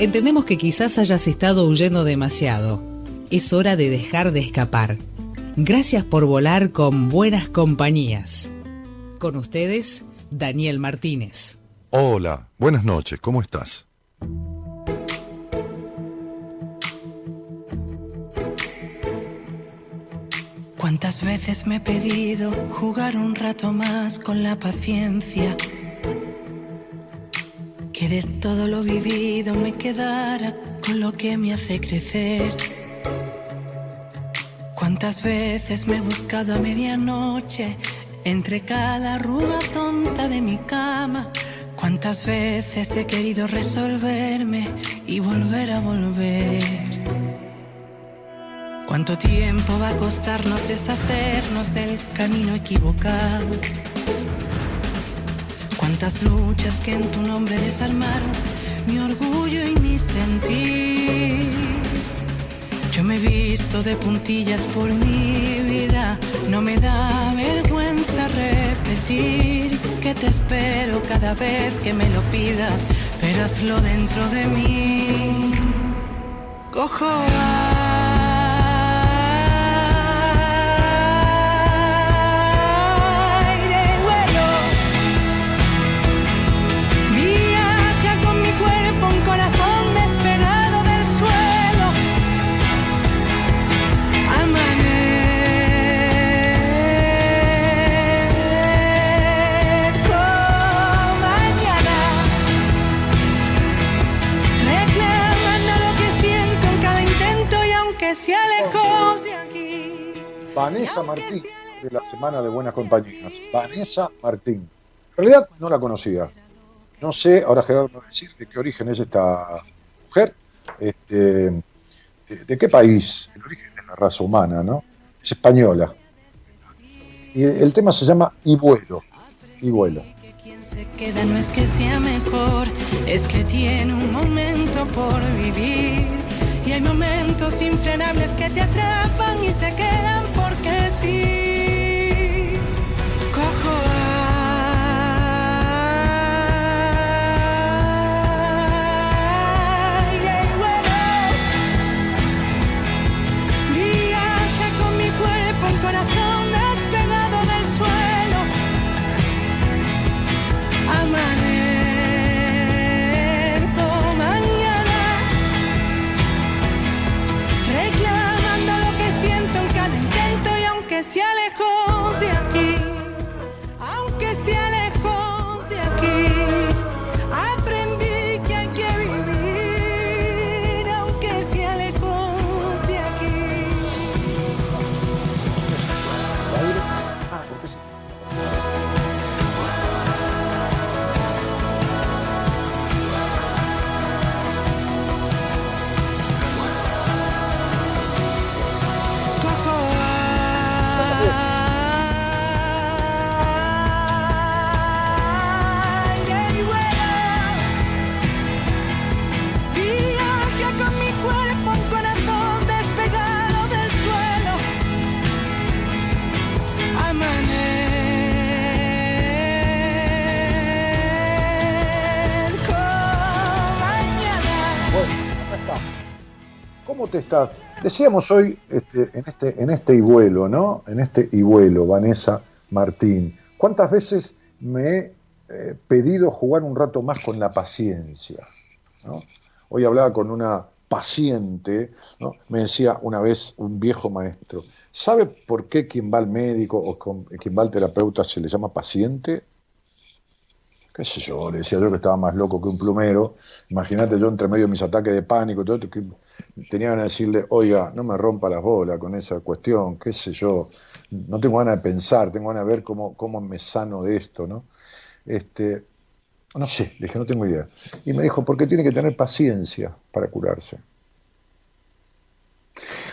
Entendemos que quizás hayas estado huyendo demasiado. Es hora de dejar de escapar. Gracias por volar con buenas compañías. Con ustedes, Daniel Martínez. Hola, buenas noches, ¿cómo estás? ¿Cuántas veces me he pedido jugar un rato más con la paciencia? Que de todo lo vivido me quedara con lo que me hace crecer. ¿Cuántas veces me he buscado a medianoche entre cada arruga tonta de mi cama? ¿Cuántas veces he querido resolverme y volver a volver? ¿Cuánto tiempo va a costarnos deshacernos del camino equivocado? ¿Cuántas luchas que en tu nombre desarmaron mi orgullo y mi sentir? Yo me he visto de puntillas por mi vida, no me da vergüenza repetir que te espero cada vez que me lo pidas, pero hazlo dentro de mí. Cojo aire, Vanessa Martín, de la Semana de Buenas Compañías. Vanessa Martín. En realidad no la conocía. No sé, ahora Gerardo va a decir de qué origen es esta mujer. Este, de, de qué país? El origen de la raza humana, ¿no? Es española. Y el tema se llama Y vuelo. Y vuelo. Quien se queda no es que sea mejor, es que tiene un momento por vivir. Y hay momentos infrenables que te atrapan y se quedan porque sí. Decíamos hoy este, en, este, en este ¿no? En este Vanessa Martín. ¿Cuántas veces me he eh, pedido jugar un rato más con la paciencia? Hoy hablaba con una paciente, me decía una vez un viejo maestro, ¿sabe por qué quien va al médico o quien va al terapeuta se le llama paciente? Qué sé yo, le decía yo que estaba más loco que un plumero. Imagínate yo entre medio de mis ataques de pánico, todo que tenía ganas de decirle, oiga, no me rompa las bolas con esa cuestión, qué sé yo, no tengo ganas de pensar, tengo ganas de ver cómo, cómo me sano de esto, ¿no? Este, No sé, le dije, no tengo idea. Y me dijo, porque tiene que tener paciencia para curarse.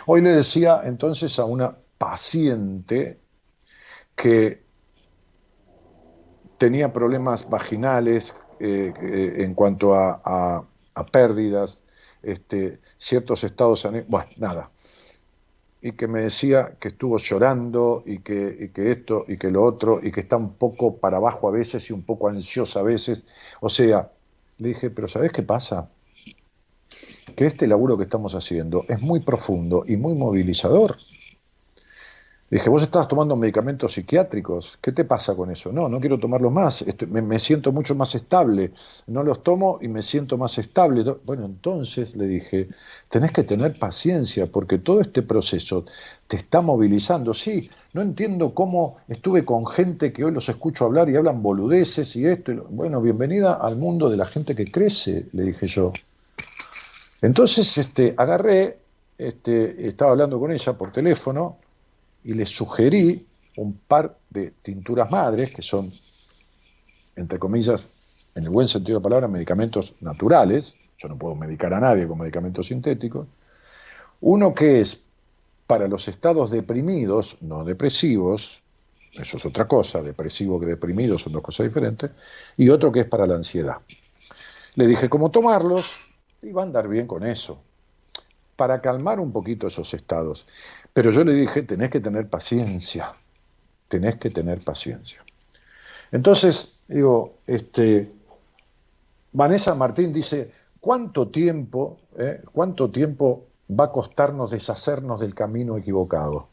Hoy le decía entonces a una paciente que tenía problemas vaginales eh, eh, en cuanto a, pérdidas, este, ciertos estados, bueno, nada, y que me decía que estuvo llorando y que, que, esto y que lo otro y que está un poco para abajo a veces y un poco ansiosa a veces. O sea, le dije, pero ¿sabes qué pasa? Que este laburo que estamos haciendo es muy profundo y muy movilizador. Dije, vos estabas tomando medicamentos psiquiátricos, ¿qué te pasa con eso? No, no quiero tomarlos más, me, siento mucho más estable, no los tomo y me siento más estable. Bueno, entonces le dije, tenés que tener paciencia porque todo este proceso te está movilizando. Sí, no entiendo cómo estuve con gente que hoy los escucho hablar y hablan boludeces y esto. Bueno, bienvenida al mundo de la gente que crece, le dije yo. Entonces este, agarré, este, estaba hablando con ella por teléfono, y le sugerí un par de tinturas madres, que son, entre comillas, en el buen sentido de la palabra, medicamentos naturales, yo no puedo medicar a nadie con medicamentos sintéticos, uno que es para los estados deprimidos, no depresivos, eso es otra cosa, depresivo que deprimido son dos cosas diferentes, y otro que es para la ansiedad. Le dije cómo tomarlos y va a andar bien con eso, para calmar un poquito esos estados. Pero yo le dije, tenés que tener paciencia, tenés que tener paciencia. Entonces, digo, este, Vanessa Martín dice, ¿cuánto tiempo, eh, cuánto tiempo va a costarnos deshacernos del camino equivocado?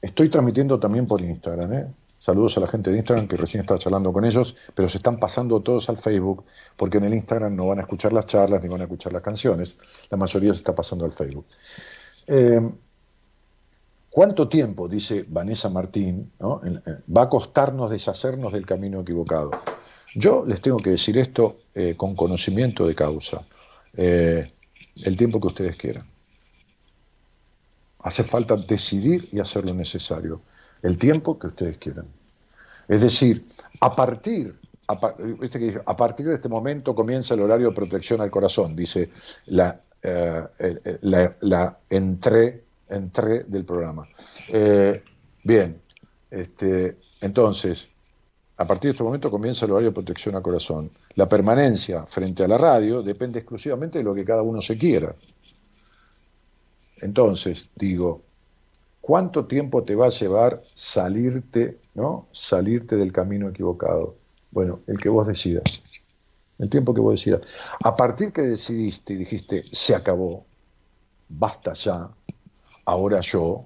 Estoy transmitiendo también por Instagram, ¿eh? Saludos a la gente de Instagram que recién estaba charlando con ellos, pero se están pasando todos al Facebook porque en el Instagram no van a escuchar las charlas ni van a escuchar las canciones. La mayoría se está pasando al Facebook. Eh, ¿Cuánto tiempo, dice Vanessa Martín, va a costarnos deshacernos del camino equivocado? Yo les tengo que decir esto eh, con conocimiento de causa. Eh, el tiempo que ustedes quieran. Hace falta decidir y hacer lo necesario el tiempo que ustedes quieran. Es decir, a partir, a, partir de este momento comienza el horario de protección al corazón, dice la, eh, la, entré, del programa. Eh, bien, este, entonces, a partir de este momento comienza el horario de protección al corazón. La permanencia frente a la radio depende exclusivamente de lo que cada uno se quiera. Entonces, digo, ¿Cuánto tiempo te va a llevar salirte, ¿no? Salirte del camino equivocado. Bueno, el que vos decidas. El tiempo que vos decidas. A partir que decidiste y dijiste, se acabó, basta ya, ahora yo,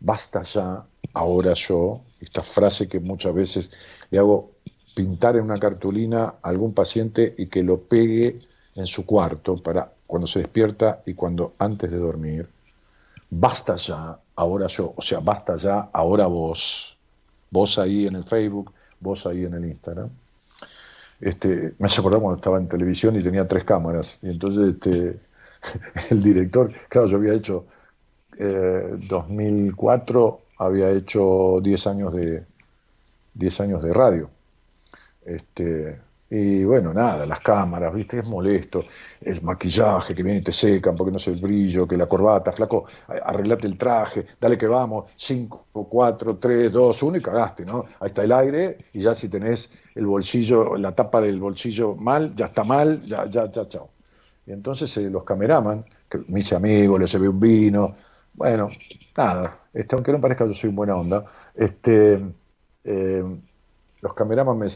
basta ya, ahora yo, esta frase que muchas veces le hago pintar en una cartulina a algún paciente y que lo pegue en su cuarto para cuando se despierta y cuando antes de dormir basta ya, ahora yo, o sea, basta ya, ahora vos, vos ahí en el Facebook, vos ahí en el Instagram. Este, me hace acordar cuando estaba en televisión y tenía tres cámaras, y entonces este, el director, claro, yo había hecho, eh, 2004, había hecho 10 años de, 10 años de radio. Este, y bueno, nada, las cámaras, viste, es molesto. El maquillaje que viene y te secan porque no sé el brillo, que la corbata, flaco, arreglate el traje, dale que vamos, 5, 4, 3, 2, 1 y cagaste, ¿no? Ahí está el aire y ya si tenés el bolsillo, la tapa del bolsillo mal, ya está mal, ya, ya, ya, chao. Y entonces eh, los cameraman, que me hice amigo, le llevé un vino, bueno, nada, este, aunque no parezca yo soy un buena onda, este, eh, los cameraman me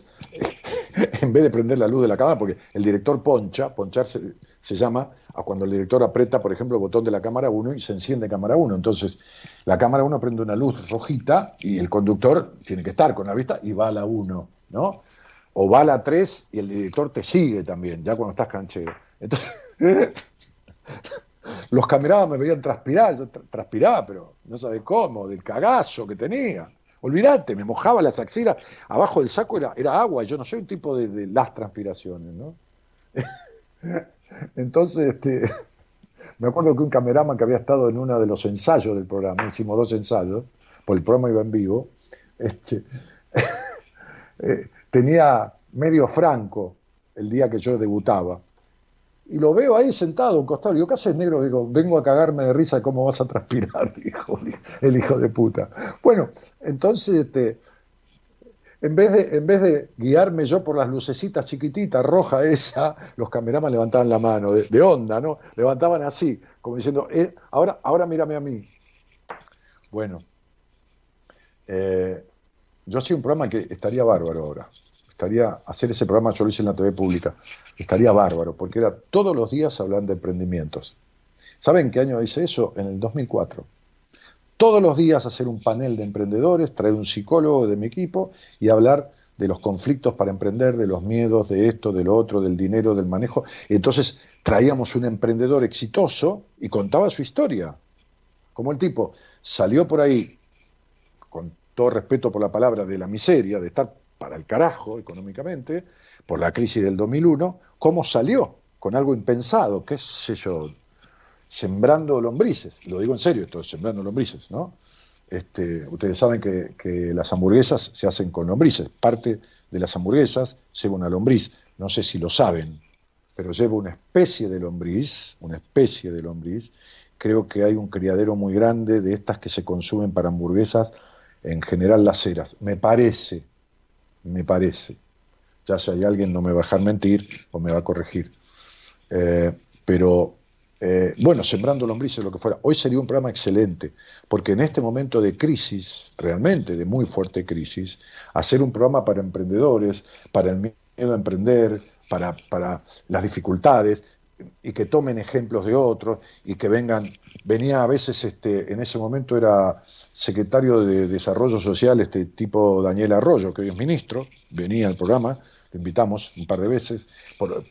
en vez de prender la luz de la cámara, porque el director poncha, ponchar se, llama a cuando el director aprieta, por ejemplo, el botón de la cámara 1 y se enciende cámara 1. Entonces, la cámara 1 prende una luz rojita y el conductor tiene que estar con la vista y va a la 1, ¿no? O va a la 3 y el director te sigue también, ya cuando estás canchero. Entonces, los camerados me veían transpirar, yo transpiraba, pero no sabe cómo, del cagazo que tenía. Olvídate, me mojaba las axilas, abajo del saco era, agua, yo no soy un tipo de, las transpiraciones, ¿no? Entonces, este, me acuerdo que un cameraman que había estado en uno de los ensayos del programa, hicimos dos ensayos, porque el programa iba en vivo, este, eh, tenía medio franco el día que yo debutaba. Y lo veo ahí sentado, un costado. Digo, ¿qué haces, negro? Digo, vengo a cagarme de risa cómo vas a transpirar, dijo el hijo de puta. Bueno, entonces, este, en vez, de, en vez de guiarme yo por las lucecitas chiquititas, roja esa, los cameramas levantaban la mano, de, onda, ¿no? Levantaban así, como diciendo, eh, ahora, ahora mírame a mí. Bueno, eh, yo hacía un programa que estaría bárbaro ahora. Estaría, hacer ese programa, yo lo hice en la TV pública, estaría bárbaro, porque era todos los días hablando de emprendimientos. ¿Saben qué año hice eso? En el 2004 todos los días hacer un panel de emprendedores, traer un psicólogo de mi equipo y hablar de los conflictos para emprender, de los miedos, de esto, de lo otro, del dinero, del manejo. Entonces traíamos un emprendedor exitoso y contaba su historia. Como el tipo salió por ahí, con todo respeto por la palabra, de la miseria, de estar para el carajo económicamente, por la crisis del 2001, cómo salió con algo impensado, qué sé yo, sembrando lombrices. Lo digo en serio, esto es sembrando lombrices, ¿no? Este, ustedes saben que, las hamburguesas se hacen con lombrices. Parte de las hamburguesas lleva una lombriz. No sé si lo saben, pero lleva una especie de lombriz, una especie de lombriz. Creo que hay un criadero muy grande de estas que se consumen para hamburguesas, en general las ceras. Me parece, me parece. Ya si hay alguien no me va a dejar mentir o me va a corregir. Eh, pero eh, bueno, sembrando lombrices, lo que fuera. Hoy sería un programa excelente, porque en este momento de crisis, realmente de muy fuerte crisis, hacer un programa para emprendedores, para el miedo a emprender, para, para las dificultades, y que tomen ejemplos de otros, y que vengan, venía a veces, este, en ese momento era secretario de Desarrollo Social, este tipo Daniel Arroyo, que hoy es ministro, venía al programa, lo invitamos un par de veces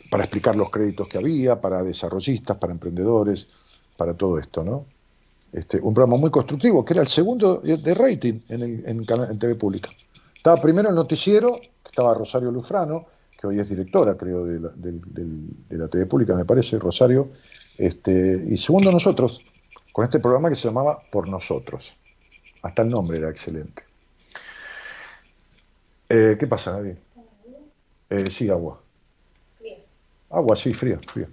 para explicar los créditos que había, para desarrollistas, para emprendedores, para todo esto, ¿no? Este, un programa muy constructivo, que era el segundo de rating en, el, en, TV Pública. Estaba primero el noticiero, que estaba Rosario Lufrano, que hoy es directora, creo, de la, de la TV Pública, me parece, Rosario, este, y segundo nosotros, con este programa que se llamaba Por Nosotros. Hasta el nombre era excelente. Eh, ¿Qué pasa, David? Eh, sí, agua. Agua, sí, fría, fría.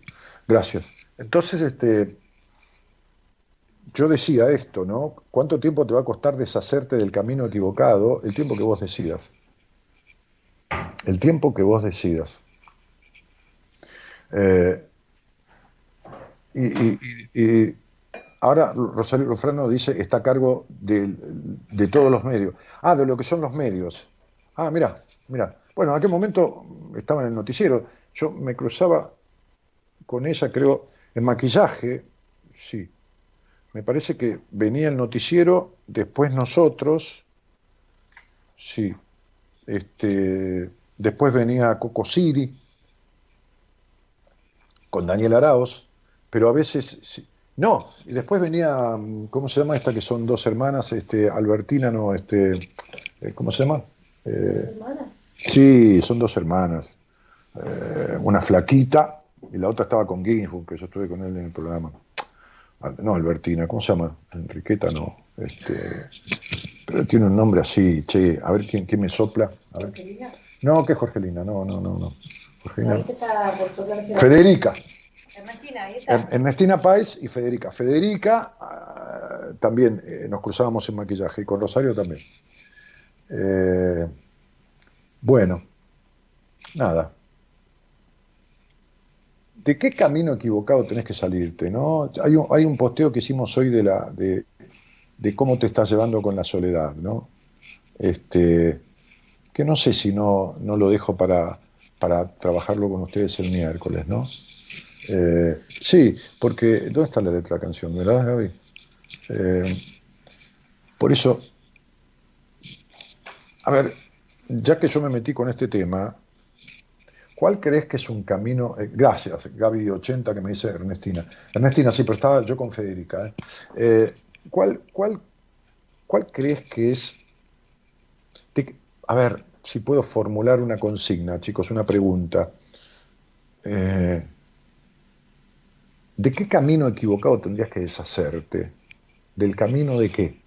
Gracias. Entonces, este, yo decía esto, ¿no? ¿Cuánto tiempo te va a costar deshacerte del camino equivocado? El tiempo que vos decidas. El tiempo que vos decidas. Eh, y, ahora Rosario Lufrano dice, está a cargo de, de, todos los medios. Ah, de lo que son los medios. Ah, mira, mira. Bueno, en aquel momento estaba en el noticiero. Yo me cruzaba con ella, creo, en maquillaje, sí. Me parece que venía el noticiero, después nosotros, sí. Este, después venía Coco Siri, con Daniel Araos, pero a veces, no, y después venía, ¿cómo se llama esta que son dos hermanas? Este, Albertina, no, este, eh, ¿cómo se llama? ¿Dos hermanas? Sí, son dos hermanas. Eh, una flaquita y la otra estaba con Ginsburg, que yo estuve con él en el programa. No, Albertina, ¿cómo se llama? Enriqueta no. Este, pero tiene un nombre así, che, a ver quién, quién me sopla. A ¿Jorgelina? No, ¿qué Jorgelina? No, no, no, no. Jorgelina. Federica. Ernestina, ahí está. Ernestina Páez y Federica. Federica ah, también eh, nos cruzábamos en maquillaje y con Rosario también. Eh, bueno, nada. ¿De qué camino equivocado tenés que salirte? ¿no? Hay, un, posteo que hicimos hoy de, la, de, cómo te estás llevando con la soledad, ¿no? Este, que no sé si no, no lo dejo para, para trabajarlo con ustedes el miércoles, ¿no? Eh, sí, porque ¿dónde está la letra de la canción? ¿Verdad, Gaby? Eh, por eso, a ver, ya que yo me metí con este tema, ¿cuál crees que es un camino? Eh, gracias, Gaby80 que me dice Ernestina. Ernestina, sí, pero estaba yo con Federica. ¿eh? Eh, ¿cuál, cuál, cuál, crees que es? a ver, si puedo formular una consigna, chicos, una pregunta. ¿De qué camino equivocado tendrías que deshacerte? ¿Del camino de qué?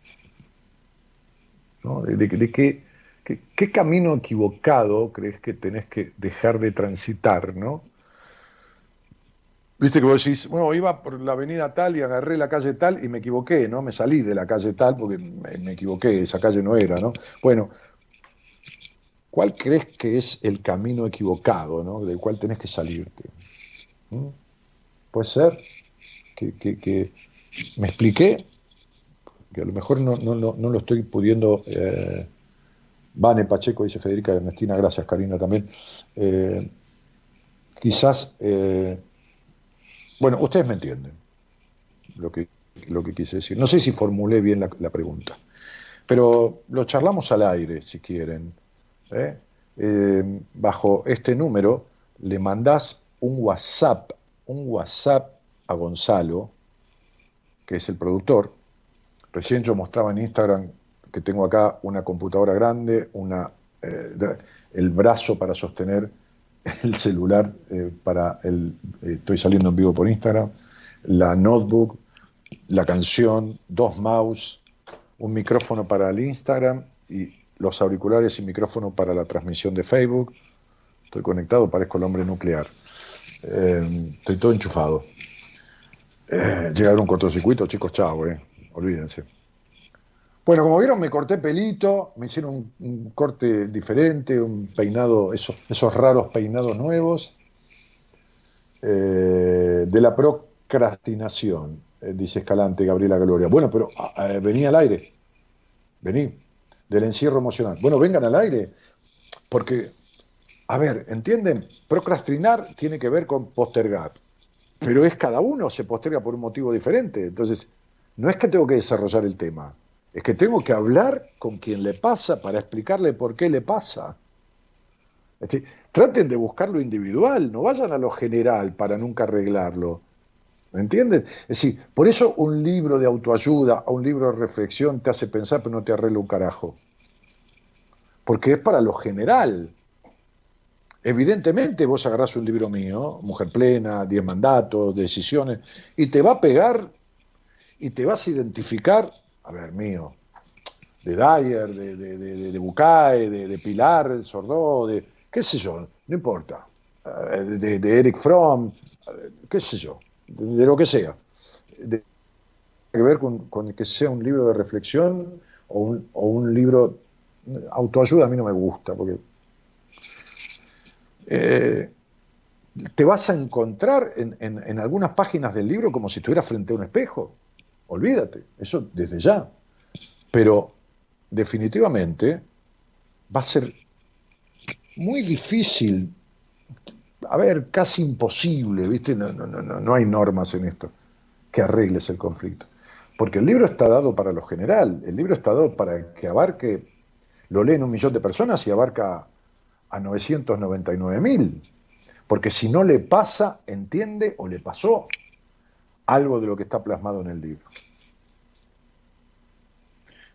¿De, de qué? ¿Qué, camino equivocado crees que tenés que dejar de transitar, no? Viste que vos decís, bueno, iba por la avenida tal y agarré la calle tal y me equivoqué, ¿no? Me salí de la calle tal porque me, equivoqué, esa calle no era, ¿no? Bueno, ¿cuál crees que es el camino equivocado, ¿no? Del cual tenés que salirte. Puede ser que, me expliqué, que a lo mejor no, lo estoy pudiendo. Eh, Vane Pacheco, dice Federica Ernestina, gracias Karina también. Eh, quizás, eh, bueno, ustedes me entienden lo que, lo que quise decir. No sé si formulé bien la, pregunta, pero lo charlamos al aire, si quieren. bajo este número le mandás un WhatsApp, un WhatsApp a Gonzalo, que es el productor. Recién yo mostraba en Instagram que tengo acá una computadora grande, una, eh, el brazo para sostener el celular eh, para el. Eh, estoy saliendo en vivo por Instagram, la notebook, la canción, dos mouse, un micrófono para el Instagram y los auriculares y micrófono para la transmisión de Facebook. Estoy conectado, parezco el hombre nuclear. estoy todo enchufado. Eh, llega a un cortocircuito, chicos, chao, eh. olvídense. Bueno, como vieron, me corté pelito, me hicieron un, corte diferente, un peinado, esos, raros peinados nuevos. Eh, de la procrastinación, eh, dice Escalante Gabriela Gloria. Bueno, pero ah, vení al aire, vení, del encierro emocional. Bueno, vengan al aire, porque, a ver, ¿entienden? Procrastinar tiene que ver con postergar pero es cada uno se posterga por un motivo diferente. Entonces, no es que tengo que desarrollar el tema, es que tengo que hablar con quien le pasa para explicarle por qué le pasa. traten de buscar lo individual, no vayan a lo general para nunca arreglarlo. ¿Me entienden? Es decir, por eso un libro de autoayuda o un libro de reflexión te hace pensar pero no te arregla un carajo. Porque es para lo general. Evidentemente vos agarrás un libro mío, Mujer Plena, Diez Mandatos, Decisiones, y te va a pegar y te vas a identificar, a ver, mío, de Dyer, de, de, de, de Bucae, de, Pilar, de Sordó, de qué sé yo, no importa, eh, de, Eric Fromm, qué sé yo, de, lo que sea. De, que ver con, con, que sea un libro de reflexión o un, o un libro autoayuda a mí no me gusta, porque eh, te vas a encontrar en, algunas páginas del libro como si estuvieras frente a un espejo. Olvídate, eso desde ya. Pero definitivamente va a ser muy difícil, a ver, casi imposible, ¿viste? No, no, no, no hay normas en esto, que arregles el conflicto. Porque el libro está dado para lo general, el libro está dado para que abarque, lo leen un millón de personas y abarca a 999 mil. Porque si no le pasa, entiende o le pasó algo de lo que está plasmado en el libro.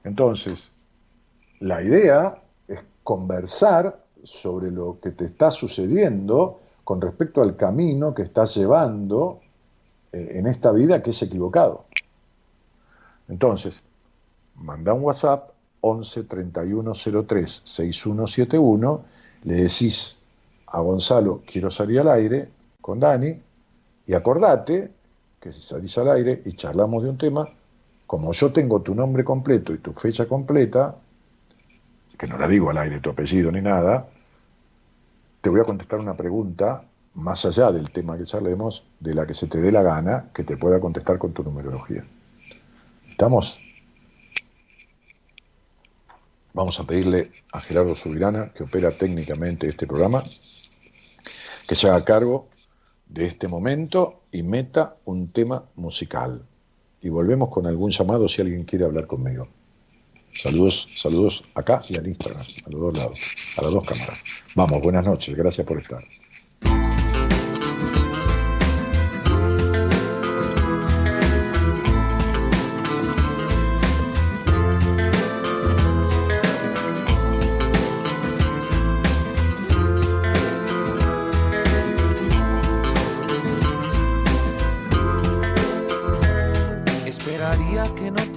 Entonces, la idea es conversar sobre lo que te está sucediendo con respecto al camino que estás llevando eh, en esta vida que es equivocado. Entonces, manda un WhatsApp 11 31 03 6171 le decís a Gonzalo, quiero salir al aire con Dani, y acordate que si salís al aire y charlamos de un tema, como yo tengo tu nombre completo y tu fecha completa, que no la digo al aire tu apellido ni nada, te voy a contestar una pregunta más allá del tema que charlemos, de la que se te dé la gana, que te pueda contestar con tu numerología. ¿Estamos? Vamos a pedirle a Gerardo Subirana, que opera técnicamente este programa, que se haga cargo de este momento y meta un tema musical. Y volvemos con algún llamado si alguien quiere hablar conmigo. Saludos, saludos acá y al Instagram, a los dos lados, a las dos cámaras. Vamos, buenas noches, gracias por estar.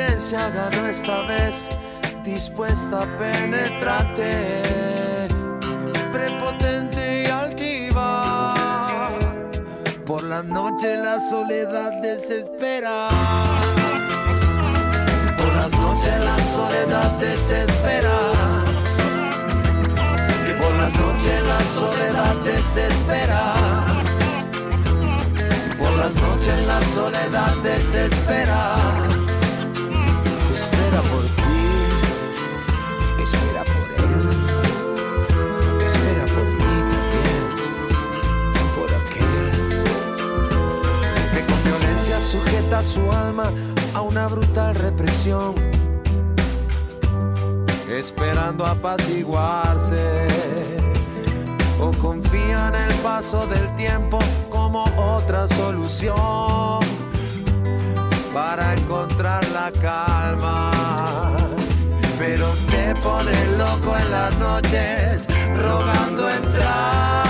La urgencia ganó esta vez, dispuesta a penetrarte, prepotente y altiva. Por la noche la soledad desespera. Por las noches la soledad desespera las noches la soledad desespera. Por las noches la soledad desespera. Sujeta su alma a una brutal represión esperando apaciguarse. O confía en el paso del tiempo como otra solución para encontrar la calma. Pero te pone loco en las noches, rogando entrar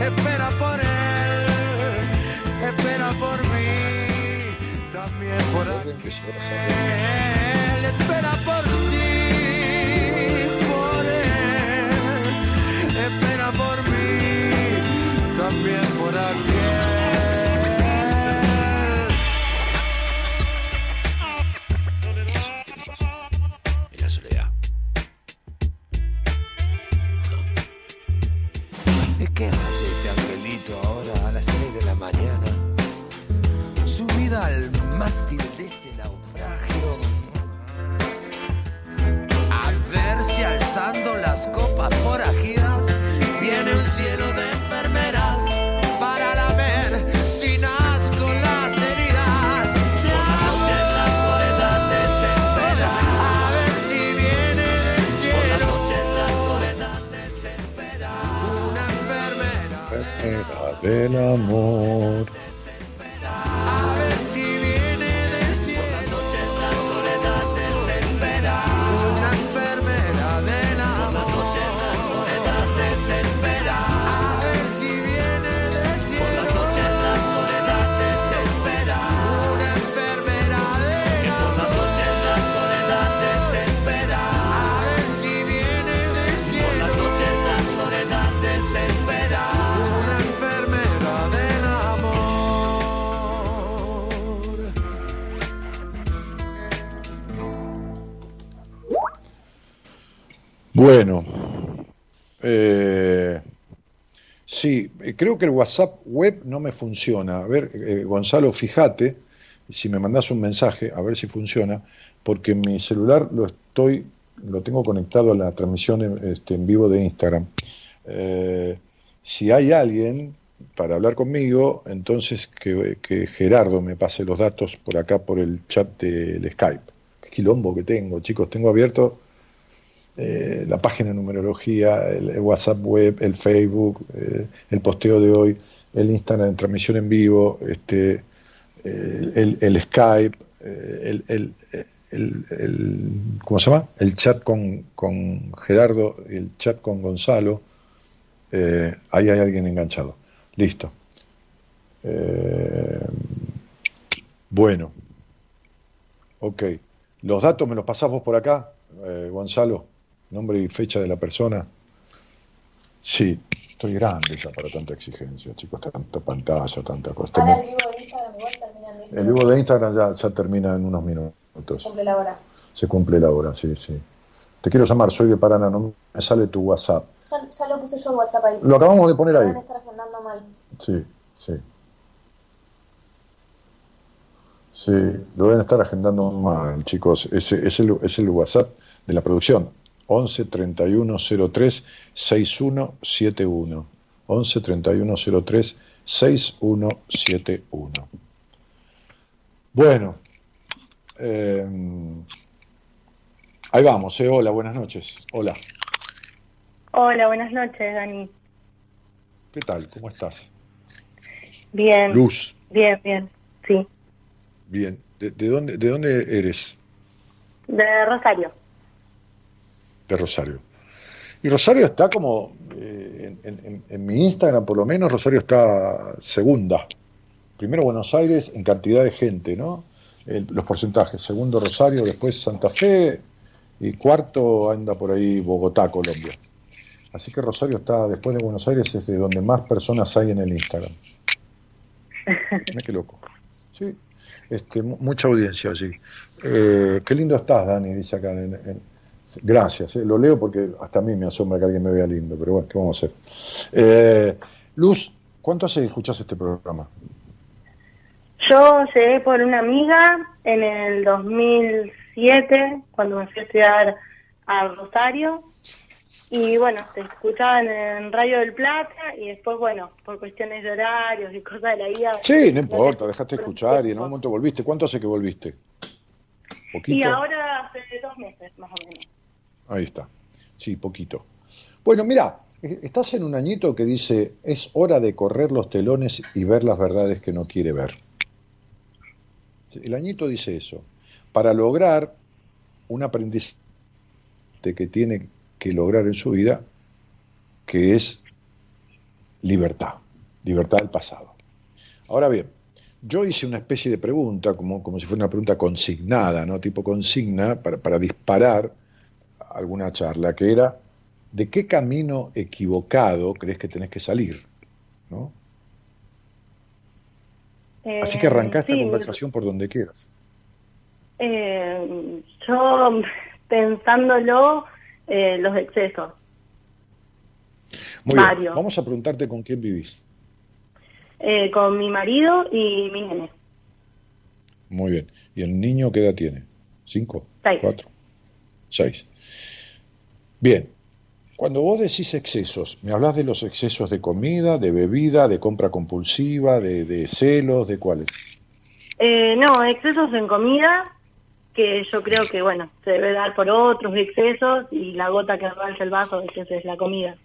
Espera por él, espera por mí, también por aquel espera por ti, por él, espera por mí, también por aquel. Mástil de este naufragio alzando las copas forajidas, viene un cielo de enfermeras para la ver sin asco las heridas. De noche la soledad desespera, a ver si viene del cielo. Por noche la soledad desespera, una enfermera del amor. Bueno, eh, sí, creo que el WhatsApp web no me funciona. A ver, eh, Gonzalo, fíjate, si me mandas un mensaje, a ver si funciona, porque mi celular lo estoy, lo tengo conectado a la transmisión en, este, en vivo de Instagram. Eh, si hay alguien para hablar conmigo, entonces que, que, Gerardo me pase los datos por acá por el chat del Skype. Qué quilombo que tengo, chicos, tengo abierto eh, la página de numerología, el, WhatsApp web, el Facebook, eh, el posteo de hoy, el Instagram en transmisión en vivo, este, eh, el, Skype, el, ¿cómo se llama? El chat con, con Gerardo, el chat con Gonzalo. ahí hay alguien enganchado. Listo. bueno. Ok. ¿Los datos me los pasás vos por acá, Gonzalo? Nombre y fecha de la persona. Sí, estoy grande ya para tanta exigencia, chicos, tanta pantalla, tanta cosa. Ahora el vivo de Instagram igual termina en El vivo de Instagram ya, ya termina en unos minutos. Cumple la hora. Se cumple la hora, sí, sí. Te quiero llamar, soy de Paraná, no me sale tu WhatsApp. Ya, ya lo puse yo en WhatsApp ahí. Lo acabamos de poner ahí. Deben estar agendando mal. Sí, sí. Sí, lo deben estar agendando mal, chicos. Es, es, el, es el WhatsApp de la producción. 11 31 03 6171. 11 31 03 6171. Bueno, eh, ahí vamos, eh. hola, buenas noches. Hola, Hola, buenas noches, Dani. ¿qué tal? ¿Cómo estás? Bien, Luz, bien, bien. Sí, bien. ¿De, de dónde, ¿De dónde eres? de Rosario. De Rosario. Y Rosario está como, eh, en, en- en mi Instagram por lo menos, Rosario está segunda. Primero Buenos Aires en cantidad de gente, ¿no? El- los porcentajes. Segundo Rosario, después Santa Fe y cuarto anda por ahí Bogotá, Colombia. Así que Rosario está, después de Buenos Aires, es de donde más personas hay en el Instagram. Mira qué loco. Sí, este, mu- mucha audiencia allí. Eh, qué lindo estás, Dani, dice acá. en- en- gracias, eh, lo leo porque hasta a mí me asombra que alguien me vea lindo, pero bueno, ¿qué vamos a hacer? Eh, Luz, ¿cuánto hace que escuchás este programa? Yo llegué por una amiga en el 2007, cuando me fui a estudiar a Rosario. Y bueno, te escuchaban en Radio del Plata y después, bueno, por cuestiones de horarios y cosas de la vida. Sí, no importa, dejaste de escuchar y en un momento volviste. ¿Cuánto hace que volviste? Y ¿Poquito? ahora hace dos meses, más o menos. Ahí está. Sí, poquito. Bueno, mira, eh, estás en un añito que dice, es hora de correr los telones y ver las verdades que no quiere ver. El añito dice eso. Para lograr un aprendizaje que tiene que lograr en su vida, que es libertad, libertad del pasado. Ahora bien, yo hice una especie de pregunta, como, como si fuera una pregunta consignada, ¿no? Tipo consigna, para, para disparar alguna charla, que era, ¿de qué camino equivocado crees que tenés que salir? ¿No? Así que arrancá esta Eh, sí, conversación por donde quieras. Eh, yo, pensándolo, eh, los excesos. Muy bien, Varios. vamos a preguntarte con quién vivís. Eh, con mi marido y mi nene. Muy bien. ¿Y el niño qué edad tiene? ¿Cinco? Seis. ¿Cuatro? Seis. Bien. Cuando vos decís excesos, ¿me hablas de los excesos de comida, de bebida, de compra compulsiva, de, de celos, de cuáles? Eh, no, excesos en comida, que yo creo que, bueno, se debe dar por otros excesos y la gota que arranca el vaso, esa es la comida.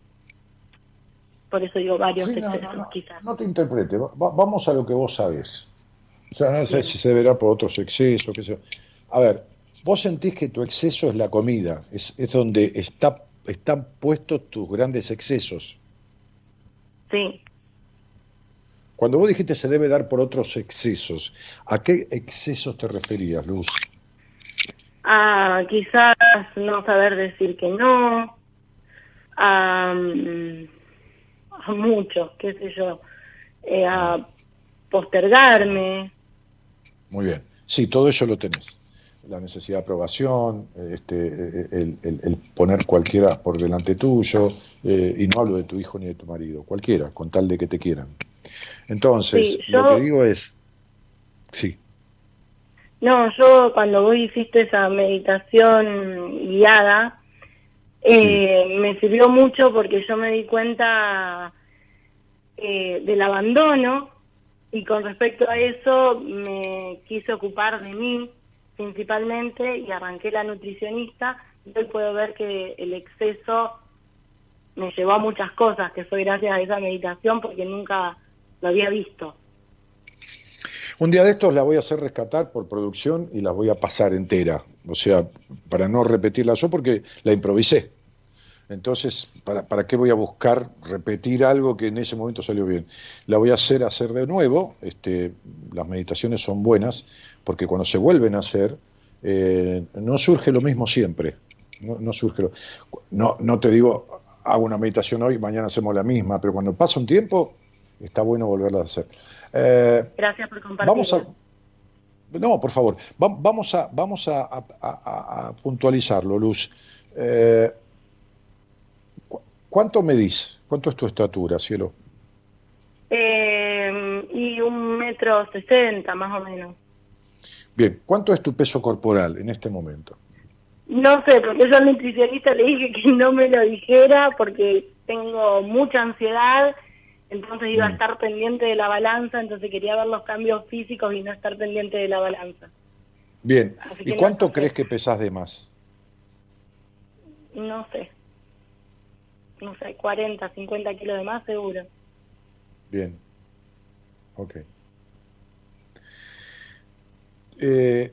Por eso digo varios Sí, no, excesos, no, no, quizás. no te interprete, va- va- vamos a lo que vos sabés. O sea, no sé si se deberá por otros excesos, qué sé yo. A ver, vos sentís que tu exceso es la comida, es, es donde está, están puestos tus grandes excesos. Sí. Cuando vos dijiste se debe dar por otros excesos, ¿a qué excesos te referías, Luz? A quizás no saber decir que no, a, mm, a mucho, qué sé yo, eh, a postergarme. Muy bien. Sí, todo eso lo tenés. La necesidad de aprobación, este, el, el- el poner cualquiera por delante tuyo, eh, y no hablo de tu hijo ni de tu marido, cualquiera, con tal de que te quieran. Entonces, Sí, lo que digo es, sí, No, yo cuando vos hiciste esa meditación guiada, eh, me sirvió mucho porque yo me di cuenta eh, del abandono y con respecto a eso me quise ocupar de mí principalmente y arranqué la nutricionista y hoy puedo ver que el exceso me llevó a muchas cosas que fue gracias a esa meditación porque nunca lo había visto. Un día de estos la voy a hacer rescatar por producción y la voy a pasar entera. O sea, para no repetirla yo porque la improvisé. Entonces, ¿para, ¿para qué voy a buscar repetir algo que en ese momento salió bien? La voy a hacer hacer de nuevo. Este, las meditaciones son buenas porque cuando se vuelven a hacer, eh, no surge lo mismo siempre. No, no surge lo- no, no te digo hago una meditación hoy, mañana hacemos la misma, pero cuando pasa un tiempo, está bueno volverla a hacer. Eh, Gracias por compartir. vamos a, no, por favor, Va- vamos a, vamos a, a- puntualizarlo, Luz. Eh, ¿cu- ¿Cuánto medís? ¿Cuánto es tu estatura, cielo? Eh, y un metro sesenta, más o menos. Bien, ¿cuánto es tu peso corporal en este momento? No sé, porque yo al nutricionista le dije que no me lo dijera porque tengo mucha ansiedad, entonces iba a Mm. estar pendiente de la balanza, entonces quería ver los cambios físicos y no estar pendiente de la balanza. Bien, ¿y cuánto crees que pesás de más? No sé. No sé, 40, 50 kilos de más seguro. Bien. Ok. Eh,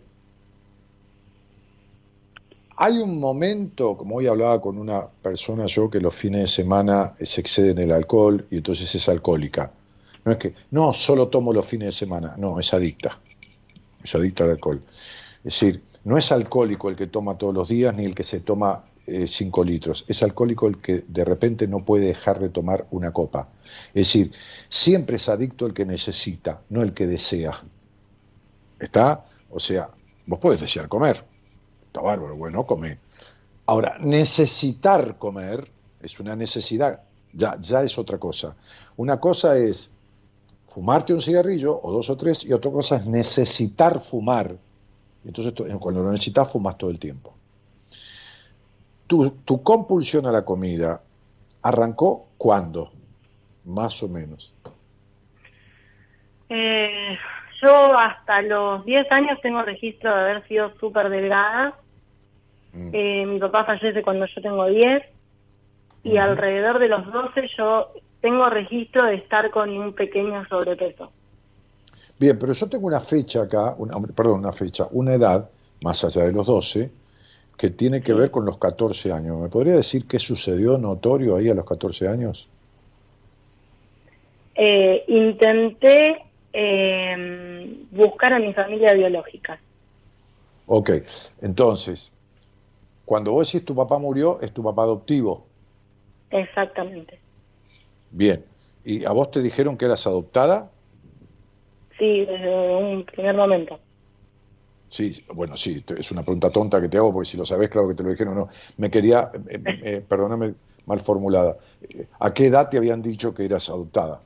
hay un momento, como hoy hablaba con una persona yo, que los fines de semana se excede en el alcohol y entonces es alcohólica. No es que, no, solo tomo los fines de semana. No, es adicta. Es adicta al alcohol. Es decir, no es alcohólico el que toma todos los días ni el que se toma 5 litros. Es alcohólico el que de repente no puede dejar de tomar una copa. Es decir, siempre es adicto el que necesita, no el que desea. ¿Está? O sea, vos podés desear comer. Está bárbaro, bueno, come. Ahora, necesitar comer es una necesidad, ya, ya es otra cosa. Una cosa es fumarte un cigarrillo o dos o tres y otra cosa es necesitar fumar. Entonces, to- cuando lo necesitas, fumas todo el tiempo. Tu, tu compulsión a la comida arrancó cuándo, más o menos. Eh, yo hasta los 10 años tengo registro de haber sido súper delgada. Mm. Eh, mi papá fallece cuando yo tengo 10 y alrededor de los 12 yo tengo registro de estar con un pequeño sobrepeso. Bien, pero yo tengo una fecha acá, una, perdón, una fecha, una edad, más allá de los 12, que tiene que ver con los 14 años. ¿Me podría decir qué sucedió notorio ahí a los 14 años? Eh, intenté eh, buscar a mi familia biológica. Ok, entonces, cuando vos decís tu papá murió, es tu papá adoptivo. Exactamente. Bien, ¿y a vos te dijeron que eras adoptada? Sí, desde un primer momento. Sí, bueno, sí, es una pregunta tonta que te hago, porque si lo sabés, claro que te lo dijeron, no. Me quería, eh, eh, eh, perdóname, mal formulada. ¿A qué edad te habían dicho que eras adoptada?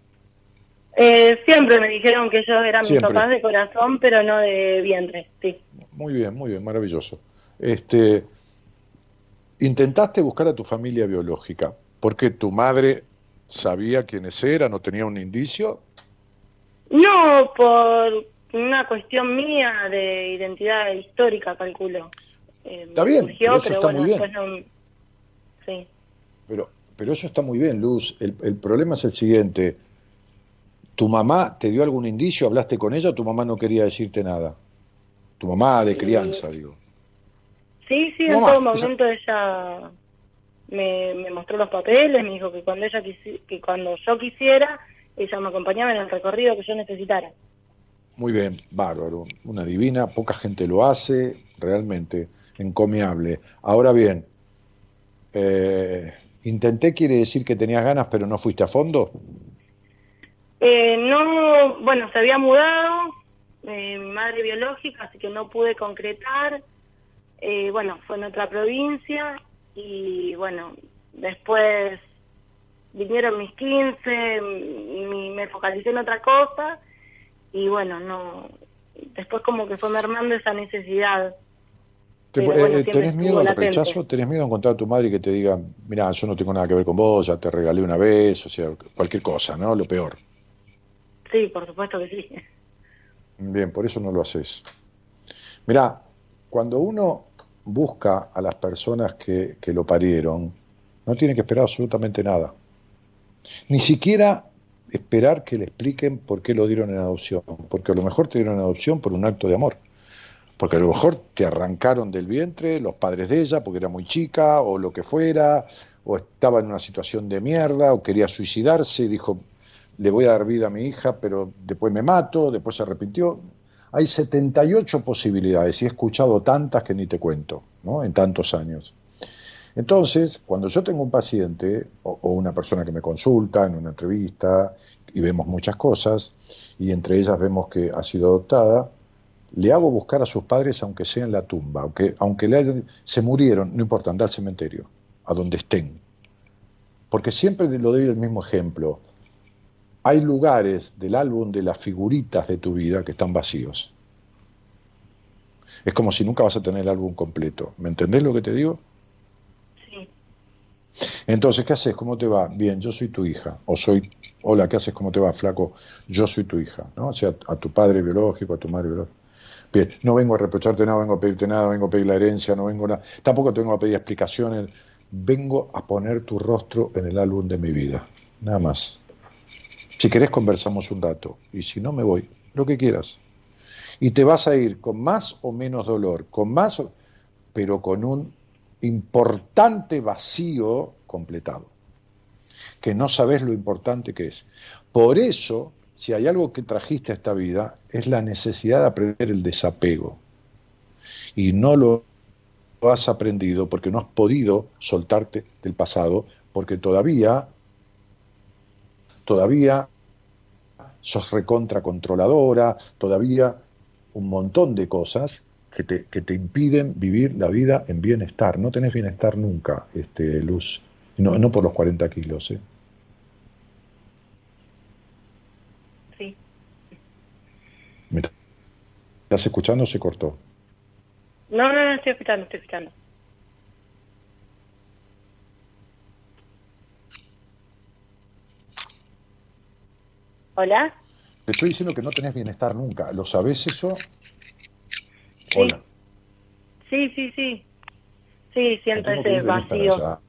Eh, siempre me dijeron que ellos eran mis papás de corazón, pero no de vientre, sí. Muy bien, muy bien, maravilloso. Este, intentaste buscar a tu familia biológica, porque tu madre sabía quiénes eran, no tenía un indicio. No, por una cuestión mía de identidad histórica, calculo. Eh, Está bien, surgió, pero eso pero está bueno, muy bien. no- Sí. Pero, pero eso está muy bien, Luz. El, el problema es el siguiente. ¿Tu mamá te dio algún indicio? ¿Hablaste con ella o tu mamá no quería decirte nada? Tu mamá de crianza, digo. Sí, sí, en todo momento ella me, me mostró los papeles, me dijo que cuando ella quisi- que cuando yo quisiera, ella me acompañaba en el recorrido que yo necesitara. Muy bien, bárbaro. Una divina, poca gente lo hace, realmente encomiable. Ahora bien, eh, intenté quiere decir que tenías ganas pero no fuiste a fondo. Eh, no, bueno, se había mudado eh, mi madre biológica, así que no pude concretar. Eh, bueno, fue en otra provincia y bueno, después vinieron mis 15, mi- me focalicé en otra cosa y bueno, no, después como que fue mermando esa necesidad. Te- eh, bueno, ¿Tenés miedo al rechazo? ¿Tenés miedo a encontrar a tu madre y que te diga, mira, yo no tengo nada que ver con vos, ya te regalé una vez, o sea, cualquier cosa, ¿no? Lo peor. Sí, por supuesto que sí. Bien, por eso no lo haces. Mirá, cuando uno busca a las personas que, que lo parieron, no tiene que esperar absolutamente nada. Ni siquiera esperar que le expliquen por qué lo dieron en adopción, porque a lo mejor te dieron en adopción por un acto de amor. Porque a lo mejor te arrancaron del vientre los padres de ella porque era muy chica o lo que fuera, o estaba en una situación de mierda, o quería suicidarse y dijo, le voy a dar vida a mi hija, pero después me mato, después se arrepintió. Hay 78 posibilidades y he escuchado tantas que ni te cuento, ¿no? En tantos años. Entonces, cuando yo tengo un paciente o, una persona que me consulta en una entrevista y vemos muchas cosas, y entre ellas vemos que ha sido adoptada, le hago buscar a sus padres aunque sea en la tumba, aunque, aunque le hayan- se murieron, no importa, anda al cementerio, a donde estén. Porque siempre lo doy el mismo ejemplo. Hay lugares del álbum de las figuritas de tu vida que están vacíos. Es como si nunca vas a tener el álbum completo. ¿Me entendés lo que te digo? Sí. Entonces, ¿qué haces? ¿Cómo te va? Bien, yo soy tu hija. O soy, hola, ¿qué haces? ¿Cómo te va, flaco? Yo soy tu hija, ¿no? O sea, a tu padre biológico, a tu madre biológica. Bien, no vengo a reprocharte nada, vengo a pedirte nada, vengo a pedir la herencia, no vengo a... Tampoco te vengo a pedir explicaciones. Vengo a poner tu rostro en el álbum de mi vida. Nada más. Si querés conversamos un rato. Y si no, me voy. Lo que quieras. Y te vas a ir con más o menos dolor, con más, pero con un importante vacío completado, que no sabes lo importante que es. Por eso, si hay algo que trajiste a esta vida, es la necesidad de aprender el desapego. Y no lo has aprendido porque no has podido soltarte del pasado, porque todavía, todavía sos recontra controladora, todavía un montón de cosas que te, que te impiden vivir la vida en bienestar. No tenés bienestar nunca, este, Luz. No, no por los 40 kilos. ¿eh? Sí. ¿Me estás escuchando o se cortó? No, no, no, estoy escuchando, estoy escuchando. ¿Hola? Te estoy diciendo que no tenés bienestar nunca. ¿Lo sabés eso? Sí. Hola. Sí, sí, sí. Sí, siento ese vacío.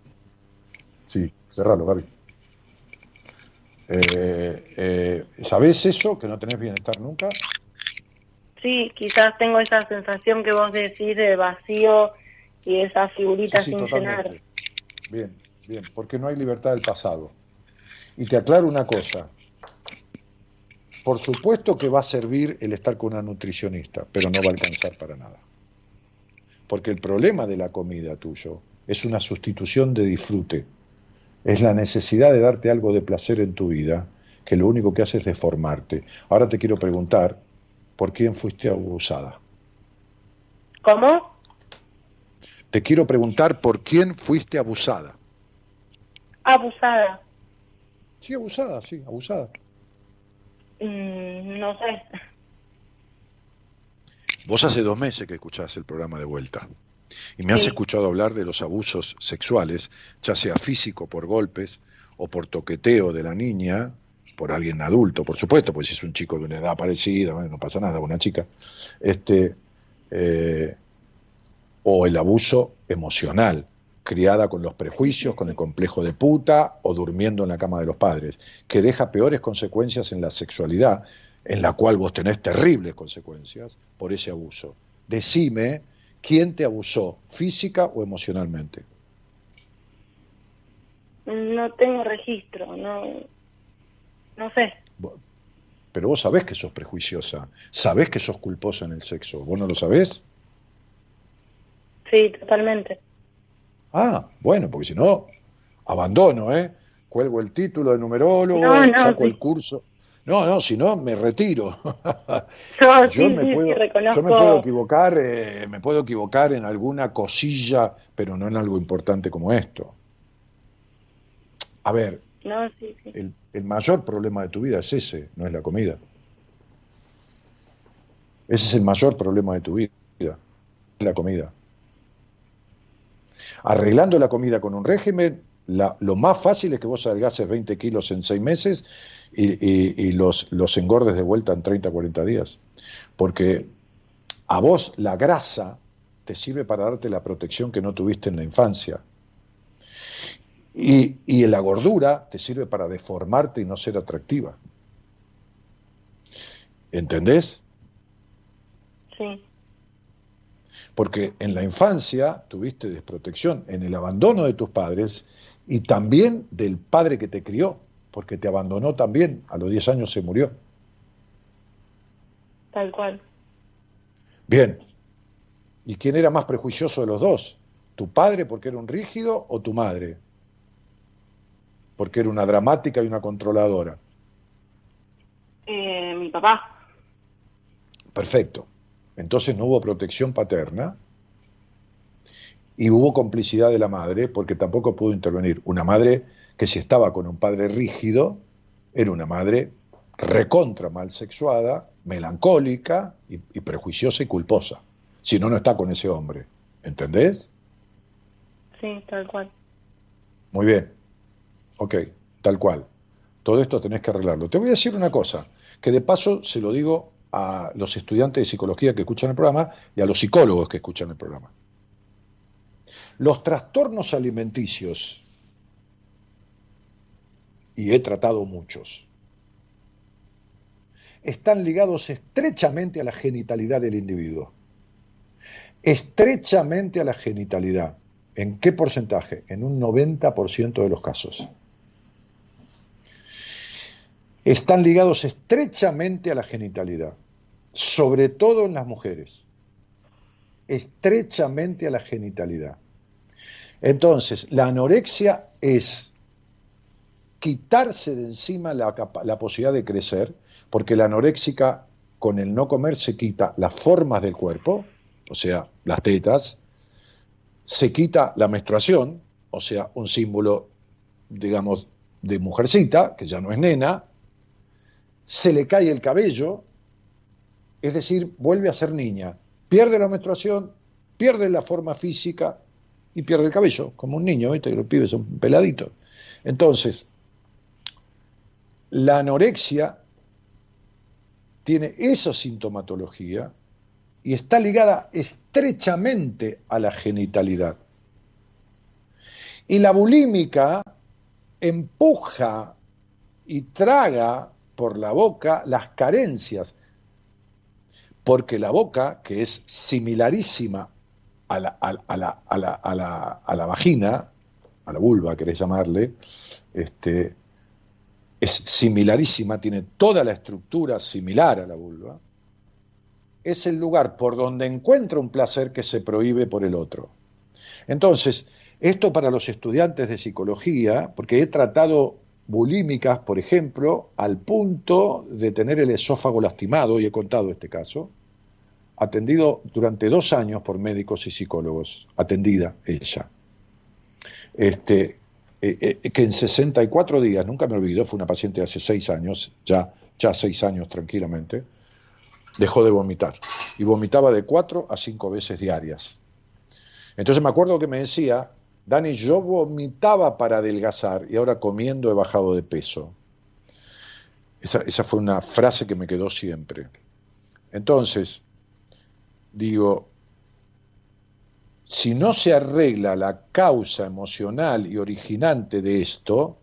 Sí, cerralo, Gaby. Eh, eh, ¿Sabés eso? ¿Que no tenés bienestar nunca? Sí, quizás tengo esa sensación que vos decís de vacío y esa figurita Sí, sí, sin llenar. totalmente. Bien, bien, porque no hay libertad del pasado. Y te aclaro una cosa. Por supuesto que va a servir el estar con una nutricionista, pero no va a alcanzar para nada. Porque el problema de la comida tuyo es una sustitución de disfrute. Es la necesidad de darte algo de placer en tu vida, que lo único que hace es deformarte. Ahora te quiero preguntar, ¿por quién fuiste abusada? ¿Cómo? Te quiero preguntar por quién fuiste abusada. Abusada. Sí, abusada, sí, abusada. Mm, no sé. Vos hace dos meses que escuchás el programa de vuelta. Y me has escuchado hablar de los abusos sexuales, ya sea físico por golpes o por toqueteo de la niña, por alguien adulto, por supuesto, pues si es un chico de una edad parecida, no pasa nada, una chica, este, eh, o el abuso emocional, criada con los prejuicios, con el complejo de puta o durmiendo en la cama de los padres, que deja peores consecuencias en la sexualidad, en la cual vos tenés terribles consecuencias por ese abuso. Decime quién te abusó, física o emocionalmente. No tengo registro, no. No sé. Pero vos sabés que sos prejuiciosa, sabés que sos culposa en el sexo, ¿vos no lo sabés? Sí, totalmente. Ah, bueno, porque si no, abandono, ¿eh? Cuelgo el título de numerólogo, No, no, saco sí. el curso. No, no, si no, me retiro. Yo, sí, me sí, puedo, yo me puedo equivocar, eh, me puedo equivocar en alguna cosilla, pero no en algo importante como esto. A ver, No, sí, el, el mayor problema de tu vida es ese, no es la comida. Ese es el mayor problema de tu vida, la comida. Arreglando la comida con un régimen, la- lo más fácil es que vos adelgaces 20 kilos en 6 meses y, los, los engordes de vuelta en 30, 40 días. Porque a vos la grasa te sirve para darte la protección que no tuviste en la infancia. Y, y la gordura te sirve para deformarte y no ser atractiva. ¿Entendés? Sí, Porque en la infancia tuviste desprotección, en el abandono de tus padres y también del padre que te crió, porque te abandonó también, a los 10 años se murió. tal cual. Bien. ¿Y quién era más prejuicioso de los dos? ¿Tu padre porque era un rígido o tu madre? Porque era una dramática y una controladora. Eh, mi papá. Perfecto. Entonces no hubo protección paterna y hubo complicidad de la madre porque tampoco pudo intervenir. Una madre que si estaba con un padre rígido, era una madre recontra mal sexuada, melancólica y, y prejuiciosa y culposa. Si no, no está con ese hombre. ¿Entendés? Sí, tal cual. Muy bien. Ok, tal cual. Todo esto tenés que arreglarlo. Te voy a decir una cosa, que de paso se lo digo a los estudiantes de psicología que escuchan el programa y a los psicólogos que escuchan el programa. Los trastornos alimenticios, y he tratado muchos, están ligados estrechamente a la genitalidad del individuo. Estrechamente a la genitalidad. ¿En qué porcentaje? En un 90% de los casos. Están ligados estrechamente a la genitalidad, sobre todo en las mujeres. Estrechamente a la genitalidad. Entonces, la anorexia es quitarse de encima la, la, posibilidad de crecer, porque la anoréxica con el no comer se quita las formas del cuerpo, o sea, las tetas, se quita la menstruación, o sea, un símbolo, digamos, de mujercita, que ya no es nena, se le cae el cabello, es decir, vuelve a ser niña, pierde la menstruación, pierde la forma física y pierde el cabello, como un niño, ¿viste? que los pibes son peladitos. Entonces, la anorexia tiene esa sintomatología y está ligada estrechamente a la genitalidad. Y la bulímica empuja y traga por la boca las carencias, porque la boca, que es similarísima a la, a, la, a, la, a la, a la vagina, a la vulva, querés llamarle, este, es similarísima, tiene toda la estructura similar a la vulva, es el lugar por donde encuentra un placer que se prohíbe por el otro. Entonces, esto para los estudiantes de psicología, porque he tratado bulímicas, por ejemplo, al punto de tener el esófago lastimado, y he contado este caso, atendido durante dos años por médicos y psicólogos, atendida ella. Este, eh, eh, que en 64 días, nunca me olvido, fue una paciente de hace seis años, ya, ya seis años tranquilamente, dejó de vomitar. Y vomitaba de cuatro a cinco veces diarias. Entonces me acuerdo que me decía, Dani, yo vomitaba para adelgazar y ahora comiendo he bajado de peso. Esa, esa fue una frase que me quedó siempre. Entonces, digo, si no se arregla la causa emocional y originante de esto,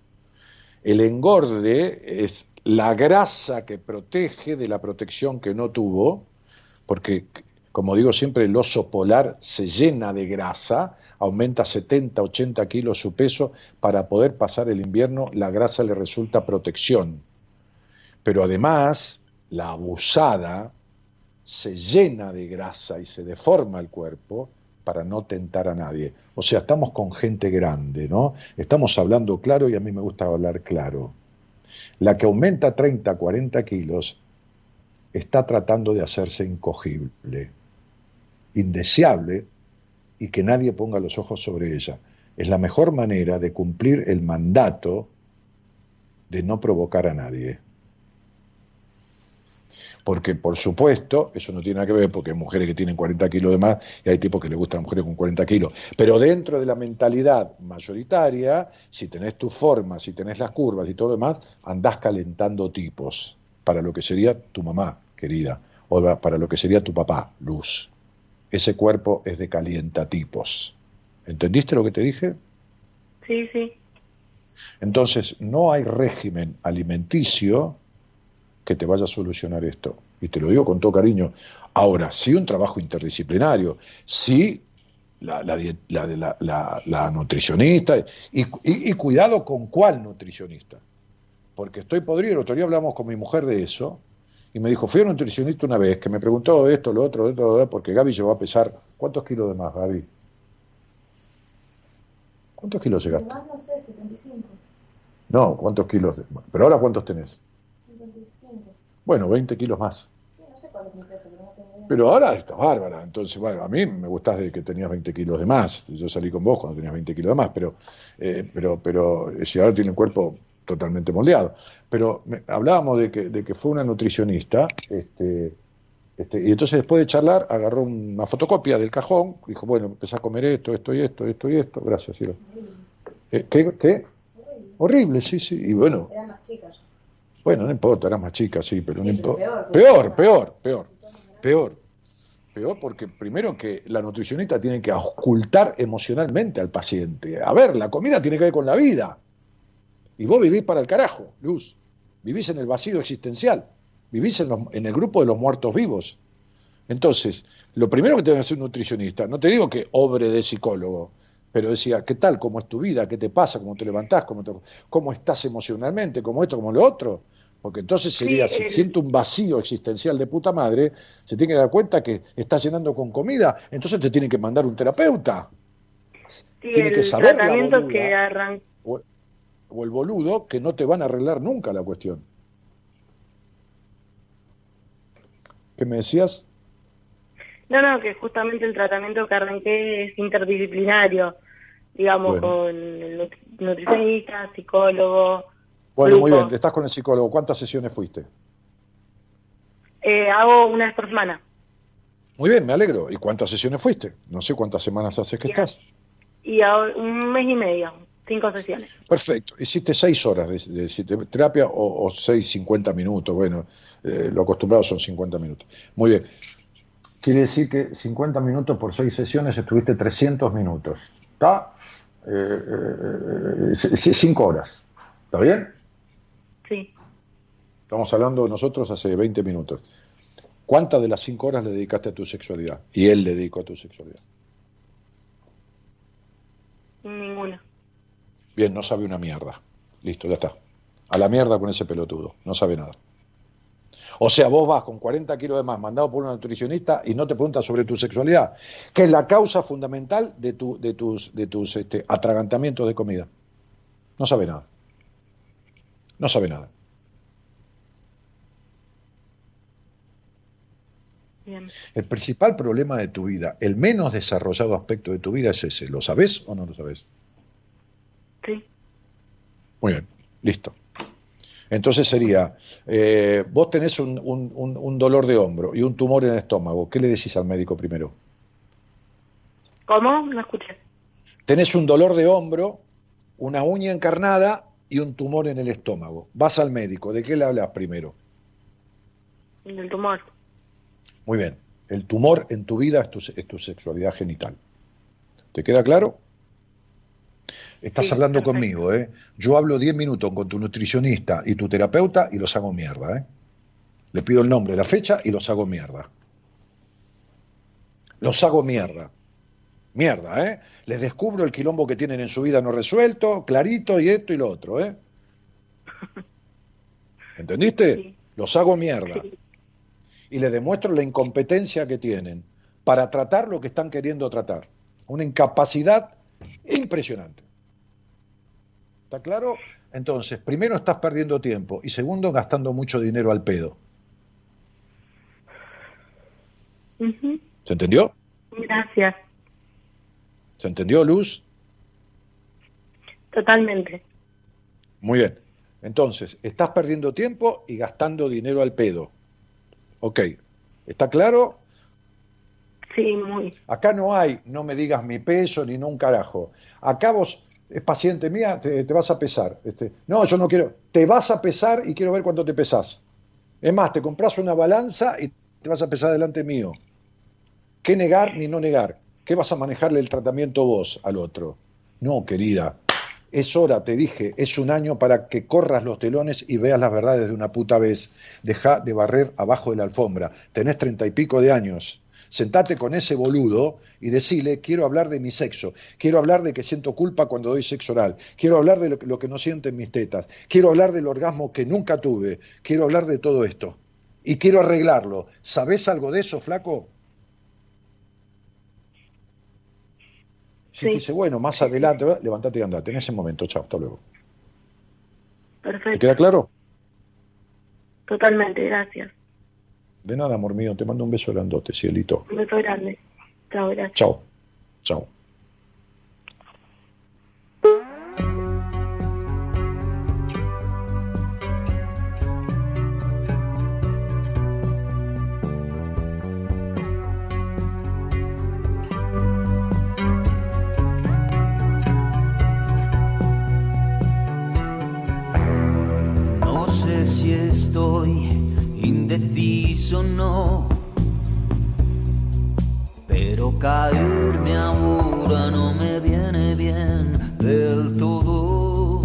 el engorde es la grasa que protege de la protección que no tuvo, porque como digo siempre, el oso polar se llena de grasa, aumenta 70, 80 kilos su peso, para poder pasar el invierno, la grasa le resulta protección. Pero además, la abusada se llena de grasa y se deforma el cuerpo para no tentar a nadie. O sea, estamos con gente grande, ¿no? Estamos hablando claro y a mí me gusta hablar claro. La que aumenta 30, 40 kilos está tratando de hacerse incogible, indeseable y que nadie ponga los ojos sobre ella. Es la mejor manera de cumplir el mandato de no provocar a nadie. Porque, por supuesto, eso no tiene nada que ver porque hay mujeres que tienen 40 kilos de más y hay tipos que les gustan mujeres con 40 kilos. Pero dentro de la mentalidad mayoritaria, si tenés tu forma, si tenés las curvas y todo lo demás, andás calentando tipos para lo que sería tu mamá, querida, o para lo que sería tu papá, Luz. Ese cuerpo es de calientatipos. ¿Entendiste lo que te dije? Sí, sí. Entonces, no hay régimen alimenticio que te vaya a solucionar esto. Y te lo digo con todo cariño. Ahora, sí un trabajo interdisciplinario, sí la, la, nutricionista, y, y, cuidado con cuál nutricionista. Porque estoy podrido, el otro día hablamos con mi mujer de eso, y me dijo, fui a un nutricionista una vez que me preguntó esto, lo otro, lo otro, porque Gaby llegó a pesar, ¿cuántos kilos de más, Gaby? ¿Cuántos kilos llegaste? más no sé, 75. No, ¿cuántos kilos? de- Pero ahora ¿cuántos tenés? 55. Bueno, 20 kilos más. Sí, no sé cuál es mi peso, pero no tengo idea. Pero ahora estás bárbara. Entonces, bueno, a mí me gustás de que tenías 20 kilos de más. Yo salí con vos cuando tenías 20 kilos de más, pero, eh, pero, pero eh, si ahora tiene el cuerpo totalmente moldeado. Pero me- hablábamos de que, de que fue una nutricionista, este, este, y entonces después de charlar agarró una fotocopia del cajón, dijo, bueno, empecé a comer esto, esto y esto, esto y esto. Gracias, Ciro. Eh, ¿Qué? ¿Qué? Horrible, sí, sí. Y bueno, Era más chica yo. bueno, no importa, era más chica, sí, pero no Sí, importa. peor, Peor, peor. peor, peor, peor. Peor porque primero que la nutricionista tiene que ocultar emocionalmente al paciente. A ver, la comida tiene que ver con la vida. Y vos vivís para el carajo, Luz. Vivís en el vacío existencial. Vivís en, los- en el grupo de los muertos vivos. Entonces, lo primero que tiene que hacer un nutricionista, no te digo que obre de psicólogo, pero decía, ¿qué tal? ¿Cómo es tu vida? ¿Qué te pasa? ¿Cómo te levantás? ¿Cómo, te- cómo estás emocionalmente? ¿Cómo esto? ¿Cómo lo otro? Porque entonces sería, Sí, si el- siento un vacío existencial de puta madre, se tiene que dar cuenta que estás llenando con comida, entonces te tiene que mandar un terapeuta. Sí, Tiene el que saber tratamiento que arran- O, o el boludo que no te van a arreglar nunca la cuestión. ¿Qué me decías? No, no, que justamente el tratamiento que arranqué es interdisciplinario, digamos, Bueno. con el nut- nutricionista, psicólogo. Bueno, muy bien, estás con el psicólogo. ¿Cuántas sesiones fuiste? Eh, hago una vez por semana. Muy bien, me alegro. ¿Y cuántas sesiones fuiste? No sé cuántas semanas haces que estás. Y hago un mes y medio, cinco sesiones. Perfecto. Hiciste seis horas de, de psicoterapia o, o seis, cincuenta minutos. Bueno, eh, lo acostumbrado son 50 minutos. Muy bien. Quiere decir que 50 minutos por seis sesiones estuviste 300 minutos. ¿Está? Eh, eh, eh, cinco horas. ¿Está bien? Sí. Estamos hablando nosotros hace 20 minutos. ¿Cuántas de las cinco horas le dedicaste a tu sexualidad? Y él le dedicó a tu sexualidad. Ninguna. Bien, no sabe una mierda. Listo, ya está. A la mierda con ese pelotudo. No sabe nada. O sea, vos vas con 40 kilos de más mandado por una nutricionista y no te preguntas sobre tu sexualidad, que es la causa fundamental de, tu, de tus, de tus este, atragantamientos de comida. No sabe nada. No sabe nada. Bien. El principal problema de tu vida, el menos desarrollado aspecto de tu vida es ese. ¿Lo sabés o no lo sabés? Muy bien, listo. Entonces sería, eh, vos tenés un, un- un- un dolor de hombro y un tumor en el estómago. ¿Qué le decís al médico primero? ¿Cómo? No escuché. Tenés un dolor de hombro, una uña encarnada y un tumor en el estómago. Vas al médico. ¿De qué le hablas primero? Del tumor. Muy bien. El tumor en tu vida es tu, es tu sexualidad genital. ¿Te queda claro? Estás Sí, hablando perfecto. conmigo, ¿eh? Yo hablo 10 minutos con tu nutricionista y tu terapeuta y los hago mierda, ¿eh? Le pido el nombre, la fecha y los hago mierda. Los hago mierda. Mierda, ¿eh? Les descubro el quilombo que tienen en su vida no resuelto, clarito y esto y lo otro, ¿eh? ¿Entendiste? Sí. Los hago mierda Sí. y les demuestro la incompetencia que tienen para tratar lo que están queriendo tratar. Una incapacidad impresionante. ¿Está claro? Entonces, primero estás perdiendo tiempo y segundo gastando mucho dinero al pedo. ¿Se entendió? Gracias. ¿Se entendió, Luz? Totalmente. Muy bien. Entonces, estás perdiendo tiempo y gastando dinero al pedo. Ok. ¿Está claro? Sí, muy. Acá no hay, no me digas mi peso ni no un carajo. Acá vos, es paciente mía, te, vas a pesar. Este, no, yo no quiero. Te vas a pesar y quiero ver cuánto te pesás. Es más, te compras una balanza y te vas a pesar delante mío. ¿Qué negar ni no negar? ¿Qué vas a manejarle el tratamiento vos al otro? No, querida. Es hora, te dije, es un año para que corras los telones y veas las verdades de una puta vez. Deja de barrer abajo de la alfombra. Tenés treinta y pico de años. Sentate con ese boludo y decile, quiero hablar de mi sexo, quiero hablar de que siento culpa cuando doy sexo oral, quiero hablar de lo, que- lo que no siento en mis tetas, quiero hablar del orgasmo que nunca tuve, quiero hablar de todo esto. Y quiero arreglarlo. ¿Sabés algo de eso, flaco? Si Sí. te dice, bueno, más adelante, va, levantate y andate. En ese momento, chao, hasta luego. ¿Te Perfecto. queda claro? Totalmente, gracias. De nada, amor mío, te mando un beso grandote, cielito. Un beso grande. Chao, gracias. Chao. Chao. No sé si estoy no, pero caerme ahora no me viene bien del todo.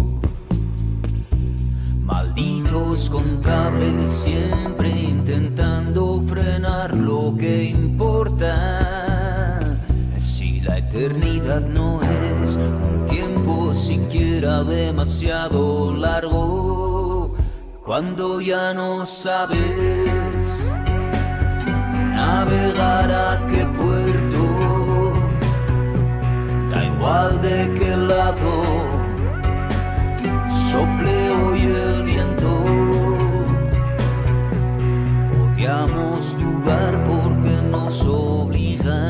Malditos contables siempre intentando frenar lo que importa. Si la eternidad no es un tiempo siquiera demasiado largo, cuando ya no sabes navegar a qué puerto, da igual de qué lado sople hoy el viento. Odiamos dudar porque nos obliga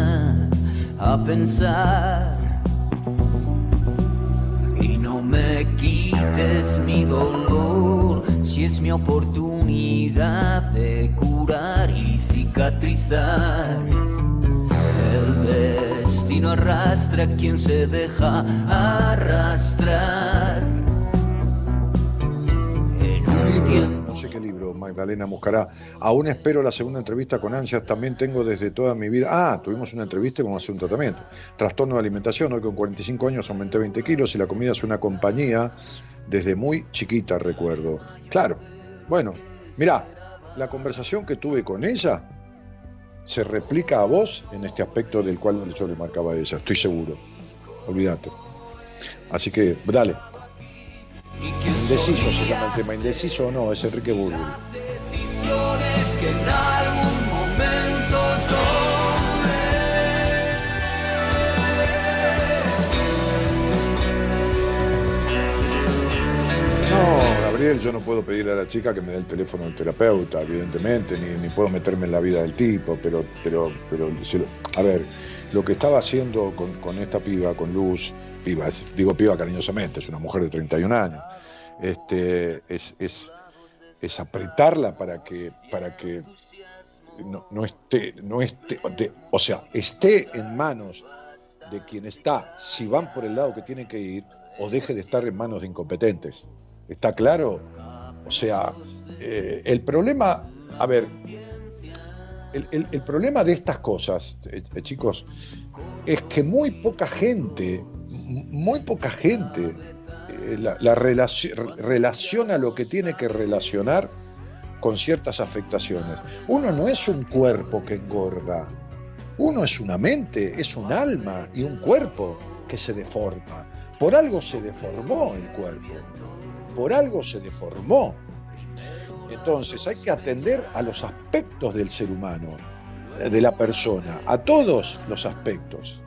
a pensar. Y no me quites mi dolor si es mi oportunidad de curar cicatrizar. El destino arrastra a quien se deja arrastrar. En un tiempo No sé qué libro, Magdalena Muscará. Aún espero la segunda entrevista con ansias. También tengo desde toda mi vida. Ah, tuvimos una entrevista y vamos a hacer un tratamiento. Trastorno de alimentación. Hoy con 45 años aumenté 20 kilos y la comida es una compañía desde muy chiquita, recuerdo. Claro. Bueno, mirá, la conversación que tuve con ella se replica a vos en este aspecto del cual yo le marcaba a ella. Estoy seguro. Olvídate. Así que, dale. Indeciso se llama el tema. Indeciso o no, es Enrique Burgui. No, Gabriel, yo no puedo pedirle a la chica que me dé el teléfono del terapeuta, evidentemente, ni, ni puedo meterme en la vida del tipo, pero, pero, pero, lo- a ver, lo que estaba haciendo con, con esta piba, con Luz, piba, es- digo piba cariñosamente, es una mujer de 31 años, este, es, es, es apretarla para que, para que no, no esté, no esté, de- o sea, esté en manos de quien está, si van por el lado que tienen que ir, o deje de estar en manos de incompetentes. ¿Está claro? O sea, eh, el problema, a ver, el, problema de estas cosas, eh, eh, chicos, es que muy poca gente, muy poca gente la, la relaci- relaciona lo que tiene que relacionar con ciertas afectaciones. Uno no es un cuerpo que engorda, uno es una mente, es un alma y un cuerpo que se deforma. Por algo se deformó el cuerpo, por algo se deformó. Entonces hay que atender a los aspectos del ser humano, de la persona, a todos los aspectos.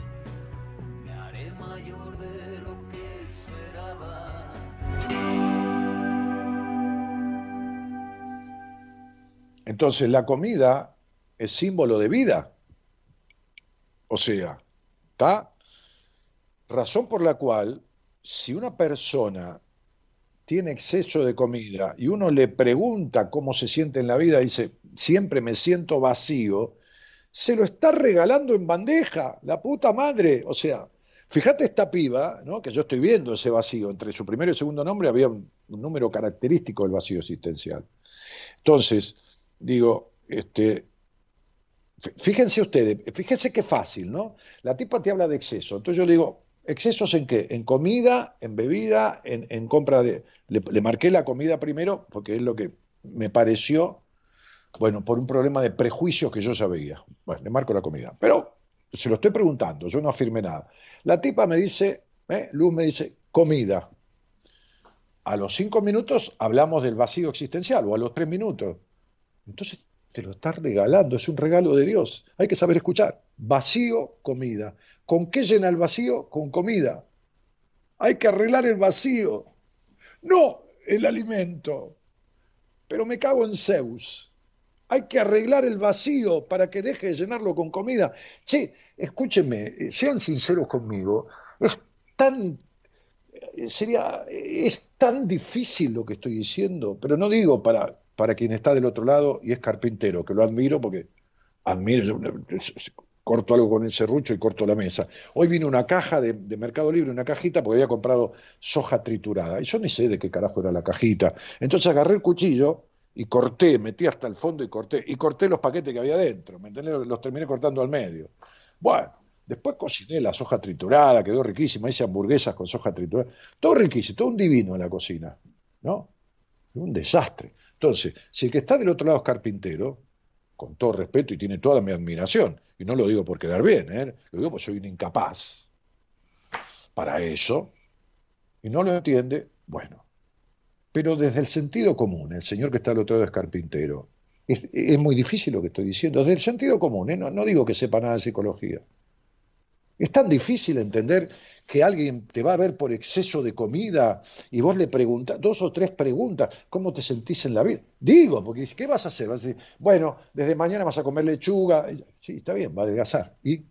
Entonces la comida es símbolo de vida. O sea, ¿está? Razón por la cual, si una persona tiene exceso de comida y uno le pregunta cómo se siente en la vida, dice, siempre me siento vacío, se lo está regalando en bandeja, la puta madre. O sea, fíjate esta piba, ¿no? que yo estoy viendo ese vacío, entre su primero y segundo nombre había un, número característico del vacío existencial. Entonces, digo, este, fí- fíjense ustedes, fíjense qué fácil, ¿no? La tipa te habla de exceso, entonces yo le digo, ¿excesos en qué? En comida, en bebida, en, en compra de... Le, marqué la comida primero porque es lo que me pareció, bueno, por un problema de prejuicios que yo sabía. Bueno, le marco la comida. Pero se lo estoy preguntando, yo no afirmé nada. La tipa me dice, ¿eh? Luz me dice, comida. A los cinco minutos hablamos del vacío existencial, o a los tres minutos. Entonces te lo está regalando, es un regalo de Dios. Hay que saber escuchar. Vacío, comida. ¿Con qué llena el vacío? Con comida. Hay que arreglar el vacío. No el alimento. Pero me cago en Zeus. Hay que arreglar el vacío para que deje de llenarlo con comida. Che, escúchenme, eh, sean sinceros conmigo. Es tan eh, sería es tan difícil lo que estoy diciendo, pero no digo para para quien está del otro lado y es carpintero, que lo admiro porque admiro, corto algo con el serrucho y corto la mesa. Hoy vino una caja de, Mercado Libre, una cajita, porque había comprado soja triturada. Y yo ni sé de qué carajo era la cajita. Entonces agarré el cuchillo y corté, metí hasta el fondo y corté. Y corté los paquetes que había dentro. ¿Me entendés? Los terminé cortando al medio. Bueno, después cociné la soja triturada, quedó riquísima. Hice hamburguesas con soja triturada. Todo riquísimo, todo un divino en la cocina. ¿No? Un desastre. Entonces, si el que está del otro lado es carpintero, con todo respeto y tiene toda mi admiración, y no lo digo por quedar bien, ¿eh? lo digo porque soy un incapaz para eso, y no lo entiende, bueno. Pero desde el sentido común, el señor que está al otro lado es carpintero, es, muy difícil lo que estoy diciendo, desde el sentido común, ¿eh? no, no digo que sepa nada de psicología. Es tan difícil entender que alguien te va a ver por exceso de comida y vos le preguntas, dos o tres preguntas, ¿cómo te sentís en la vida? Digo, porque ¿qué vas a hacer? Vas a decir, bueno, desde mañana vas a comer lechuga. Sí, está bien, va a adelgazar. ¿Y?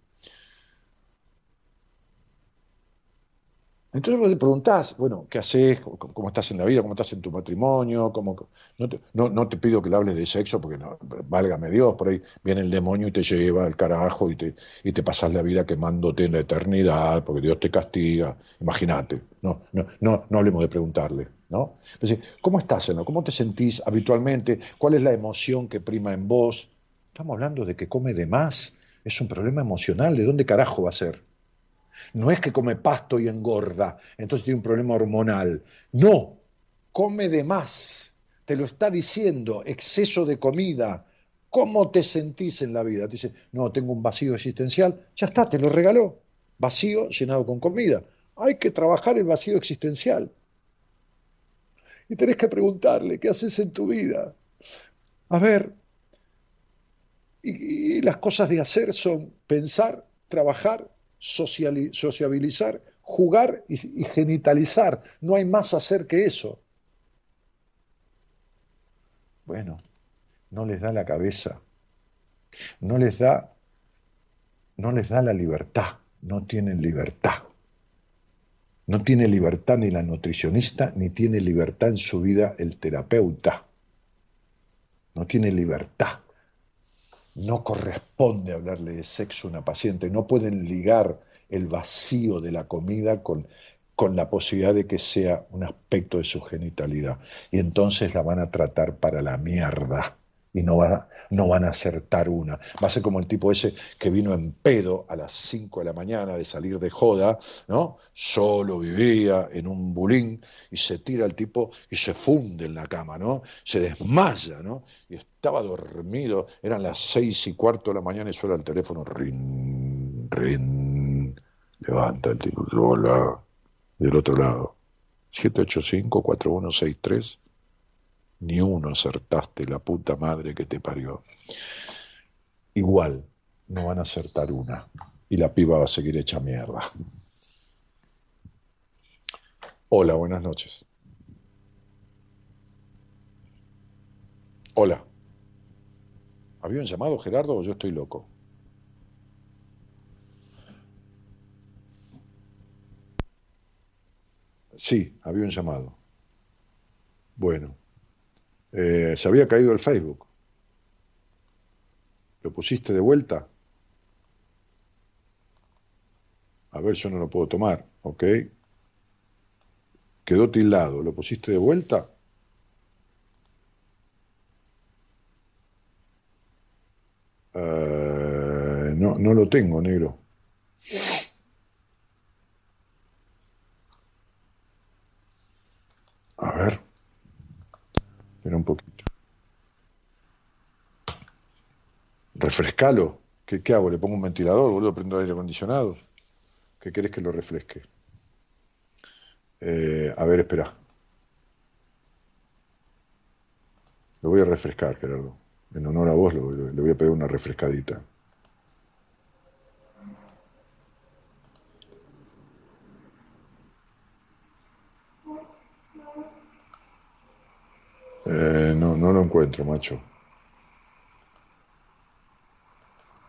Entonces vos te preguntás, bueno, ¿qué haces? ¿Cómo estás en la vida? ¿Cómo estás en tu matrimonio? ¿Cómo... No, te, no, no, te, pido que le hables de sexo, porque no, válgame Dios, por ahí viene el demonio y te lleva al carajo y te, y te pasas la vida quemándote en la eternidad, porque Dios te castiga. Imagínate, no, no, no, no hablemos de preguntarle, ¿no? Entonces, ¿cómo estás, en ¿Cómo te sentís habitualmente? ¿Cuál es la emoción que prima en vos? Estamos hablando de que come de más. Es un problema emocional. ¿De dónde carajo va a ser? No es que come pasto y engorda, entonces tiene un problema hormonal. No, come de más. Te lo está diciendo, exceso de comida. ¿Cómo te sentís en la vida? Te dice, no, tengo un vacío existencial. Ya está, te lo regaló. Vacío llenado con comida. Hay que trabajar el vacío existencial. Y tenés que preguntarle, ¿qué haces en tu vida? A ver, y, y las cosas de hacer son pensar, trabajar, sociabilizar, jugar y, y, genitalizar. No hay más hacer que eso. Bueno, no les da la cabeza, no les da, no les da la libertad, no tienen libertad. No tiene libertad ni la nutricionista, ni tiene libertad en su vida el terapeuta. No tiene libertad no corresponde hablarle de sexo a una paciente, no pueden ligar el vacío de la comida con, con la posibilidad de que sea un aspecto de su genitalidad. Y entonces la van a tratar para la mierda y no, va, no van a acertar una. Va a ser como el tipo ese que vino en pedo a las 5 de la mañana de salir de joda, ¿no? Solo vivía en un bulín y se tira el tipo y se funde en la cama, ¿no? Se desmaya, ¿no? Y estaba dormido, eran las seis y cuarto de la mañana y suena el teléfono, rin, rin, levanta el tipo, hola, del otro lado, 785-4163 ni uno acertaste, la puta madre que te parió. Igual, no van a acertar una. Y la piba va a seguir hecha mierda. Hola, buenas noches. Hola. ¿Habían llamado Gerardo o yo estoy loco? Sí, había un llamado. Bueno. Eh, se había caído el Facebook. ¿Lo pusiste de vuelta? A ver, yo no lo puedo tomar, ¿ok? Quedó tildado. ¿Lo pusiste de vuelta? Uh, no, no lo tengo, negro. A ver. Espera un poquito. Refrescalo. ¿Qué, ¿Qué, hago? ¿Le pongo un ventilador? ¿Boludo? ¿Prendo aire acondicionado? ¿Qué querés que lo refresque? Eh, a ver, espera. Lo voy a refrescar, Gerardo. en honor a vos, lo- le voy a pedir una refrescadita. Eh, no, no lo encuentro, macho.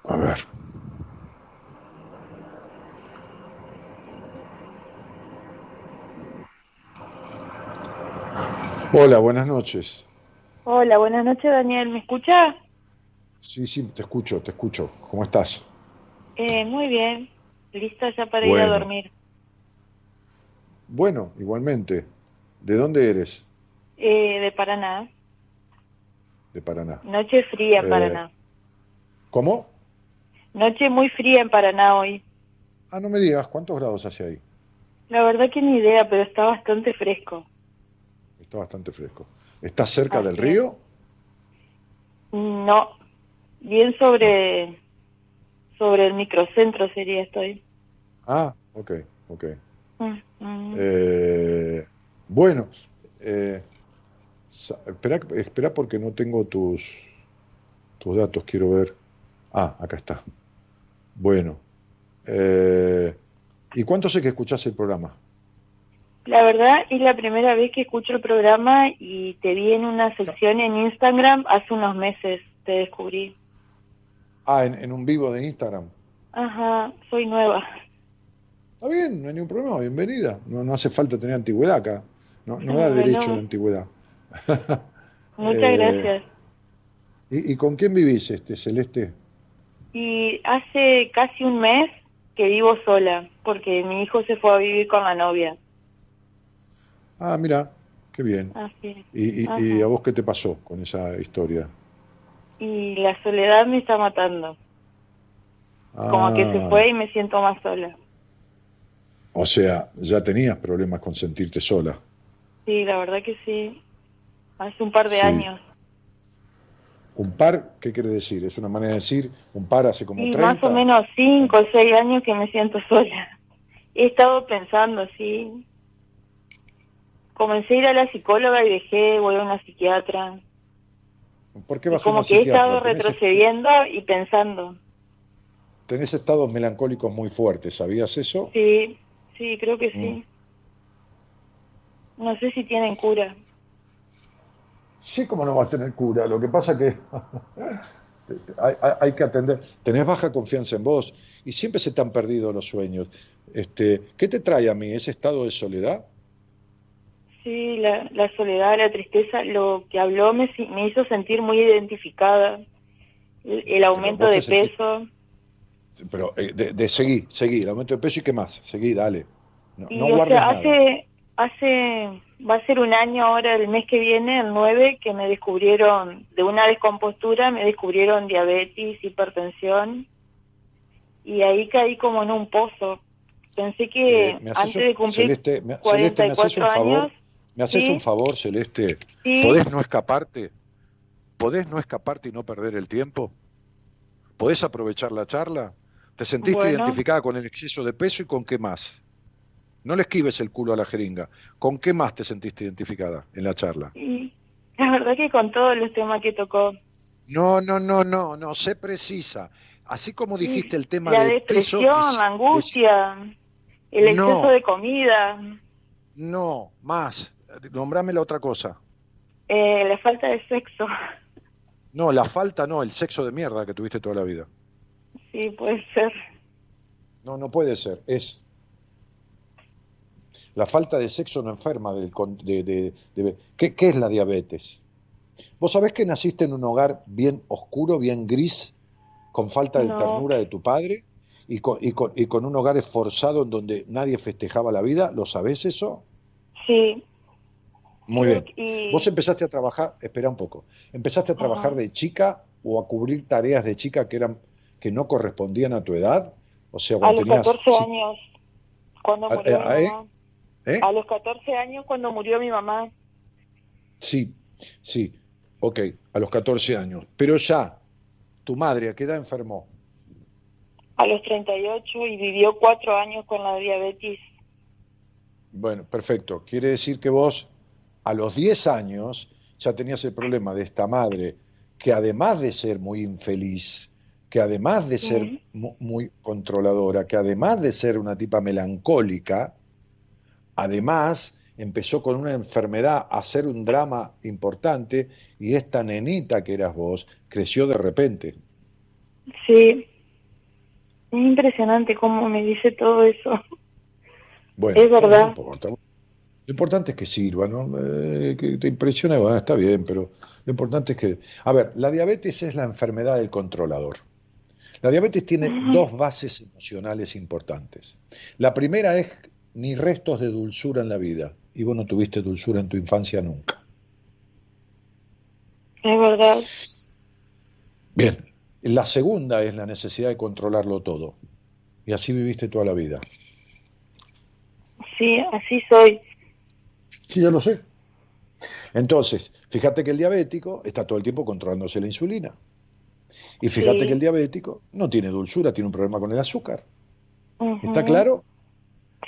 A ver. Hola, buenas noches. Hola, buenas noches, Daniel. ¿Me escucha? Sí, sí, te escucho, te escucho. ¿Cómo estás? Eh, muy bien. Lista ya para ir a dormir. Bueno, igualmente. ¿De dónde eres? Eh, de Paraná. De Paraná. Noche fría Eh, Paraná. ¿Cómo? Noche muy fría en Paraná hoy. Ah, no me digas, ¿cuántos grados hace ahí? La verdad que ni idea, pero está bastante fresco. Está bastante fresco. ¿Estás cerca Así del río? No, bien sobre sobre el microcentro sería estoy. Ah, ok, ok. Mm, mm. Eh, bueno, eh, espera, espera porque no tengo tus, tus datos, quiero ver. Ah, acá está. Bueno. eh, ¿Y cuánto sé que escuchás el programa? La verdad es la primera vez que escucho el programa y te vi en una sección en Instagram hace unos meses, te descubrí. Ah, en, en un vivo de Instagram. Ajá, soy nueva. Está bien, no hay ningún problema, bienvenida. No, no hace falta tener antigüedad acá. No, no da Bueno. derecho la antigüedad. Muchas Eh, gracias. ¿Y, y con quién vivís, este Celeste? Y hace casi un mes que vivo sola, porque mi hijo se fue a vivir con la novia. Ah, mira, qué bien. Así. ¿Y, y- a vos qué te pasó con esa historia? Y la soledad me está matando. Como que se Ah, fue y me siento más sola. O sea, ya tenías problemas con sentirte sola. Sí, la verdad que sí. Hace un par de Sí. años. ¿Un par? ¿Qué quiere decir? ¿Es una manera de decir un par hace como 30? más o menos cinco o seis años que me siento sola. He estado pensando, sí. Comencé a ir a la psicóloga y dejé, voy a una psiquiatra. ¿Por qué Y a como una que he estado Tenés- retrocediendo y pensando. Tenés estados melancólicos muy fuertes, ¿sabías eso? Sí, sí, creo que Mm. sí. No sé si tienen cura. Sí, como no vas a tener cura. Lo que pasa que hay, hay- hay que atender. Tenés baja confianza en vos y siempre se te han perdido los sueños. Este, ¿Qué te trae a mí ese estado de soledad? Sí, la, la soledad, la tristeza, lo que habló me, hizo sentir muy identificada. El, el aumento de peso. Pero eh, de, de seguir, seguir, aumento de peso y qué más. Seguí, dale. No, Y, no o guardes sea, nada. hace, hace, va a ser un año ahora, el mes que viene, el 9, que me descubrieron, de una descompostura, me descubrieron diabetes, hipertensión, y ahí caí como en un pozo. Pensé que Eh, ¿me haces antes un- de cumplir Celeste, me- Celeste, ¿me haces 44 un favor? años, ¿Me haces sí. un favor, Celeste? Sí. ¿Podés no escaparte? ¿Podés no escaparte y no perder el tiempo? ¿Podés aprovechar la charla? ¿Te sentiste Bueno. identificada con el exceso de peso y con qué más? No le esquives el culo a la jeringa. ¿Con qué más te sentiste identificada en la charla? y la verdad que con todos los temas que tocó, No, no, no, no, no, sé precisa. Así como dijiste el tema la peso... depresión, la angustia, el No. exceso de comida, No, más. Nombrame la otra cosa. eh, la falta de sexo, No, la falta no, el sexo de mierda que tuviste toda la vida. sí, puede ser. No, no puede ser, es. La falta de sexo no enferma del, de, de- de- ¿Qué, qué es la diabetes? ¿Vos sabés que naciste en un hogar bien oscuro, bien gris, con falta de No. ternura de tu padre y con, y, con, y con un hogar esforzado en donde nadie festejaba la vida? ¿Lo sabés eso? Sí. Muy bien. Y- Vos empezaste a trabajar, espera un poco, empezaste a trabajar de chica o a cubrir tareas de chica que eran que no correspondían a tu edad, o sea, A cuando los tenías 14 sí, años, cuando murió mi mamá. ¿Eh? A los 14 años cuando murió mi mamá. Sí, sí, ok, a los 14 años. Pero ya, tu madre, ¿a qué edad enfermó? A los 38 y vivió cuatro años con la diabetes. Bueno, perfecto. Quiere decir que vos a los 10 años ya tenías el problema de esta madre que además de ser muy infeliz, que además de ser muy controladora, que además de ser una tipa melancólica, además empezó con una enfermedad a ser un drama importante y esta nenita que eras vos creció de repente. Sí. Es impresionante cómo me dice todo eso. Bueno, Es verdad. no importa. Lo importante es que sirva, ¿no? Eh, que te impresione, bueno, está bien, pero lo importante es que... A ver, la diabetes es la enfermedad del controlador. La diabetes tiene dos bases emocionales importantes. La primera es ni restos de dulzura en la vida. Y vos no tuviste dulzura en tu infancia nunca. Es verdad. Bien. La segunda es la necesidad de controlarlo todo. Y así viviste toda la vida. Sí, así soy. Sí, ya lo sé. Entonces, fíjate que el diabético está todo el tiempo controlándose la insulina. Y fíjate Sí. que el diabético no tiene dulzura, tiene un problema con el azúcar. ¿Está claro?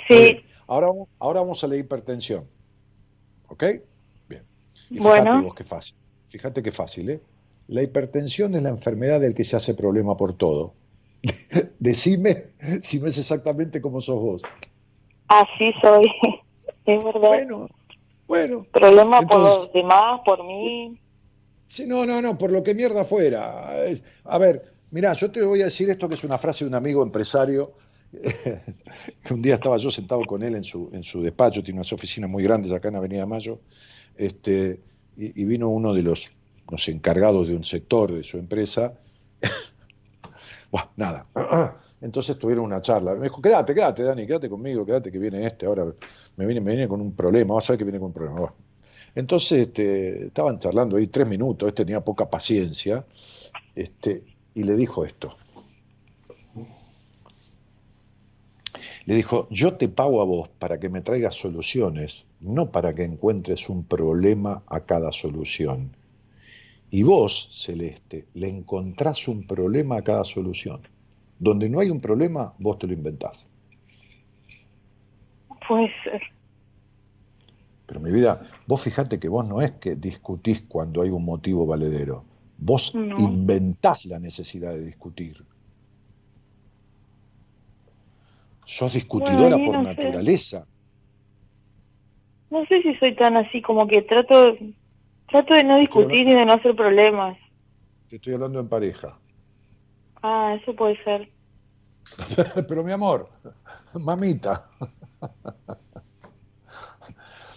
Sí. Ahora, vamos- ahora vamos a la hipertensión. ¿Ok? Bien. Y fíjate Bueno. vos qué fácil. Fíjate qué fácil, ¿eh? La hipertensión es la enfermedad del que se hace problema por todo. Decime si no es exactamente como sos vos. Así soy. Es verdad. Bueno, bueno. Problema por los demás, por mí. Sí, no, no, no, por lo que mierda fuera. A ver, mirá, yo te voy a decir esto que es una frase de un amigo empresario, que un día estaba yo sentado con él en su, en su despacho, tiene unas oficinas muy grandes acá en Avenida Mayo, este, y, vino uno de los, los encargados de un sector de su empresa. Buah, nada. Entonces tuvieron una charla. Me dijo, quédate, quédate, Dani, quédate conmigo, quédate que viene este, ahora me viene, me viene con un problema, vas a ver que viene con un problema. Entonces este, estaban charlando ahí tres minutos, este tenía poca paciencia, este, y le dijo esto. Le dijo, yo te pago a vos para que me traigas soluciones, no para que encuentres un problema a cada solución. Y vos, Celeste, le encontrás un problema a cada solución. Donde no hay un problema, vos te lo inventás. Puede ser. Pero mi vida, vos fijate que vos no es que discutís cuando hay un motivo valedero. Vos No. inventás la necesidad de discutir. Sos discutidora por no sé. naturaleza. No sé si soy tan así, como que trato, trato de no discutir y de no hacer problemas. Te estoy hablando en pareja. Ah, eso puede ser. Pero mi amor, mamita.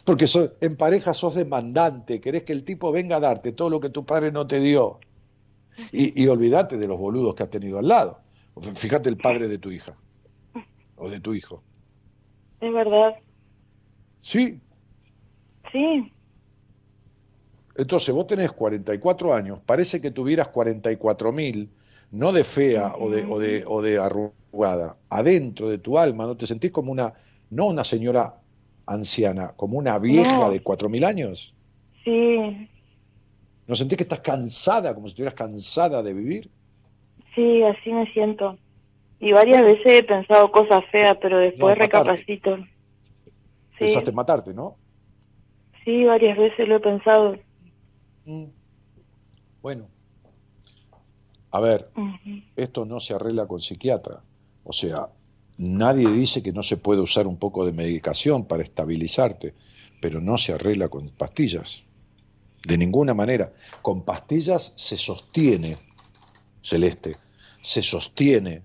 Porque so- en pareja sos demandante, querés que el tipo venga a darte todo lo que tu padre no te dio. Y, y olvídate de los boludos que has tenido al lado. Fíjate el padre de tu hija o de tu hijo. Es verdad. Sí, Sí. entonces vos tenés 44 años, parece que tuvieras 44 mil, no de fea o, de, o, de, o de arrugada, adentro de tu alma, ¿no te sentís como una, no una señora anciana, como una vieja No. de 4 mil años? Sí, ¿No sentís que estás cansada, como si estuvieras cansada de vivir? sí, así me siento. Y varias veces he pensado cosas feas, pero después No, recapacito. Sí, Pensaste en matarte, ¿no? sí, varias veces lo he pensado. Mm. Bueno, a ver, esto no se arregla con psiquiatra. O sea, nadie dice que no se puede usar un poco de medicación para estabilizarte, pero no se arregla con pastillas. De ninguna manera. Con pastillas se sostiene, Celeste, se sostiene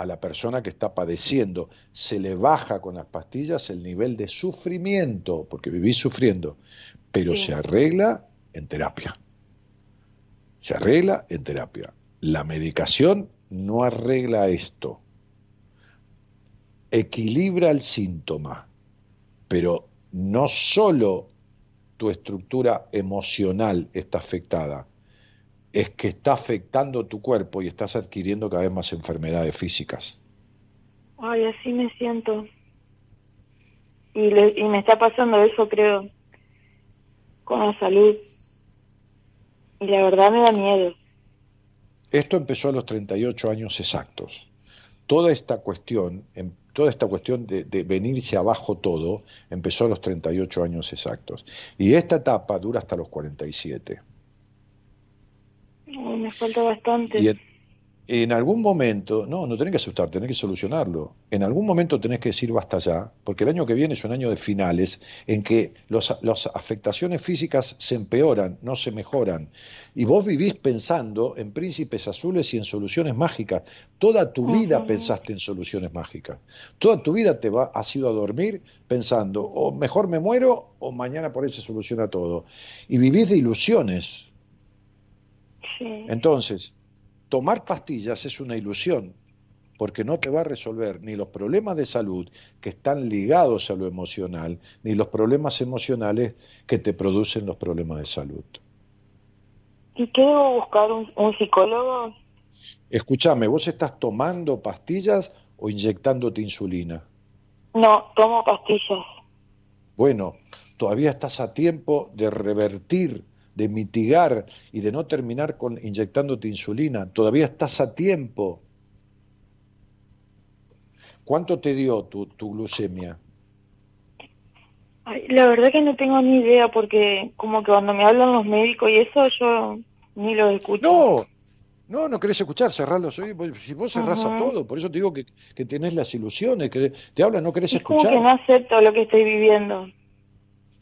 a la persona que está padeciendo, se le baja con las pastillas el nivel de sufrimiento, porque vivís sufriendo, pero Sí. se arregla en terapia. Se arregla en terapia. La medicación no arregla esto. Equilibra el síntoma, pero no solo tu estructura emocional está afectada, es que está afectando tu cuerpo y estás adquiriendo cada vez más enfermedades físicas. Ay, así me siento. Y, le- y me está pasando eso, creo, con la salud. Y la verdad me da miedo. Esto empezó a los 38 años exactos. Toda esta cuestión, em- toda esta cuestión de, de venirse abajo todo, empezó a los 38 años exactos. Y esta etapa dura hasta los 47. Me falta bastante. Y en, en algún momento, no, no tenés que asustar, tenés que solucionarlo. En algún momento tenés que decir basta ya, porque el año que viene es un año de finales en que los- las afectaciones físicas se empeoran, no se mejoran. Y vos vivís pensando en príncipes azules y en soluciones mágicas. Toda tu vida pensaste en soluciones mágicas. Toda tu vida te va, has ido a dormir pensando, o mejor me muero, o mañana por ahí se soluciona todo. Y vivís de ilusiones. Sí. Entonces, tomar pastillas es una ilusión, porque no te va a resolver ni los problemas de salud que están ligados a lo emocional, ni los problemas emocionales que te producen los problemas de salud. ¿Y qué debo buscar? ¿Un, un psicólogo? Escúchame, ¿vos estás tomando pastillas o inyectándote insulina? No, tomo pastillas. Bueno, todavía estás a tiempo de revertir, de mitigar y de no terminar con inyectándote insulina. Todavía estás a tiempo. ¿Cuánto te dio tu, tu glucemia? Ay, la verdad que no tengo ni idea porque como que cuando me hablan los médicos y eso yo ni lo escucho. No, no, no querés escuchar, cerrás los oídos. Si vos cerrás a todo, por eso te digo que, que tenés las ilusiones, que te hablan, no querés es como escuchar. que no acepto lo que estoy viviendo.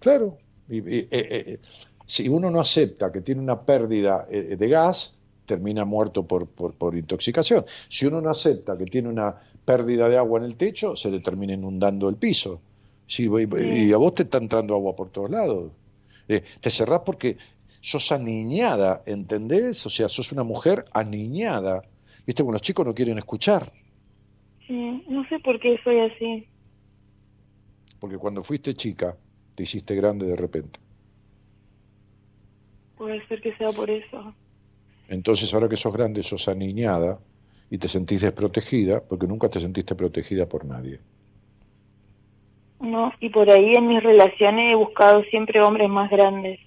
Claro. Y- y- eh, eh, si uno no acepta que tiene una pérdida eh, de gas, termina muerto por, por, por intoxicación. Si uno no acepta que tiene una pérdida de agua en el techo, se le termina inundando el piso. Sí, y, a vos te está entrando agua por todos lados. Eh, te cerrás porque sos aniñada, ¿entendés? O sea, sos una mujer aniñada. ¿Viste? Cuando los chicos no quieren escuchar. Sí, no sé por qué soy así. Porque cuando fuiste chica, te hiciste grande de repente. Puede ser que sea por eso. Entonces, ahora que sos grande, sos aniñada y te sentís desprotegida porque nunca te sentiste protegida por nadie. No, y por ahí en mis relaciones he buscado siempre hombres más grandes.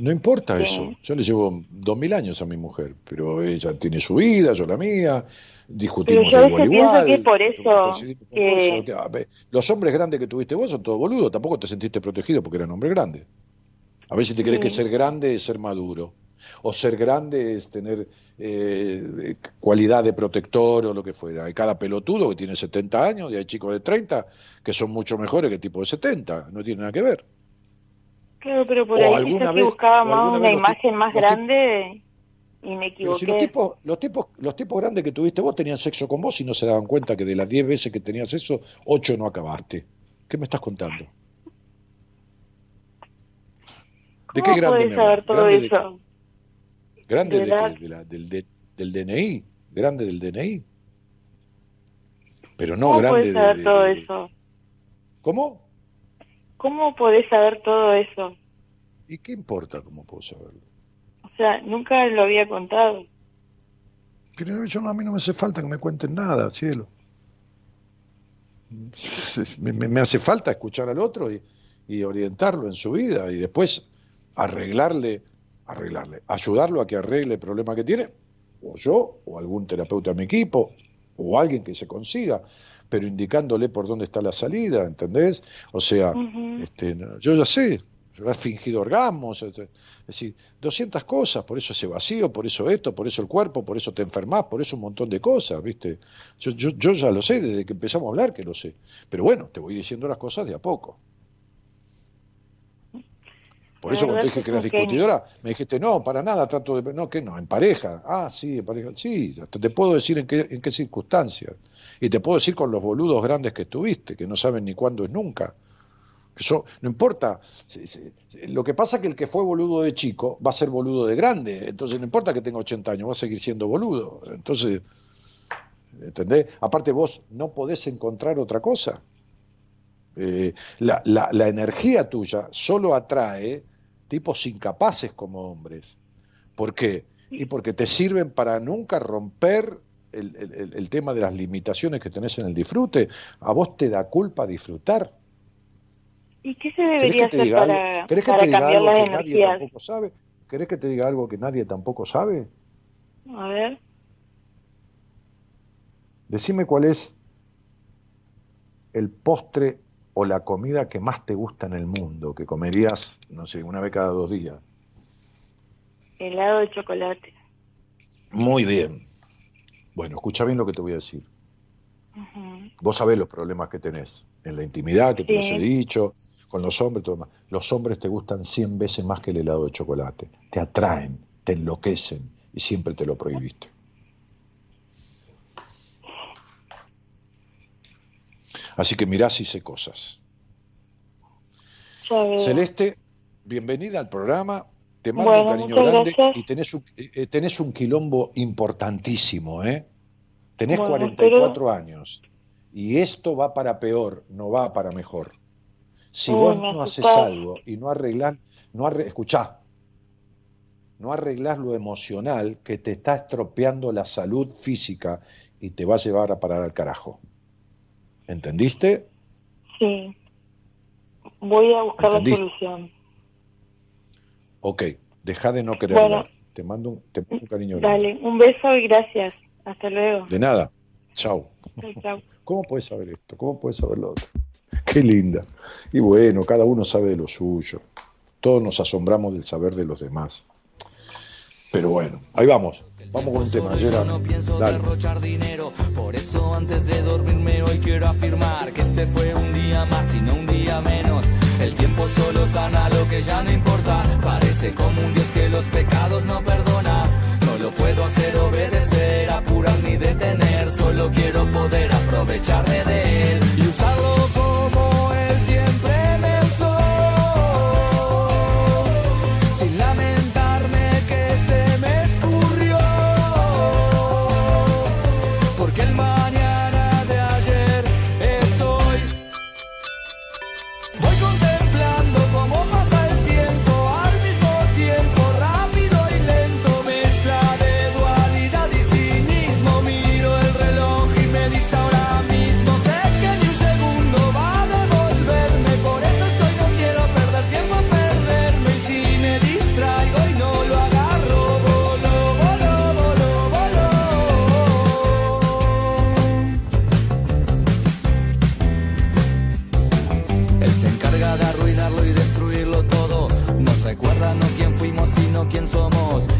No importa Sí. eso. Yo le llevo dos mil años a mi mujer, pero ella tiene su vida, yo la mía, discutimos Pero yo de igual igual. que es por eso coincidimos con que- cosas, que, a ver, Los hombres grandes que tuviste vos son todos boludos, tampoco te sentiste protegido porque eran hombres grandes. A veces te crees Sí. que ser grande es ser maduro, o ser grande es tener eh, cualidad de protector o lo que fuera. Hay cada pelotudo que tiene 70 años y hay chicos de 30 que son mucho mejores que el tipo de 70, no tiene nada que ver. Claro, pero por O ahí alguna quizás que vez- buscaba más una imagen más grande y me Pero equivoqué. si los tipos, los tipos, los tipos grandes que tuviste vos tenían sexo con vos y no se daban cuenta que de las 10 veces que tenías sexo, 8 no acabaste. ¿Qué me estás contando? ¿De qué ¿Cómo grande me saber hablas? todo ¿Grande de eso? qué? ¿Grande De de. De la- del, de- del DNI? ¿Grande del DNI? Pero no ¿Cómo grande saber de, todo de- eso? ¿Cómo? ¿Cómo podés saber todo eso? ¿Y qué importa cómo puedo saberlo? O sea, nunca lo había contado. Pero yo, a mí no me hace falta que me cuenten nada, cielo. Me, me- me hace falta escuchar al otro y, y orientarlo en su vida y después arreglarle, arreglarle, ayudarlo a que arregle el problema que tiene, o yo, o algún terapeuta de mi equipo, o alguien que se consiga, pero indicándole por dónde está la salida, ¿entendés? O sea, Ujú. este, no, yo ya sé, yo he fingido orgasmos, es decir, 200 cosas, por eso ese vacío, por eso esto, por eso el cuerpo, por eso te enfermas, por eso un montón de cosas, ¿viste? Yo, yo, yo ya lo sé, desde que empezamos a hablar que lo sé. Pero bueno, te voy diciendo las cosas de a poco. Por eso cuando te dije que eras genio. discutidora, me dijiste, no, para nada, trato de... No, que no, en pareja. Ah, sí, en pareja. Sí, hasta te puedo decir en qué, en qué circunstancias. Y te puedo decir con los boludos grandes que estuviste, que no saben ni cuándo es nunca. Eso no importa. Lo que pasa es que el que fue boludo de chico va a ser boludo de grande. Entonces no importa que tenga 80 años, va a seguir siendo boludo. Entonces, ¿entendés? Aparte vos no podés encontrar otra cosa. Eh, la, la- la energía tuya solo atrae tipos incapaces como hombres. ¿Por qué? Y porque te sirven para nunca romper el, el- tema de las limitaciones que tenés en el disfrute. A vos te da culpa disfrutar. ¿Y qué se ¿Querés debería hacer diga algo, para, ¿querés que para te diga cambiar algo las que nadie tampoco sabe? ¿Querés que te diga algo que nadie tampoco sabe? A ver, Decime cuál es el postre o la comida que más te gusta en el mundo, que comerías, no sé, una vez cada dos días. helado de chocolate. Muy bien. Bueno, escucha bien lo que te voy a decir. Ujú. Vos sabés los problemas que tenés en la intimidad, que te los he dicho, con los hombres, todo demás. Los hombres te gustan 100 veces más que el helado de chocolate. Te atraen, te enloquecen y siempre te lo prohibiste. Así que mirá si sé cosas. Celeste, bienvenida al programa. Te mando Bueno, un cariño grande gracias. y tenés un, eh, tenés un quilombo importantísimo, ¿eh? Tenés Bueno, 44 años y esto va para peor, no va para mejor. Si vos no haces algo y no arreglás, no arre- escuchá, no arreglás lo emocional que te está estropeando la salud física y te va a llevar a parar al carajo. ¿Entendiste? Sí. Voy a buscar la solución. Ok, deja de no querer Bueno. Te mando un, te mando un cariño grande. Dale, un beso y gracias. Hasta luego. De nada. Chao. Chau. ¿Cómo puedes saber esto? ¿Cómo puedes saber lo otro? Qué linda. Y bueno, cada uno sabe de lo suyo. Todos nos asombramos del saber de los demás. Pero bueno, ahí vamos. Vamos con un tema. Yo Gerard. no pienso Dale. derrochar dinero, por eso antes de dormirme hoy quiero afirmar que este fue un día más y no un día menos. El tiempo solo sana lo que ya no importa. Parece como un Dios que los pecados no perdona. No lo puedo hacer obedecer, apurar ni detener. Solo quiero poder aprovecharme de él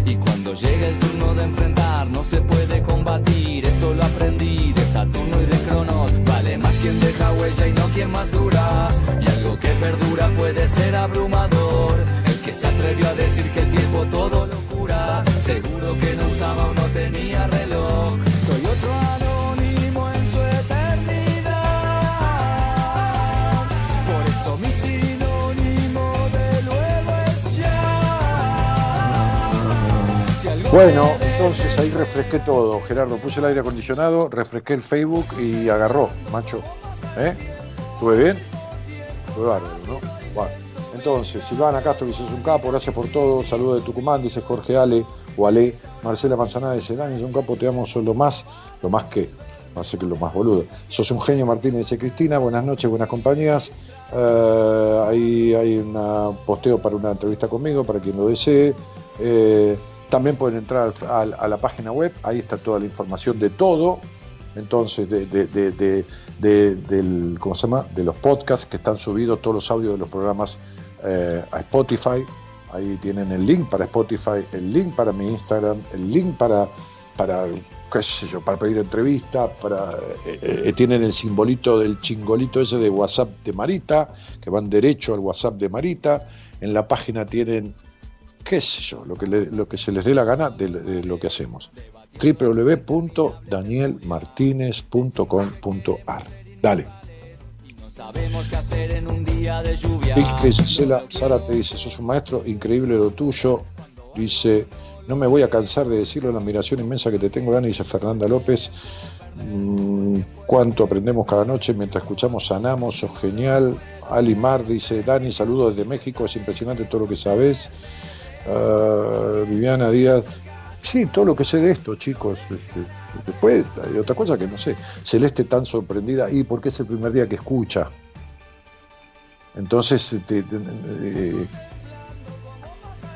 Y cuando llega el turno de enfrentar, no se puede combatir. Eso lo aprendí de Saturno y de Cronos. Vale más quien deja huella y no quien más dura. Y algo que perdura puede ser abrumador. El que se atrevió a decir que el tiempo todo lo cura. Seguro que no usaba o no tenía reloj. Bueno, entonces ahí refresqué todo. Gerardo, puse el aire acondicionado, refresqué el Facebook y agarró, macho. ¿Eh? ¿Estuve bien? Fue bárbaro, ¿no? Bueno. Entonces, Silvana Castro dice, es un capo, gracias por todo. Saludos de Tucumán, dice Jorge Ale o Ale. Marcela Manzanada dice, Dani, es un capo, te amo, sos lo más, lo más que, no sé que lo más boludo. Sos un genio, Martínez, dice Cristina, buenas noches, buenas compañías. Eh, ahí hay un posteo para una entrevista conmigo, para quien lo desee. Eh, también pueden entrar a la página web, ahí está toda la información de todo. Entonces, de, ¿cómo se llama? de los podcasts que están subidos, todos los audios de los programas eh, a Spotify. Ahí tienen el link para Spotify, el link para mi Instagram, el link para, para qué sé yo, para pedir entrevista, para eh, eh, tienen el simbolito del chingolito ese de WhatsApp de Marita, que van derecho al WhatsApp de Marita. En la página tienen qué sé yo, lo que, le- lo que se les dé la gana de, de lo que hacemos. www.danielmartinez.com.ar Dale. sabemos qué hacer en un día de lluvia. Gisela Sara te dice, sos un maestro, increíble lo tuyo. Dice, no me voy a cansar de decirlo, la admiración inmensa que te tengo, Dani, dice Fernanda López. Mm, cuánto aprendemos cada noche mientras escuchamos, sanamos, sos genial. Ali Mar dice, Dani, saludos desde México, es impresionante todo lo que sabes. Ah, Viviana Díaz, sí, todo lo que sé de esto, chicos. Este, después hay otra cosa que no sé. Celeste tan sorprendida, y porque es el primer día que escucha. Entonces, te- te- eh,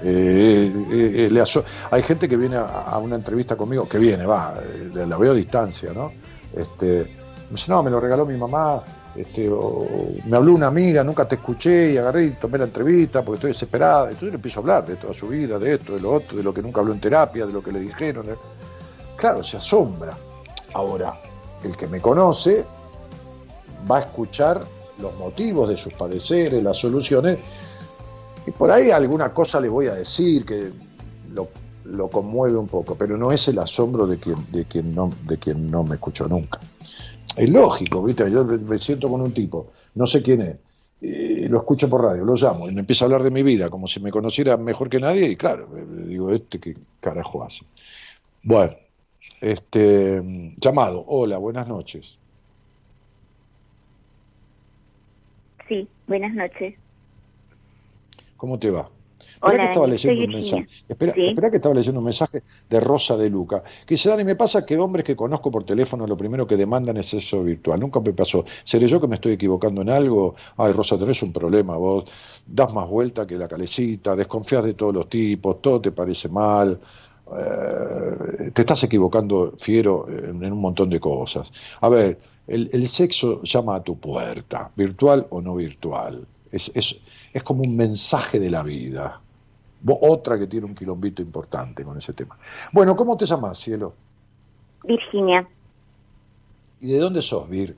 eh, eh, hay gente que viene a, a una entrevista conmigo, que viene, va, la veo a distancia, ¿no? Este, me dice, no, me lo regaló mi mamá, este, o me habló una amiga, nunca te escuché y agarré y tomé la entrevista porque estoy desesperada. Entonces le empiezo a hablar de toda su vida, de esto, de lo otro, de lo que nunca habló en terapia, de lo que le dijeron. Claro, se asombra. Ahora, el que me conoce va a escuchar los motivos de sus padeceres, las soluciones, y por ahí alguna cosa le voy a decir que lo, lo conmueve un poco, pero no es el asombro de quien, de quien, no, de quien no me escuchó nunca. Es lógico, ¿viste? Yo me- siento con un tipo, no sé quién es, y lo escucho por radio, lo llamo y me empieza a hablar de mi vida como si me conociera mejor que nadie, y claro, me- digo, ¿este qué carajo hace? Bueno, este llamado, hola, buenas noches. Sí, buenas noches. ¿Cómo te va? Espera que estaba leyendo un Virginia. mensaje. Espera, Sí. espera que estaba leyendo un mensaje de Rosa de Luca. Que dice, Dani, me pasa que hombres que conozco por teléfono lo primero que demandan es eso virtual. Nunca me pasó. ¿Seré yo que me estoy equivocando en algo? Ay, Rosa, tenés un problema vos. Das más vuelta que la calecita, desconfías de todos los tipos, todo te parece mal. eh, te estás equivocando, fiero, en, en un montón de cosas. A ver, el, el sexo llama a tu puerta, virtual o no virtual. Es, es, es como un mensaje de la vida. Otra que tiene un quilombito importante con ese tema. Bueno, ¿cómo te llamas, cielo? Virginia. ¿Y de dónde sos, Vir?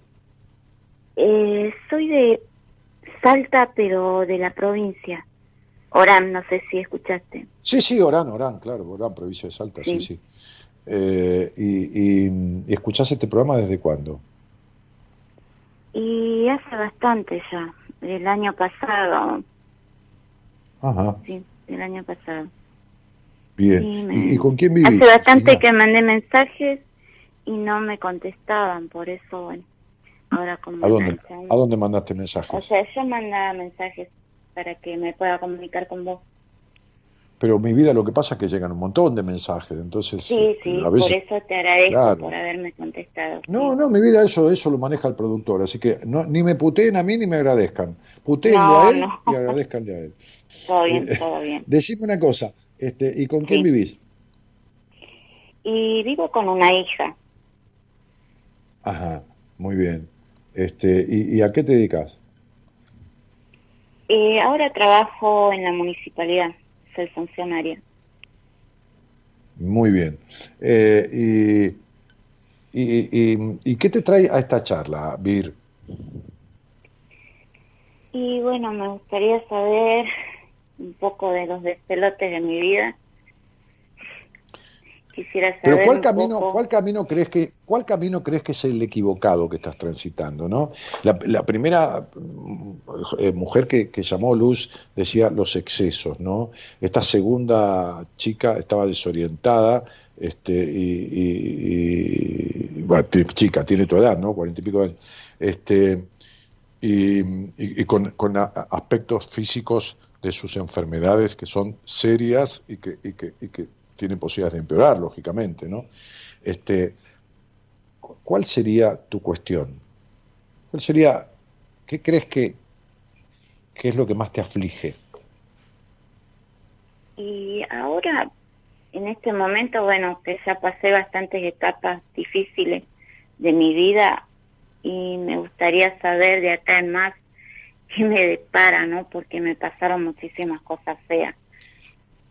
Eh, soy de Salta, pero de la provincia. Orán, no sé si escuchaste. Sí, sí, Orán, Orán, claro, Orán, provincia de Salta, sí, sí. Sí. Eh, y, y, ¿y escuchás este programa desde cuándo? Y hace bastante ya, el año pasado, Ajá, sí, el año pasado. bien. Sí, me- ¿Y, y con quién vivís? Hace bastante que mandé mensajes y no me contestaban, por eso, bueno, ahora como... ¿A dónde. ¿A dónde mandaste O mensajes? sea, yo mandaba mensajes para que me pueda comunicar con vos. Pero mi vida lo que pasa es que llegan un montón de mensajes, entonces Sí, sí, a veces... por eso te agradezco Claro. por haberme contestado. No, no, mi vida eso eso lo maneja el productor, así que no, ni me puteen a mí ni me agradezcan. Puteenlo No, a él no. y agradezcanle a él. Todo bien, Eh, todo bien. Decime una cosa, este, ¿y con quién vivís? Y vivo con una hija. Ajá, muy bien. Este, ¿y, y a qué te dedicas? Eh, ahora trabajo en la municipalidad, soy funcionaria. Muy bien. Eh, y, y, y- ¿Y qué te trae a esta charla, Vir? Y bueno, me gustaría saber un poco de los despelotes de mi vida. Quisiera saber Pero ¿cuál camino, poco- cuál camino crees que, cuál camino crees que es el equivocado que estás transitando, no? La, la primera mm, eh, mujer que, que llamó Luz decía los excesos, ¿no? Esta segunda chica estaba desorientada, este, y, y- y- bueno, chica, tiene tu edad, ¿no? Cuarenta y pico de años. Este, y, y- y con, con a- aspectos físicos de sus enfermedades que son serias y que, y que, y que tienen posibilidades de empeorar, lógicamente, ¿no? Este, cu- ¿Cuál sería tu cuestión? ¿Cuál sería, qué crees que, que es lo que más te aflige? Y ahora, en este momento, bueno, que ya pasé bastantes etapas difíciles de mi vida y me gustaría saber de acá en más qué me depara, ¿no? Porque me pasaron muchísimas cosas feas.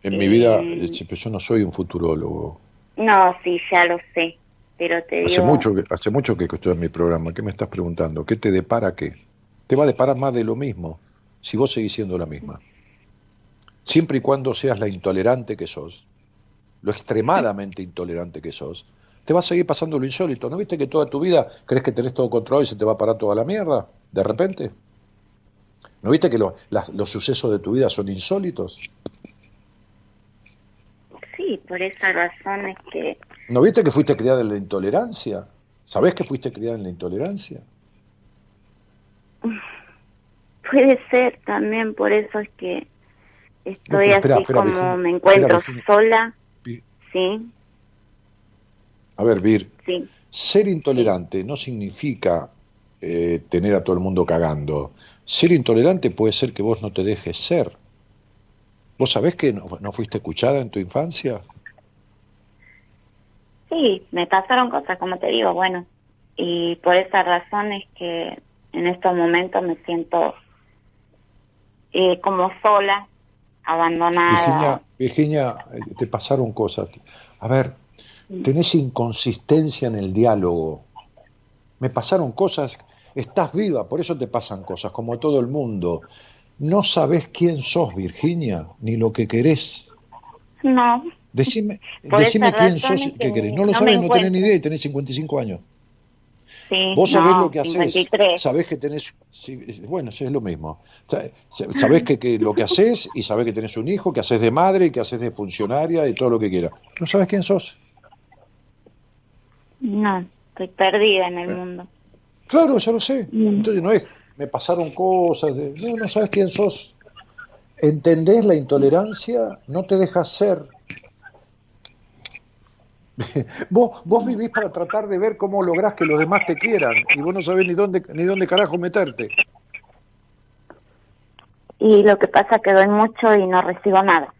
En mi vida, Eh, eh, pero yo no soy un futurólogo. No, sí, ya lo sé, pero te Hace digo... mucho, que, hace mucho que estoy en mi programa. ¿Qué me estás preguntando? ¿Qué te depara qué? Te va a deparar más de lo mismo, si vos seguís siendo la misma. Siempre y cuando seas la intolerante que sos, lo extremadamente intolerante que sos, te va a seguir pasando lo insólito. ¿No viste que toda tu vida crees que tenés todo controlado y se te va a parar toda la mierda? ¿De repente? ¿No viste que lo- las- los sucesos de tu vida son insólitos? Sí, por esa razón es que... ¿No viste que fuiste criada en la intolerancia? ¿Sabés que fuiste criada en la intolerancia? Puede ser también, por eso es que estoy espera, así espera, como Virginia, me encuentro espera, sola. Sí, A ver, Vir, sí. ser intolerante no significa eh, tener a todo el mundo cagando. Ser intolerante puede ser que vos no te dejes ser. ¿Vos sabés que no, no fuiste escuchada en tu infancia? Sí, me pasaron cosas, como te digo, bueno. Y por esa razón es que en estos momentos me siento eh, como sola, abandonada. Virginia, Virginia, eh, te pasaron cosas. A ver, tenés inconsistencia en el diálogo. Me pasaron cosas, estás viva, por eso te pasan cosas, como todo el mundo. No sabés quién sos, Virginia, ni lo que querés. No. Decime, decime quién sos y qué querés. No lo no sabés, me no tenés ni idea y tenés 55 años. Sí, Vos sabés no, lo que haces, 53. sabés que tenés, bueno, es lo mismo. Sa- sa- Sabés que, que lo que haces y sabés que tenés un hijo, que haces de madre, que haces de funcionaria y todo lo que quieras. No sabés quién sos. No, estoy perdida en el Eh. mundo. Claro, ya lo sé. Entonces no es, me pasaron cosas, de- no, no sabes quién sos. ¿Entendés la intolerancia? No te dejas ser. vos, vos vivís para tratar de ver cómo lográs que los demás te quieran y vos no sabés ni dónde, ni dónde carajo meterte. Y lo que pasa es que doy mucho y no recibo nada.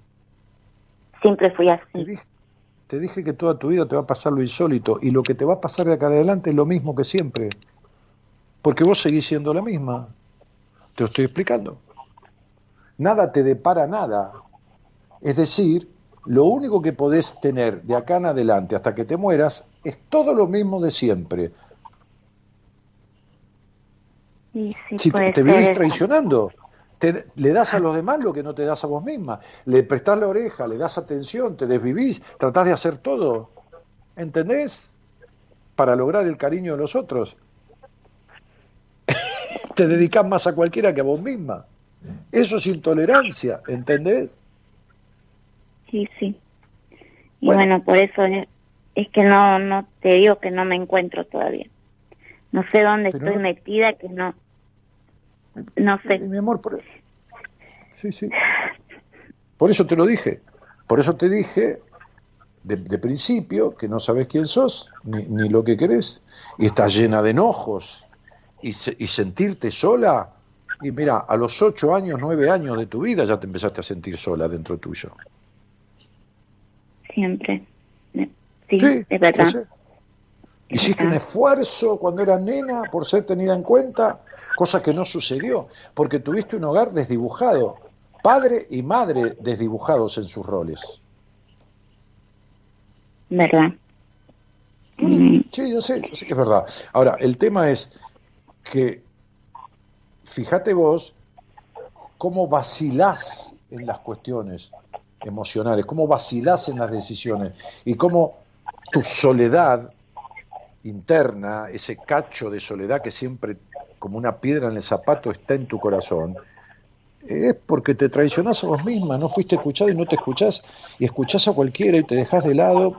Siempre fui Te así. dije, te dije que toda tu vida te va a pasar lo insólito y lo que te va a pasar de acá adelante es lo mismo que siempre. Porque vos seguís siendo la misma. Te lo estoy explicando. Nada te depara nada. Es decir, lo único que podés tener de acá en adelante hasta que te mueras es todo lo mismo de siempre. Sí, sí, Si te, te vivís traicionando, te- le das a los demás lo que no te das a vos misma. Le prestás la oreja, le das atención, te desvivís, tratás de hacer todo. ¿Entendés? Para lograr el cariño de los otros. Te dedicás más a cualquiera que a vos misma. Eso es intolerancia, ¿entendés? Sí, sí. Y Bueno. bueno, por eso es, es que no, no te digo que no me encuentro todavía. No sé dónde estoy no- metida, que no, no sé. Mi amor, por... sí, sí. Por eso te lo dije. Por eso te dije de, de principio que no sabes quién sos, ni, ni lo que querés, y estás llena de enojos, y, y sentirte sola. Y mira, a los ocho años, nueve años de tu vida ya te empezaste a sentir sola dentro tuyo. Siempre. Sí, Sí, es verdad. sé. Hiciste un esfuerzo cuando eras nena por ser tenida en cuenta, cosa que no sucedió, porque tuviste un hogar desdibujado, padre y madre desdibujados en sus roles. ¿Verdad? Sí, yo sé, yo sé que es verdad. Ahora, el tema es que, fíjate vos, cómo vacilás en las cuestiones emocionales, cómo vacilás en las decisiones y cómo tu soledad interna, ese cacho de soledad que siempre como una piedra en el zapato está en tu corazón, es porque te traicionás a vos misma, no fuiste escuchada y no te escuchás, y escuchás a cualquiera y te dejás de lado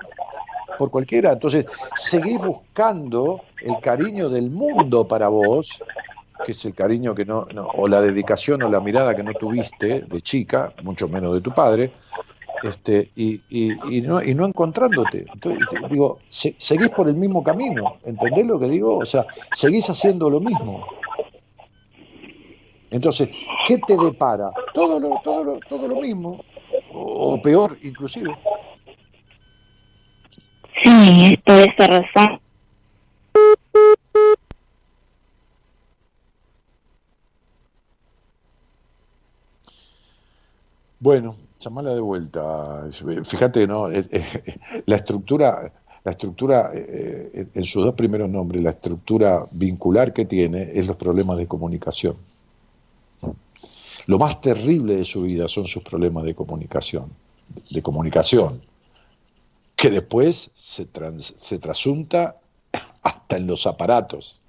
por cualquiera. Entonces, seguís buscando el cariño del mundo para vos, que es el cariño que no, no- o la dedicación o la mirada que no tuviste de chica, mucho menos de tu padre, este, y, y- y no, y no encontrándote. Entonces, digo, se- seguís por el mismo camino, ¿entendés lo que digo? O sea, seguís haciendo lo mismo. Entonces, ¿qué te depara? Todo lo, todo lo, todo lo mismo, o, o peor inclusive. Sí, es por esa razón. Bueno, llamala de vuelta. Fíjate, ¿no? Eh, eh, La estructura, la estructura eh, en sus dos primeros nombres, la estructura vincular que tiene es los problemas de comunicación. Lo más terrible de su vida son sus problemas de comunicación, de comunicación, que después se, trasunta hasta en los aparatos.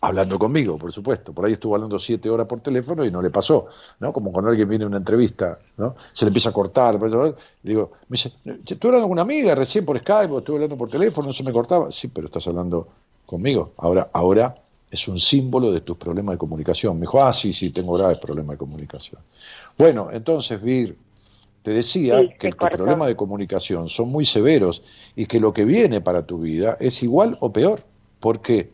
Hablando conmigo, por supuesto. Por ahí estuvo hablando siete horas por teléfono y no le pasó, ¿no? Como cuando alguien viene a una entrevista, ¿no? Se le empieza a cortar. Le digo, me dice, ¿estuve hablando con una amiga recién por Skype estuve hablando por teléfono, no se me cortaba? Sí, pero estás hablando conmigo. Ahora, ahora es un símbolo de tus problemas de comunicación. Me dijo, ah, sí, sí, tengo graves problemas de comunicación. Bueno, entonces, Vir, te decía Sí, que cortó. problemas de comunicación son muy severos y que lo que viene para tu vida es igual o peor. ¿Por qué?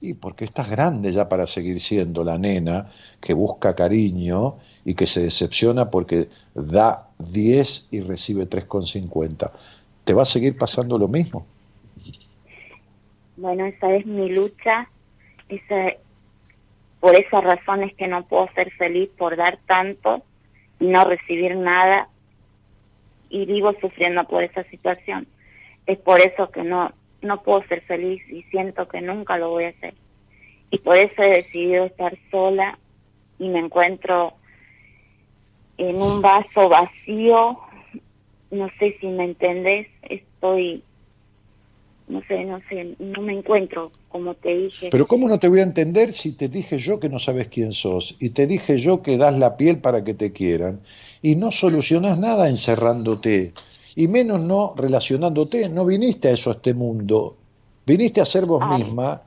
Y porque estás grande ya para seguir siendo la nena que busca cariño y que se decepciona porque da 10 y recibe 3,50. ¿Te va a seguir pasando lo mismo? Bueno, esa es mi lucha esa, por esas razones que no puedo ser feliz por dar tanto no recibir nada y vivo sufriendo por esa situación. Es por eso que no no puedo ser feliz y siento que nunca lo voy a hacer. Y por eso he decidido estar sola y me encuentro en un vaso vacío. No sé si me entendés, estoy no sé, no sé, no me encuentro, como te dije. Pero ¿cómo no te voy a entender si te dije yo que no sabes quién sos y te dije yo que das la piel para que te quieran y no solucionas nada encerrándote y menos no relacionándote? No viniste a eso, a este mundo. Viniste a ser vos misma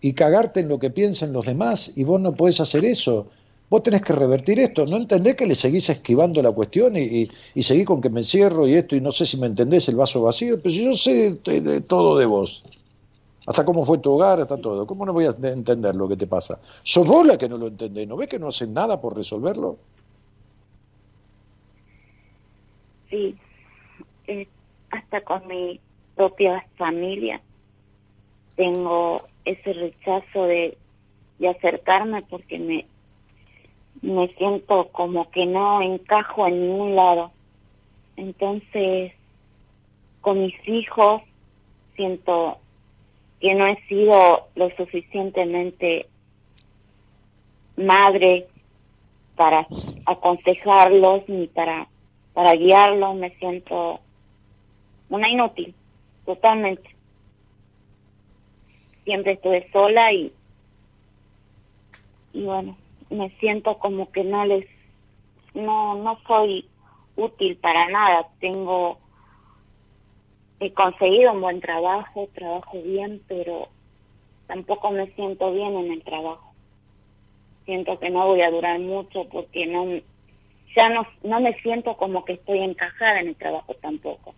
y cagarte en lo que piensan los demás y vos no podés hacer eso. Vos tenés que revertir esto. ¿No entendés que le seguís esquivando la cuestión y, y, seguís con que me encierro y esto y no sé si me entendés el vaso vacío? Pero yo sé de, de todo de vos. Hasta cómo fue tu hogar, hasta todo. ¿Cómo no voy a entender lo que te pasa? ¿Sos vos la que no lo entendés? ¿No ves que no hacen nada por resolverlo? Sí, eh, hasta con mi propia familia tengo ese rechazo de, de acercarme porque me, me siento como que no encajo en ningún lado. Entonces, con mis hijos siento que no he sido lo suficientemente madre para aconsejarlos ni para para guiarlos, me siento una inútil, totalmente. Siempre estuve sola y y bueno, me siento como que no les no no soy útil para nada. Tengo he conseguido un buen trabajo, trabajo bien, pero tampoco me siento bien en el trabajo. Siento que no voy a durar mucho porque no ya no no me siento como que estoy encajada en el trabajo tampoco.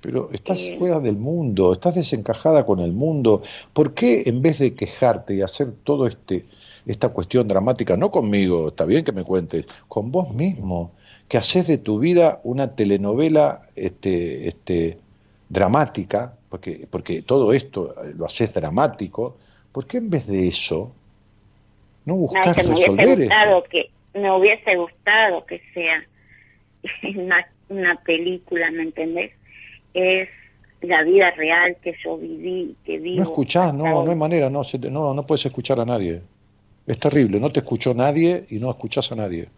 Pero estás fuera del mundo, estás desencajada con el mundo. ¿Por qué en vez de quejarte y hacer todo este esta cuestión dramática, no conmigo, está bien que me cuentes, con vos mismo, que haces de tu vida una telenovela este, este, dramática, porque, porque todo esto lo haces dramático, ¿por qué en vez de eso no buscas no, me resolver hubiese gustado que Me hubiese gustado que sea una, una película, ¿me entendés? Es la vida real que yo viví, que vivo. No escuchás, no, no hay manera, no, no, no puedes escuchar a nadie. Es terrible, no te escuchó nadie y no escuchás a nadie.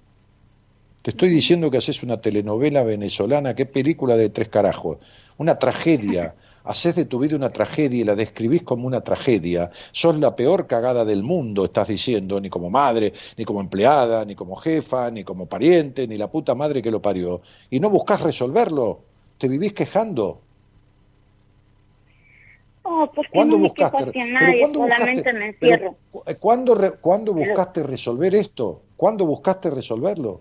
Te estoy diciendo que haces una telenovela venezolana, qué película de tres carajos, una tragedia. Haces de tu vida una tragedia y la describís como una tragedia. Sos la peor cagada del mundo, estás diciendo, ni como madre, ni como empleada, ni como jefa, ni como pariente, ni la puta madre que lo parió. Y no buscás resolverlo, te vivís quejando. Porque ¿Cuándo no me buscaste? quejo pero nadie, ¿cuándo solamente buscaste? me pero, encierro. ¿Cuándo, re- cuándo Pero- buscaste resolver esto? ¿Cuándo buscaste resolverlo?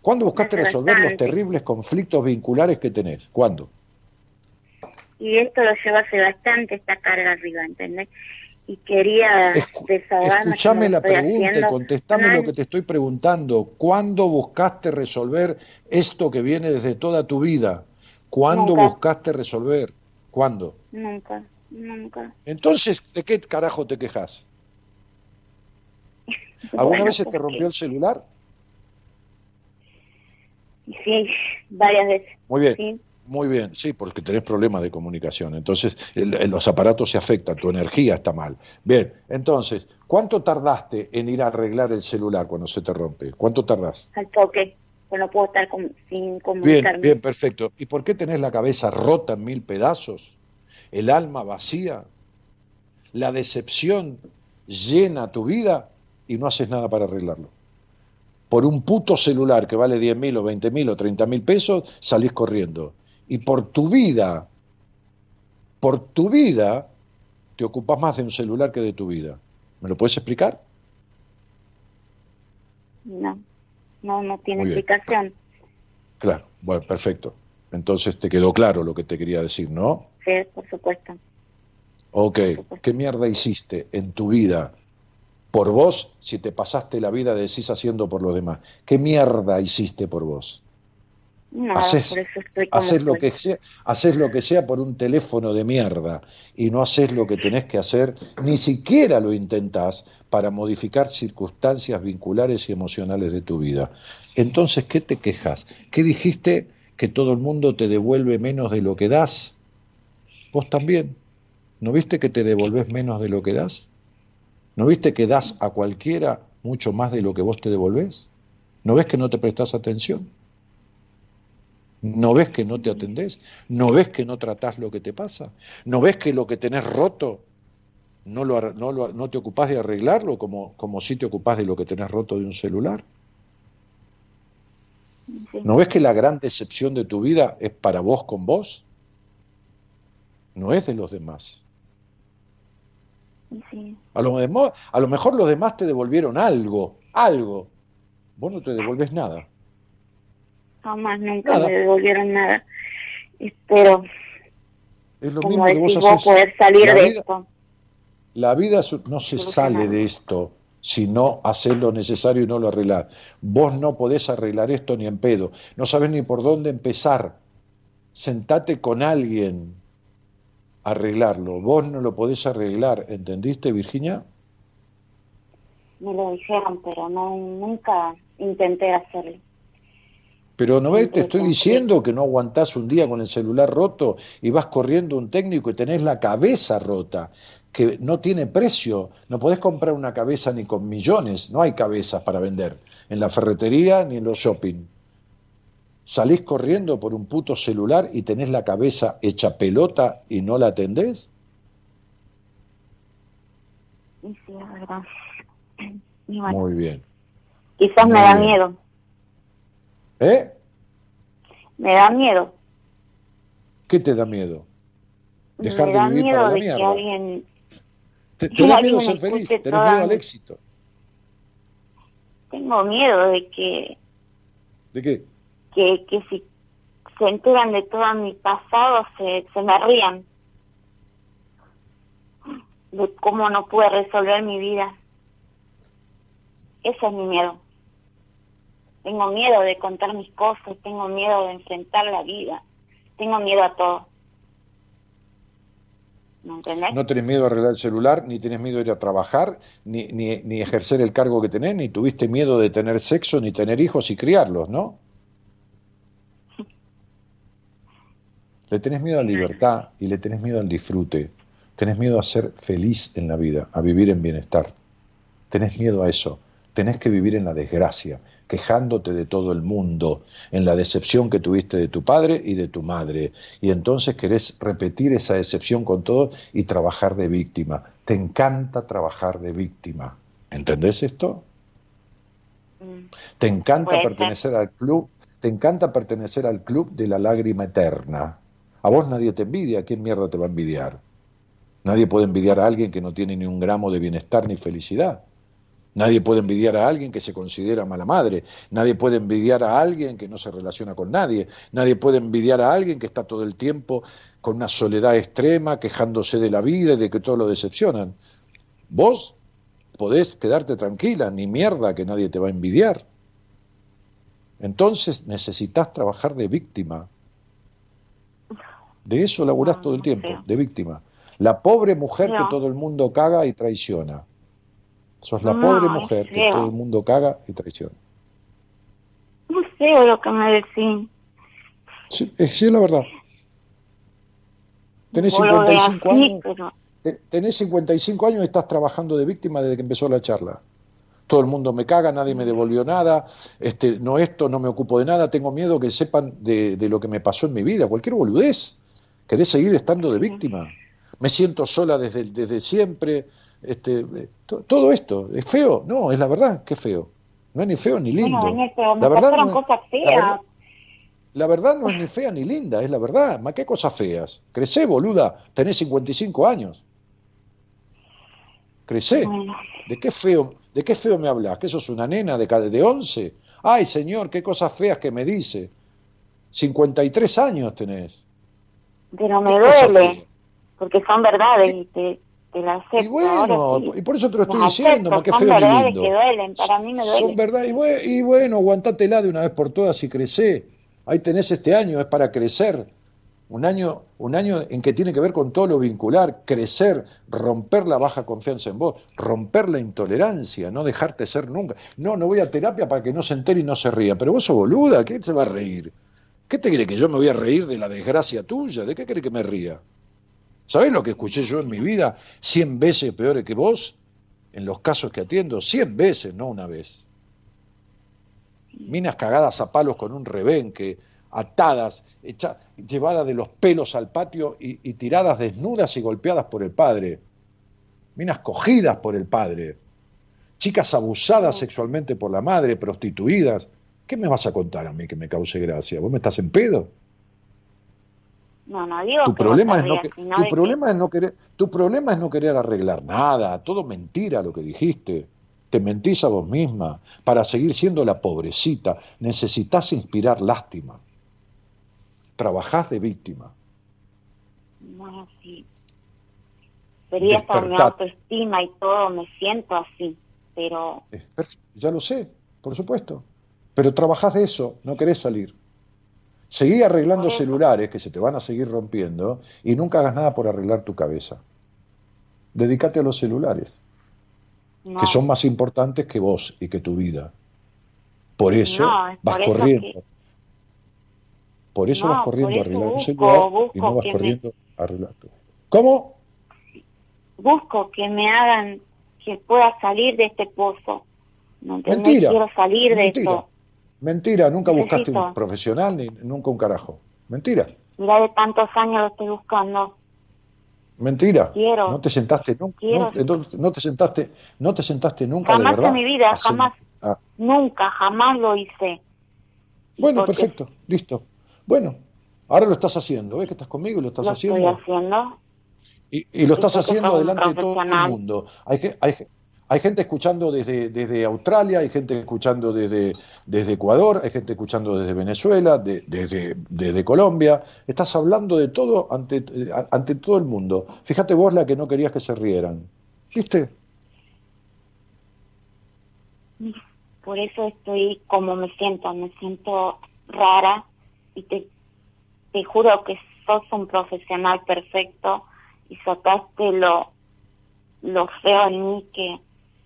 ¿Cuándo buscaste resolver los terribles conflictos vinculares que tenés? ¿Cuándo? Y esto lo llevo hace bastante, esta carga arriba, ¿entendés? Y quería desahogarme. Escuchame como la pregunta y contestame lo que te estoy preguntando. ¿Cuándo buscaste resolver esto que viene desde toda tu vida? ¿Cuándo Nunca. buscaste resolver? ¿Cuándo? Nunca, nunca. Entonces, ¿de qué carajo te quejas? ¿Alguna Bueno, vez se te porque- rompió el celular? Sí, varias veces. Muy bien. Sí. Muy bien, sí, porque tenés problemas de comunicación. Entonces, el- el- los aparatos se afectan, tu energía está mal. Bien, entonces, ¿cuánto tardaste en ir a arreglar el celular cuando se te rompe? ¿Cuánto tardás? Al toque, pues no puedo estar con- sin Bien, comunicarme. bien, perfecto. ¿Y por qué tenés la cabeza rota en mil pedazos? ¿El alma vacía? ¿La decepción llena tu vida y no haces nada para arreglarlo? Por un puto celular que vale 10 mil o 20 mil o 30 mil pesos, salís corriendo. Y por tu vida, por tu vida, te ocupas más de un celular que de tu vida. ¿Me lo puedes explicar? No, no, no tiene Muy bien. explicación. Claro, bueno, perfecto. Entonces te quedó claro lo que te quería decir, ¿no? Sí, por supuesto. Ok, ¿qué mierda hiciste en tu vida por vos si te pasaste la vida decís haciendo por los demás? ¿Qué mierda hiciste por vos? Nada, Haces, por eso estoy como haces lo que sea, haces lo que sea por un teléfono de mierda y no haces lo que tenés que hacer, ni siquiera lo intentás para modificar circunstancias vinculares y emocionales de tu vida. Entonces, ¿qué te quejas? ¿Qué dijiste? Que todo el mundo te devuelve menos de lo que das. Vos también. ¿No viste que te devolvés menos de lo que das? ¿No viste que das a cualquiera mucho más de lo que vos te devolvés? ¿No ves que no te prestás atención? ¿No ves que no te atendés? ¿No ves que no tratás lo que te pasa? ¿No ves que lo que tenés roto no, lo, no, lo- no te ocupás de arreglarlo como, como si te ocupás de lo que tenés roto de un celular? ¿No ves que la gran decepción de tu vida es para vos con vos? No es de los demás. Sí. A lo, demo- a lo mejor los demás te devolvieron algo, algo. Vos no te devolvés nada. Jamás, nunca Nada. me devolvieron nada. Espero, Es lo como mismo que vos haces. poder salir La de vida- esto. La vida no se sale de esto si no haces lo necesario y no lo arreglás. Vos no podés arreglar esto ni en pedo. No sabés ni por dónde empezar. Sentate con alguien arreglarlo. Vos no lo podés arreglar. ¿Entendiste, Virginia? Me lo dijeron, pero no nunca intenté hacerlo. Pero no ves, te estoy diciendo que no aguantás un día con el celular roto y vas corriendo un técnico y tenés la cabeza rota, que no tiene precio. No podés comprar una cabeza ni con millones, no hay cabezas para vender en la ferretería ni en los shopping. Salís corriendo por un puto celular y tenés la cabeza hecha pelota y no la atendés. Y sí, es verdad. Y bueno, Muy bien. quizás me muy da bien. miedo. ¿Eh? Me da miedo. ¿Qué te da miedo? Dejar me de da vivir miedo para la de que mierda. alguien ¿Te, te que da miedo ser feliz? ¿Tenés miedo al mi- éxito? tengo miedo de que ¿De qué? Que, si se enteran de todo mi pasado se, se me rían de cómo no pude resolver mi vida. Ese es mi miedo. Tengo miedo de contar mis cosas, tengo miedo de enfrentar la vida, tengo miedo a todo. No tenés miedo a arreglar el celular, ni tenés miedo de ir a trabajar, ni, ni, ni ejercer el cargo que tenés, ni tuviste miedo de tener sexo, ni tener hijos y criarlos, ¿no? Le tenés miedo a la libertad y le tenés miedo al disfrute. Tenés miedo a ser feliz en la vida, a vivir en bienestar. Tenés miedo a eso. Tenés que vivir en la desgracia, quejándote de todo el mundo, en la decepción que tuviste de tu padre y de tu madre. Y entonces querés repetir esa decepción con todo y trabajar de víctima. Te encanta trabajar de víctima. ¿Entendés esto? Te encanta pertenecer al club, te encanta pertenecer al club de la lágrima eterna. A vos nadie te envidia, ¿quién mierda te va a envidiar? Nadie puede envidiar a alguien que no tiene ni un gramo de bienestar ni felicidad. Nadie puede envidiar a alguien que se considera mala madre. Nadie puede envidiar a alguien que no se relaciona con nadie. Nadie puede envidiar a alguien que está todo el tiempo con una soledad extrema, quejándose de la vida y de que todo lo decepcionan. Vos podés quedarte tranquila, ni mierda que nadie te va a envidiar. Entonces necesitas trabajar de víctima. De eso laburás No, todo el tiempo, de víctima. La pobre mujer que todo el mundo caga y traiciona. Sos la pobre mujer que todo el mundo caga y traiciona. No sé lo que me decís. Sí, es, sí, es la verdad. Tenés Vos lo ves 55 así, años, tenés 55 años y estás trabajando de víctima desde que empezó la charla. Todo el mundo me caga, nadie me devolvió nada, este, no esto, no me ocupo de nada, tengo miedo que sepan de, de lo que me pasó en mi vida, cualquier boludez. Querés seguir estando de víctima. Me siento sola desde, desde siempre. Este, to- todo esto, ¿es feo? No, es la verdad, que es feo. No es ni feo ni lindo. bueno, me La verdad pasaron no es- cosas la feas. verdad- la verdad no es ni fea ni linda, es la verdad. ¿Ma qué cosas feas? Crecé, boluda. Tenés 55 años. Crecé. Bueno, ¿De qué feo, de qué feo me hablas? ¿Que sos una nena de, de 11? Ay, señor, qué cosas feas que me dice. 53 años tenés. Pero me ¿Qué cosas duele, porque son verdades y te, te las acepto. Y bueno, sí. y por eso te lo estoy Las diciendo, son feo ni verdades que duelen, para mí me Son duelen. verdad, y bueno, y bueno, aguantátela de una vez por todas y crecé. Ahí tenés este año, es para crecer. Un año, un año en que tiene que ver con todo lo vincular, crecer, romper la baja confianza en vos, romper la intolerancia, no dejarte ser nunca. No, no voy a terapia para que no se entere y no se ría. Pero vos sos boluda, ¿qué se va a reír? ¿Qué te cree que yo me voy a reír de la desgracia tuya? ¿De qué cree que me ría? ¿Sabés lo que escuché yo en mi vida? Cien veces peores que vos, en los casos que atiendo, cien veces, no una vez. Minas cagadas a palos con un rebenque, atadas, hecha- llevadas de los pelos al patio y, y tiradas desnudas y golpeadas por el padre. Minas cogidas por el padre. Chicas abusadas sexualmente por la madre, prostituidas. ¿Qué me vas a contar a mí que me cause gracia? ¿Vos me estás en pedo? No, no digo Tu que problema, es no que- tu que- problema es no querer, tu problema es no querer arreglar nada, todo mentira lo que dijiste. Te mentís a vos misma. Para seguir siendo la pobrecita, necesitas inspirar lástima. Trabajás de víctima. Bueno, sí. Sería hasta mi autoestima y todo, me siento así, pero Es ya lo sé, por supuesto. Pero trabajás de eso, no querés salir. Seguí arreglando celulares que se te van a seguir rompiendo y nunca hagas nada por arreglar tu cabeza. Dedícate a los celulares. no. que son más importantes que vos y que tu vida. Por eso No, es vas por eso corriendo. que- Por eso No, vas corriendo a arreglar un celular y no vas que me- corriendo a arreglar tu. ¿Cómo? busco que me hagan que pueda salir de este pozo. ¿No? Mentira. Quiero salir de Mentira. esto. Mentira, nunca buscaste Necesito. un profesional ni nunca un carajo. Mentira. Mira, de tantos años lo estoy buscando. Mentira. Quiero. No te sentaste nunca. No, no- te sentaste, no te sentaste nunca Jamás de verdad. en mi vida, jamás. Nunca, jamás lo hice. Bueno, Porque perfecto, listo. Bueno, ahora lo estás haciendo, ¿ves que estás conmigo y lo estás Lo haciendo? estoy haciendo. Y, y lo estás que haciendo delante de todo el mundo. Hay, ge- hay, hay gente escuchando desde, desde Australia, hay gente escuchando desde, desde Ecuador, hay gente escuchando desde Venezuela, de- desde, desde Colombia. Estás hablando de todo ante, ante todo el mundo. Fíjate vos la que no querías que se rieran. ¿Viste? Por eso estoy como me siento. Me siento rara. Y te, te juro que sos un profesional perfecto. Y sacaste lo, lo feo en mí que,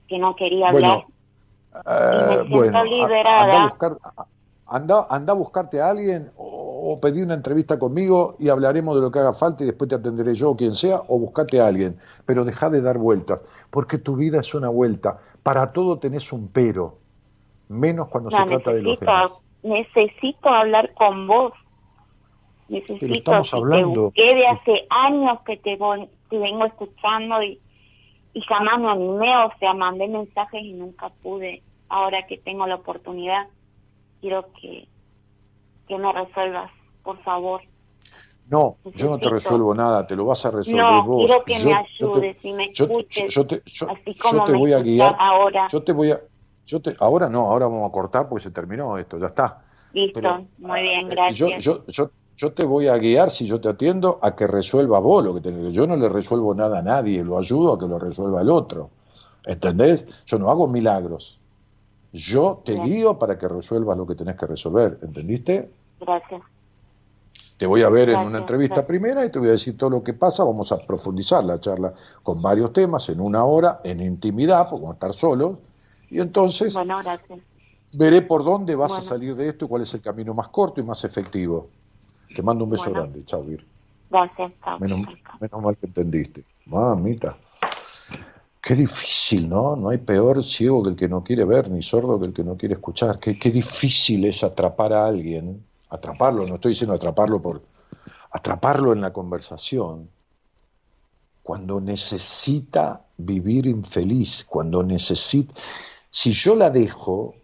que no quería hablar. Bueno, eh, bueno, liberada. anda a buscar, anda, anda a buscarte a alguien o, o pedí una entrevista conmigo y hablaremos de lo que haga falta y después te atenderé yo o quien sea o buscate a alguien. Pero deja de dar vueltas, porque tu vida es una vuelta. Para todo tenés un pero, menos cuando Ya, se trata de los demás. necesito hablar con vos. Necesito, estamos si hablando. te busqué de hace años que te, te vengo escuchando y, y jamás me animé, o sea, mandé mensajes y nunca pude. Ahora que tengo la oportunidad, quiero que, que me resuelvas, por favor. No, yo no te resuelvo nada, te lo vas a resolver No, vos. quiero que Yo- me yo te- ayudes y me escuches, yo te- así como te me voy a guiar. ahora. Yo te voy a, yo te, ahora no, ahora vamos a cortar porque se terminó esto, ya está. Listo, pero, muy bien, Eh, gracias. Yo, yo, yo, yo te voy a guiar, si yo te atiendo, a que resuelva vos lo que tenés. Yo no le resuelvo nada a nadie, lo ayudo a que lo resuelva el otro. ¿Entendés? Yo no hago milagros. Yo te Bien. guío para que resuelvas lo que tenés que resolver. ¿Entendiste? Gracias. Te voy a ver en una entrevista gracias. primera y te voy a decir todo lo que pasa. Vamos a profundizar la charla con varios temas en una hora, en intimidad, porque vamos a estar solos. Y entonces Bueno, veré por dónde vas a salir de esto y cuál es el camino más corto y más efectivo. Te mando un beso Bueno. grande. Chao, Vir. Gracias, chao. Menos, menos mal que entendiste. Mamita. Qué difícil, ¿no? No hay peor ciego que el que no quiere ver, ni sordo que el que no quiere escuchar. Qué, qué difícil es atrapar a alguien. Atraparlo, no estoy diciendo atraparlo por. Atraparlo en la conversación. Cuando necesita vivir infeliz, cuando necesita. Si yo la dejo,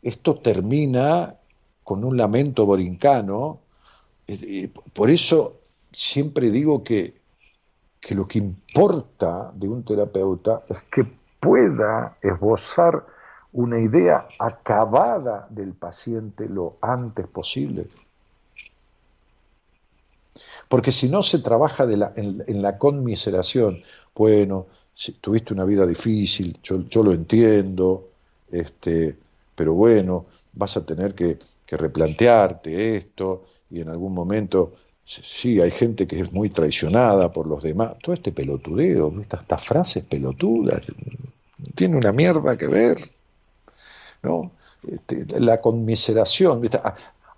esto termina con un lamento borincano. Por eso siempre digo que que lo que importa de un terapeuta es que pueda esbozar una idea acabada del paciente lo antes posible. Porque si no se trabaja en, la conmiseración, bueno, si tuviste una vida difícil, yo, lo entiendo, este, pero bueno, vas a tener que replantearte esto y en algún momento, sí, hay gente que es muy traicionada por los demás. Todo este pelotudeo, estas, estas frases pelotudas, tiene una mierda que ver, ¿no? Este, la conmiseración, ¿viste?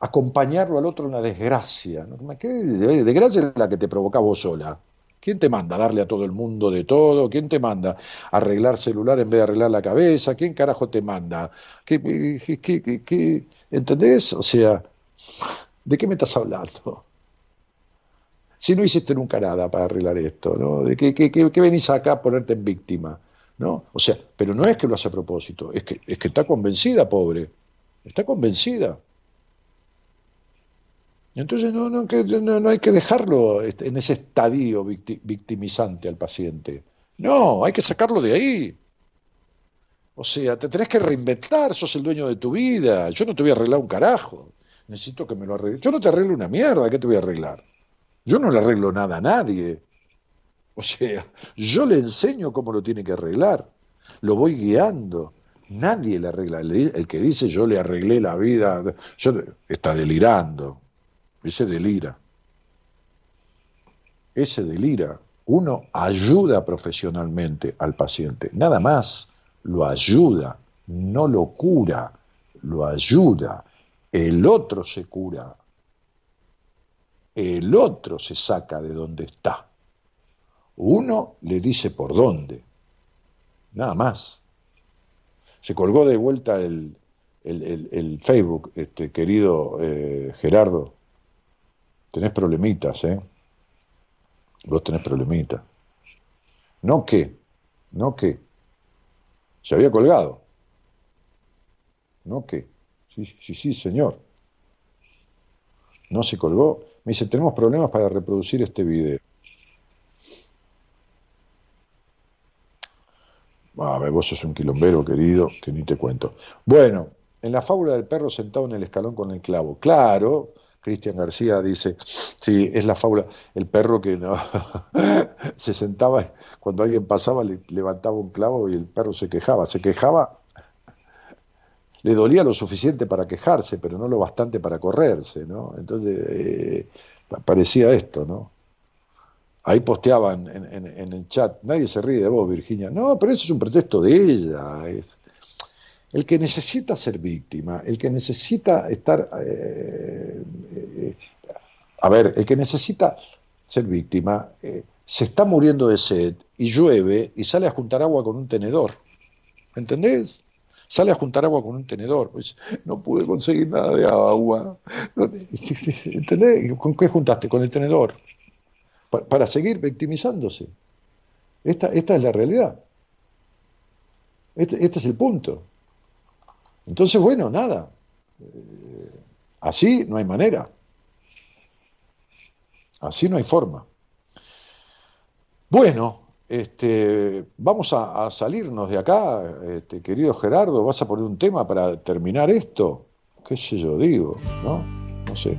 Acompañarlo al otro una desgracia. ¿no? ¿Qué desgracia es la que te provoca vos sola? ¿Quién te manda darle a todo el mundo de todo? ¿Quién te manda a arreglar celular en vez de arreglar la cabeza? ¿Quién carajo te manda? ¿Qué, qué- qué- qué- qué- ¿Entendés? O sea, ¿de qué me estás hablando? Si no hiciste nunca nada para arreglar esto, ¿no? ¿De qué, qué- qué- venís acá a ponerte en víctima? ¿No? O sea, pero no es que lo hace a propósito, es que, es que está convencida, pobre. Está convencida. Entonces no, no, no, no hay que dejarlo en ese estadio victi- victimizante al paciente. No, hay que sacarlo de ahí. O sea, te tenés que reinventar, sos el dueño de tu vida. Yo no te voy a arreglar un carajo. Necesito que me lo arregle. Yo no te arreglo una mierda, ¿qué te voy a arreglar? Yo no le arreglo nada a nadie. O sea, yo le enseño cómo lo tiene que arreglar. Lo voy guiando. Nadie le arregla. El, que dice yo le arreglé la vida, yo, está delirando. Ese delira. Ese delira. Uno ayuda profesionalmente al paciente. Nada más. Lo ayuda. No lo cura. Lo ayuda. El otro se cura. El otro se saca de donde está. Uno le dice por dónde. Nada más. Se colgó de vuelta el, el, Facebook, este querido eh, Gerardo. Tenés problemitas, ¿eh? Vos tenés problemitas. No que, no que. Se había colgado. No que. Sí, sí, sí, señor. No se colgó. Me dice, tenemos problemas para reproducir este video. A ver, vos sos un quilombero, querido, que ni te cuento. Bueno, en la fábula del perro sentado en el escalón con el clavo. Claro, Cristian García dice, sí, es la fábula, el perro que no se sentaba, cuando alguien pasaba le levantaba un clavo y el perro se quejaba. Se quejaba, le dolía lo suficiente para quejarse, pero no lo bastante para correrse, ¿no? Entonces, eh, pa- parecía esto, ¿no? Ahí posteaban en, en- en el chat, nadie se ríe de vos, Virginia. No, pero eso es un pretexto de ella. Es el que necesita ser víctima, el que necesita estar, eh, eh, a ver, el que necesita ser víctima, eh, se está muriendo de sed y llueve y sale a juntar agua con un tenedor. ¿Entendés? Sale a juntar agua con un tenedor. Pues, no pude conseguir nada de agua. ¿Entendés? ¿Con qué juntaste? Con el tenedor pa- para seguir victimizándose. Esta, esta es la realidad. Este, este es el punto. Entonces, bueno, nada. Eh, así no hay manera. Así no hay forma. Bueno, este, vamos a, a salirnos de acá, este, querido Gerardo. ¿Vas a poner un tema para terminar esto? ¿Qué sé yo digo? ¿No? No sé.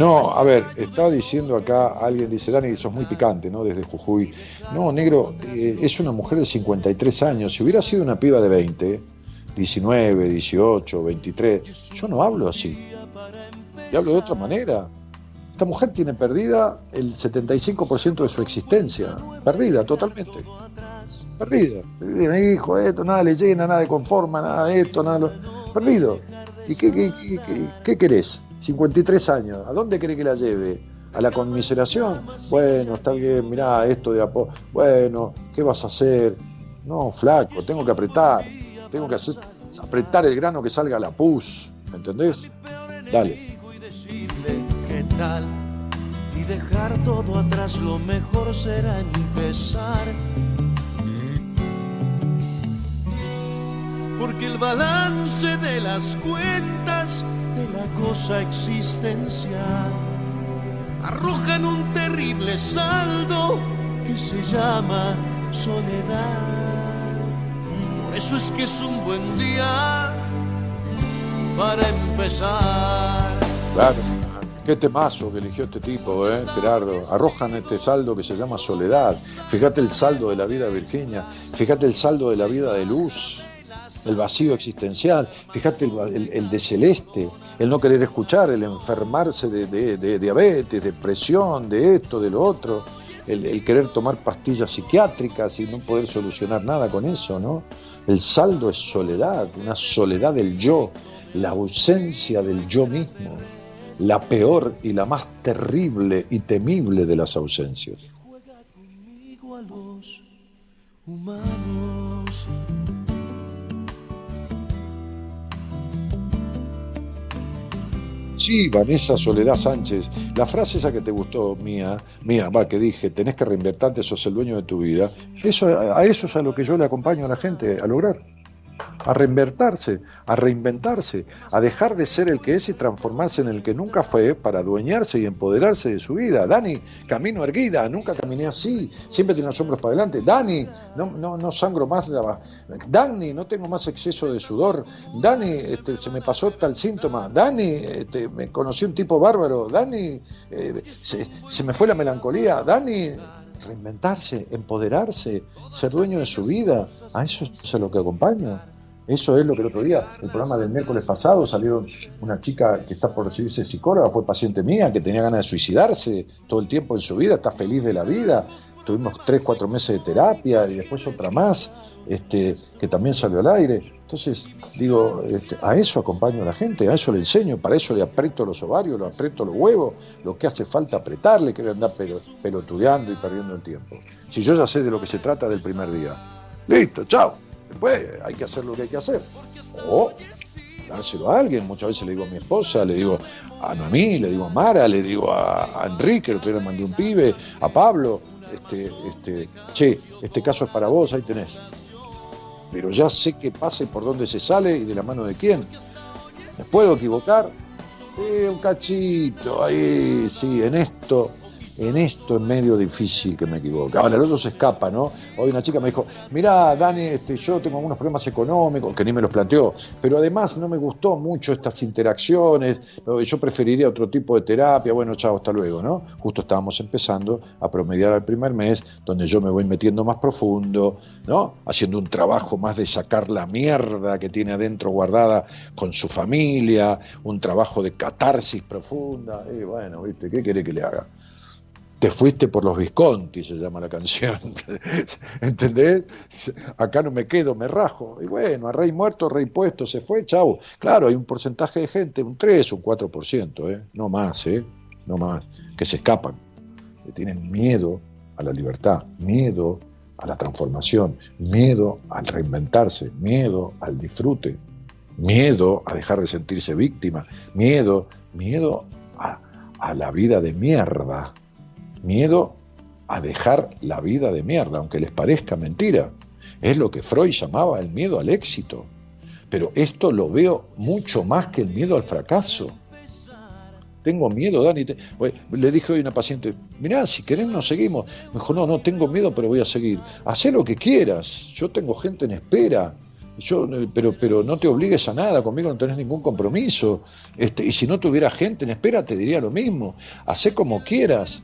No, a ver, estaba diciendo acá, alguien dice, Dani, sos muy picante, ¿no? Desde Jujuy. No, negro, eh, es una mujer de 53 años. Si hubiera sido una piba de 20, 19, 18, 23, yo no hablo así. Y hablo de otra manera. Esta mujer tiene perdida el 75% de su existencia. Perdida, totalmente. Perdida. Mi hijo, esto, nada le llena, nada le conforma, nada de esto, nada lo... Perdido. ¿Y qué, qué, qué, qué- qué querés? 53 años. ¿A dónde querés que la lleve? a la conmiseración. Bueno, está bien, mirá, esto de apo. Bueno, ¿qué vas a hacer? No, flaco, tengo que apretar. Tengo que apretar el grano que salga la pus. ¿Me entendés? Dale. qué tal y dejar todo atrás lo mejor será empezar porque el balance de las cuentas de la cosa existencial arrojan un terrible saldo que se llama soledad por eso es que es un buen día para empezar Claro. Qué temazo que eligió este tipo, ¿eh? Gerardo. Arrojan este saldo que se llama soledad. Fíjate el saldo de la vida de Virginia. Fíjate el saldo de la vida de Luz. El vacío existencial. Fíjate el, el- de Celeste. El no querer escuchar, el enfermarse de, de- de diabetes, depresión, de esto, de lo otro. El, el querer tomar pastillas psiquiátricas y no poder solucionar nada con eso, ¿no? El saldo es soledad, una soledad del yo, la ausencia del yo mismo la peor y la más terrible y temible de las ausencias. Sí, Vanessa Soledad Sánchez, la frase esa que te gustó, mía, mía, va, que dije, tenés que reinvertirte, sos el dueño de tu vida, eso, a eso es a lo que yo le acompaño a la gente a lograr. A reinvertirse, a reinventarse, a dejar de ser el que es y transformarse en el que nunca fue para adueñarse y empoderarse de su vida. Dani, camino erguida, nunca caminé así, siempre tenía los hombros para adelante. Dani, no, no, no sangro más. la- Dani, no tengo más exceso de sudor. Dani, este, se me pasó tal síntoma. Dani, este, me conocí un tipo bárbaro. Dani, eh, se, se me fue la melancolía. Dani, reinventarse, empoderarse, ser dueño de su vida. A eso es a lo que acompaño. Eso es lo que el otro día, el programa del miércoles pasado, salieron una chica que está por recibirse psicóloga, fue paciente mía, que tenía ganas de suicidarse todo el tiempo en su vida, está feliz de la vida. Tuvimos tres, cuatro meses de terapia y después otra más, este, que también salió al aire. Entonces, digo, este, a eso acompaño a la gente, a eso le enseño, para eso le aprieto los ovarios, le aprieto los huevos, lo que hace falta apretarle, que andar pelo- pelotudeando y perdiendo el tiempo. Si yo ya sé de lo que se trata del primer día. Listo, chao. Después hay que hacer lo que hay que hacer. O dárselo a alguien. Muchas veces le digo a mi esposa, le digo a Noemí, le digo a Mara, le digo a, Enrique, otro día le mandé un pibe, a Pablo. Este, este, che, este caso es para vos, ahí tenés. Pero ya sé qué pasa y por dónde se sale y de la mano de quién. ¿Me puedo equivocar? Eh, un cachito, ahí, sí, en esto, en esto es medio difícil que me equivoque. Ahora, el otro se escapa, ¿no? Hoy una chica me dijo, mirá, Dani, este, yo tengo algunos problemas económicos, que ni me los planteó, pero además no me gustó mucho estas interacciones, yo preferiría otro tipo de terapia, bueno, chao, hasta luego, ¿no? Justo estábamos empezando a promediar al primer mes, donde yo me voy metiendo más profundo, ¿no? Haciendo un trabajo más de sacar la mierda que tiene adentro guardada con su familia, un trabajo de catarsis profunda, y bueno, ¿viste? ¿Qué quiere que le haga? Te fuiste por los Visconti, se llama la canción. ¿Entendés? Acá no me quedo, me rajo. Y bueno, a rey muerto, rey puesto, se fue, chau. Claro, hay un porcentaje de gente, un 3, un 4%, ¿eh? no más, ¿eh? no más, que se escapan, que tienen miedo a la libertad, miedo a la transformación, miedo al reinventarse, miedo al disfrute, miedo a dejar de sentirse víctima, miedo, miedo a, a la vida de mierda, miedo a dejar la vida de mierda, aunque les parezca mentira. Es lo que Freud llamaba el miedo al éxito. Pero esto lo veo mucho más que el miedo al fracaso. Tengo miedo, Dani. Le dije hoy a una paciente, mirá, si querés nos seguimos. Me dijo, no, no, tengo miedo, pero voy a seguir. Hacé lo que quieras. Yo tengo gente en espera. Yo, pero, pero no te obligues a nada, conmigo no tenés ningún compromiso. Este, y si no tuviera gente en espera, te diría lo mismo. Hacé como quieras.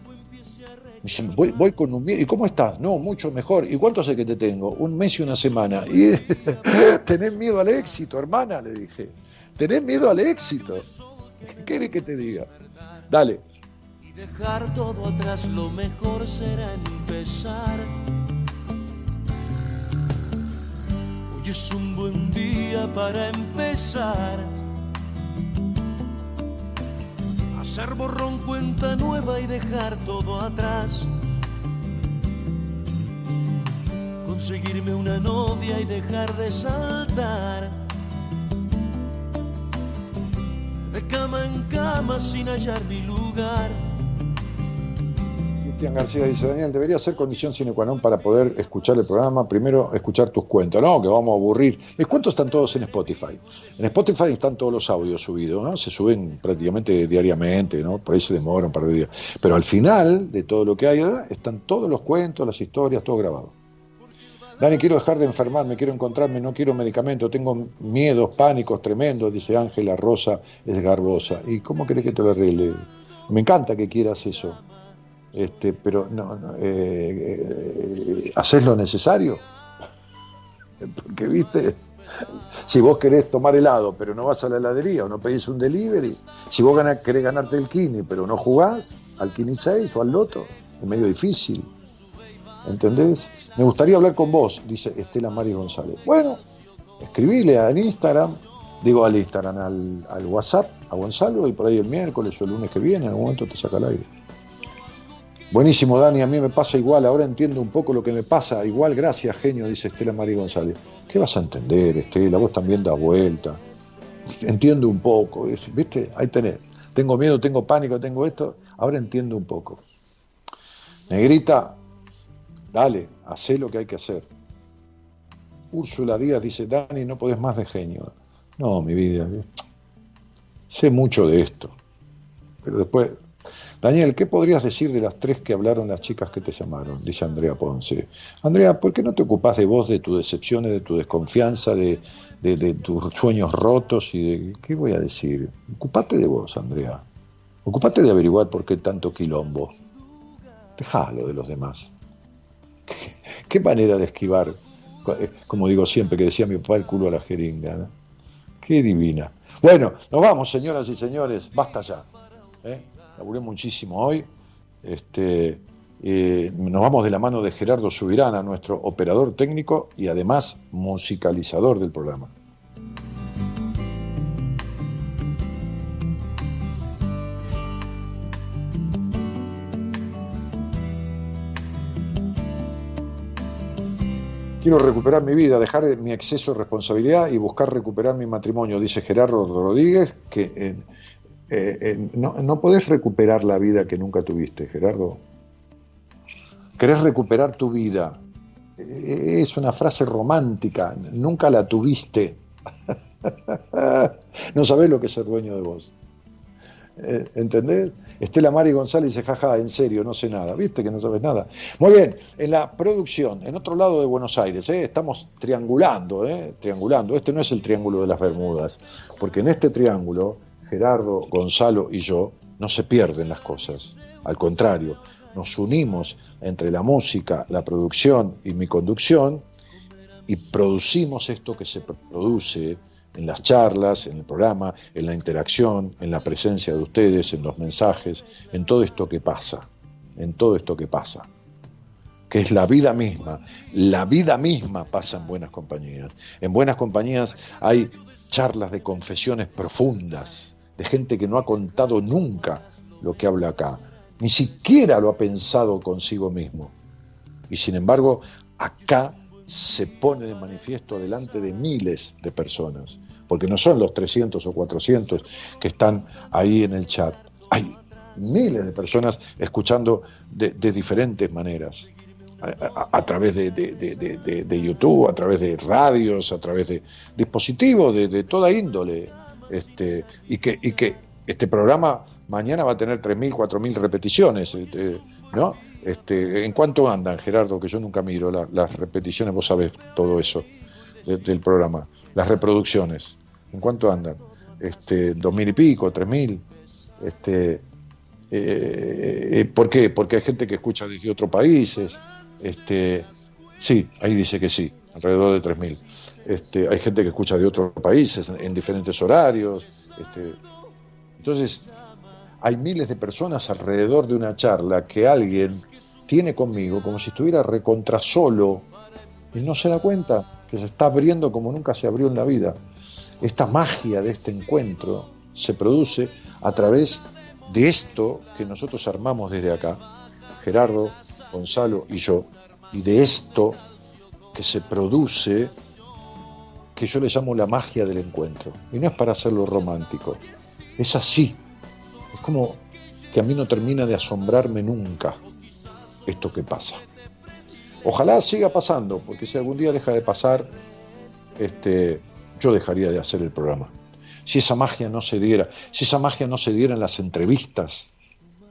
Me dice, voy, voy con un miedo. ¿Y cómo estás? No, mucho mejor. ¿Y cuánto hace que te tengo? Un mes y una semana. Y tenés miedo al éxito, hermana, le dije. Tenés miedo al éxito. ¿Qué querés que te diga? Dale. y dejar todo atrás, lo mejor será empezar. Hoy es un buen día para empezar Hacer borrón cuenta nueva y dejar todo atrás. Conseguirme una novia y dejar de saltar. De cama en cama sin hallar mi lugar. García dice, Daniel, debería ser condición sine qua non para poder escuchar el programa, primero escuchar tus cuentos, no, que vamos a aburrir. Mis cuentos están todos en Spotify. En Spotify están todos los audios subidos, ¿no? Se suben prácticamente diariamente, ¿no? Por ahí se demora un par de días. Pero al final de todo lo que hay, están todos los cuentos, las historias, todo grabado. Dani, quiero dejar de enfermarme, quiero encontrarme, no quiero medicamento, tengo miedos, pánicos tremendos, dice Ángela Rosa, es garbosa. ¿Y cómo querés que te lo arregle? Me encanta que quieras eso este, pero no, no eh, eh, haces lo necesario. Porque, viste, si vos querés tomar helado, pero no vas a la heladería o no pedís un delivery, si vos ganás, querés ganarte el Kini, pero no jugás al Kini 6 o al Loto, es medio difícil. ¿Entendés? Me gustaría hablar con vos, dice Estela Mari González. Bueno, escribile al Instagram, digo al Instagram, al, al WhatsApp, a Gonzalo, y por ahí el miércoles o el lunes que viene, en algún momento te saca al aire. Buenísimo, Dani, a mí me pasa igual, ahora entiendo un poco lo que me pasa. Igual, gracias, genio, dice Estela María González. ¿Qué vas a entender, Estela? Vos también da vuelta. Entiendo un poco, ¿viste? Ahí tenés. Tengo miedo, tengo pánico, tengo esto. Ahora entiendo un poco. Negrita, dale, hacé lo que hay que hacer. Úrsula Díaz dice, Dani, no podés más de genio. No, mi vida, sé mucho de esto. Pero después Daniel, ¿qué podrías decir de las tres que hablaron las chicas que te llamaron? Dice Andrea Ponce. Andrea, ¿por qué no te ocupas de vos, de tus decepciones, de tu desconfianza, de, tus sueños rotos y de... ¿Qué voy a decir? Ocupate de vos, Andrea. Ocupate de averiguar por qué tanto quilombo. Dejalo de los demás. ¿Qué, manera de esquivar? Como digo siempre, que decía mi papá, el culo a la jeringa. Qué divina. Bueno, nos vamos, señoras y señores. Basta ya. ¿eh? Laburé muchísimo hoy. Este, eh, nos vamos de la mano de Gerardo Subirana, nuestro operador técnico y además musicalizador del programa. Quiero recuperar mi vida, dejar mi exceso de responsabilidad y buscar recuperar mi matrimonio, dice Gerardo Rodríguez, que en, eh, eh, no, no podés recuperar la vida que nunca tuviste, Gerardo. ¿Querés recuperar tu vida? Eh, es una frase romántica, nunca la tuviste. no sabés lo que es ser dueño de vos. ¿Entendés? Estela Mari González dice, jaja, en serio, no sé nada. ¿Viste que no sabes nada? Muy bien, en la producción, en otro lado de Buenos Aires, estamos triangulando, triangulando. Este no es el triángulo de las Bermudas, porque en este triángulo Gerardo, Gonzalo y yo, no se pierden las cosas. Al contrario, nos unimos entre la música, la producción y mi conducción y producimos esto que se produce en las charlas, en el programa, en la interacción, en la presencia de ustedes, en los mensajes, en todo esto que pasa, en todo esto que pasa, que es la vida misma. La vida misma pasa en buenas compañías. En buenas compañías hay charlas de confesiones profundas, de gente que no ha contado nunca lo que habla acá, ni siquiera lo ha pensado consigo mismo. Y sin embargo, acá se pone de manifiesto delante de miles de personas, porque no son los 300 o 400 que están ahí en el chat, hay miles de personas escuchando de, diferentes maneras, a, través de, de, YouTube, a través de radios, a través de dispositivos de, toda índole, este, y, que, y que este programa mañana va a tener 3.000, 4.000 repeticiones, este, ¿no? Este, ¿En cuánto andan, Gerardo? Que yo nunca miro las repeticiones, vos sabés todo eso del programa, las reproducciones, ¿en cuánto andan? Este, ¿Dos mil y pico, tres mil? Este, eh, eh, ¿Por qué? Porque hay gente que escucha desde otros países. Este, sí, ahí dice que sí, alrededor de 3.000. Este, hay gente que escucha de otros países en, diferentes horarios. Este, entonces, hay miles de personas alrededor de una charla que alguien tiene conmigo como si estuviera recontra solo y no se da cuenta que se está abriendo como nunca se abrió en la vida. Esta magia de este encuentro se produce a través de esto que nosotros armamos desde acá, Gerardo, Gonzalo y yo, y de esto que se produce, que yo le llamo la magia del encuentro. Y no es para hacerlo romántico, es así. Es como que a mí no termina de asombrarme nunca esto que pasa. Ojalá siga pasando, porque si algún día deja de pasar, este, yo dejaría de hacer el programa. Si esa magia no se diera, si esa magia no se diera en las entrevistas,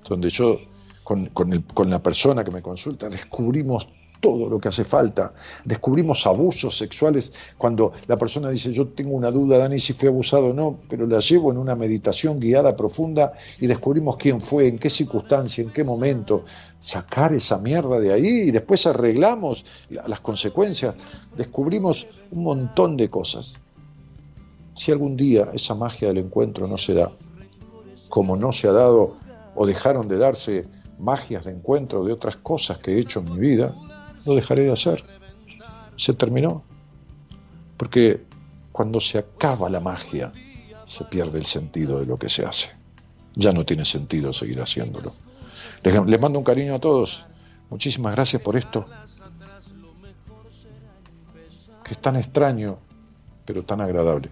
donde yo con, con, el, con la persona que me consulta descubrimos todo lo que hace falta. Descubrimos abusos sexuales cuando la persona dice, yo tengo una duda, Dani, si fue abusado o no, pero la llevo en una meditación guiada profunda y descubrimos quién fue, en qué circunstancia, en qué momento. Sacar esa mierda de ahí y después arreglamos las consecuencias. Descubrimos un montón de cosas. Si algún día esa magia del encuentro no se da, como no se ha dado o dejaron de darse magias de encuentro de otras cosas que he hecho en mi vida, lo dejaré de hacer. Se terminó. Porque cuando se acaba la magia, se pierde el sentido de lo que se hace. Ya no tiene sentido seguir haciéndolo. Les, les mando un cariño a todos. Muchísimas gracias por esto. Que es tan extraño, pero tan agradable.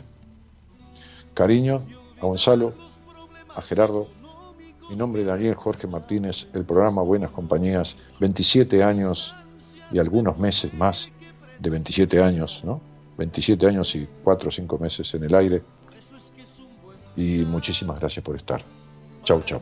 Cariño a Gonzalo, a Gerardo, mi nombre es Daniel Jorge Martínez, el programa Buenas Compañías, 27 años y algunos meses más de 27 años, ¿no? 27 años y 4 o 5 meses en el aire. Y muchísimas gracias por estar. Chau, chau.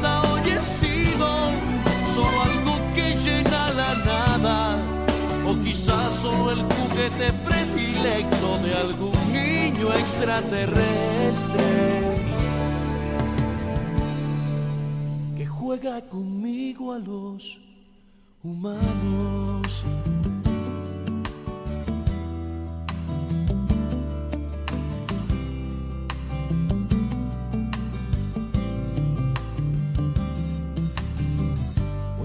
hasta hoy sido solo algo que llena la nada, o quizás solo el juguete predilecto de algún niño extraterrestre que juega conmigo a los humanos.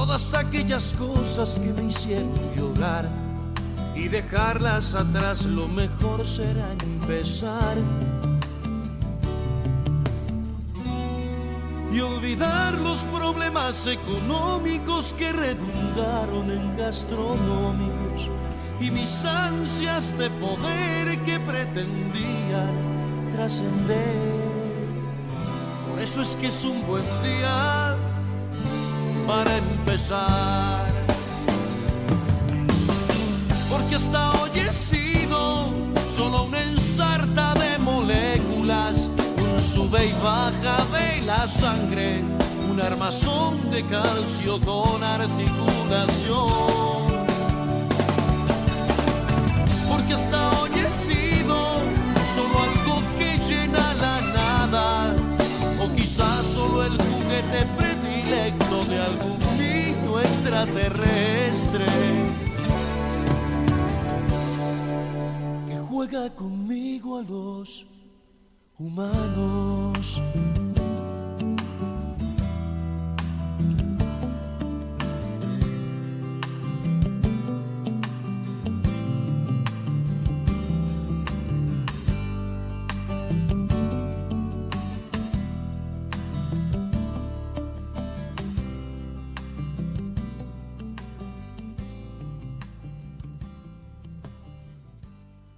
todas aquellas cosas que me hicieron llorar y dejarlas atrás lo mejor será empezar y olvidar los problemas económicos que redundaron en gastronómicos y mis ansias de poder que pretendían trascender. Por eso es que es un buen día para empezar. Porque hasta hoy solo una ensarta de moléculas, un sube y baja de la sangre, un armazón de calcio con articulación. Porque hasta hoy solo algo que llena la nada, o quizás solo el juguete de algún niño extraterrestre que juega conmigo a los humanos.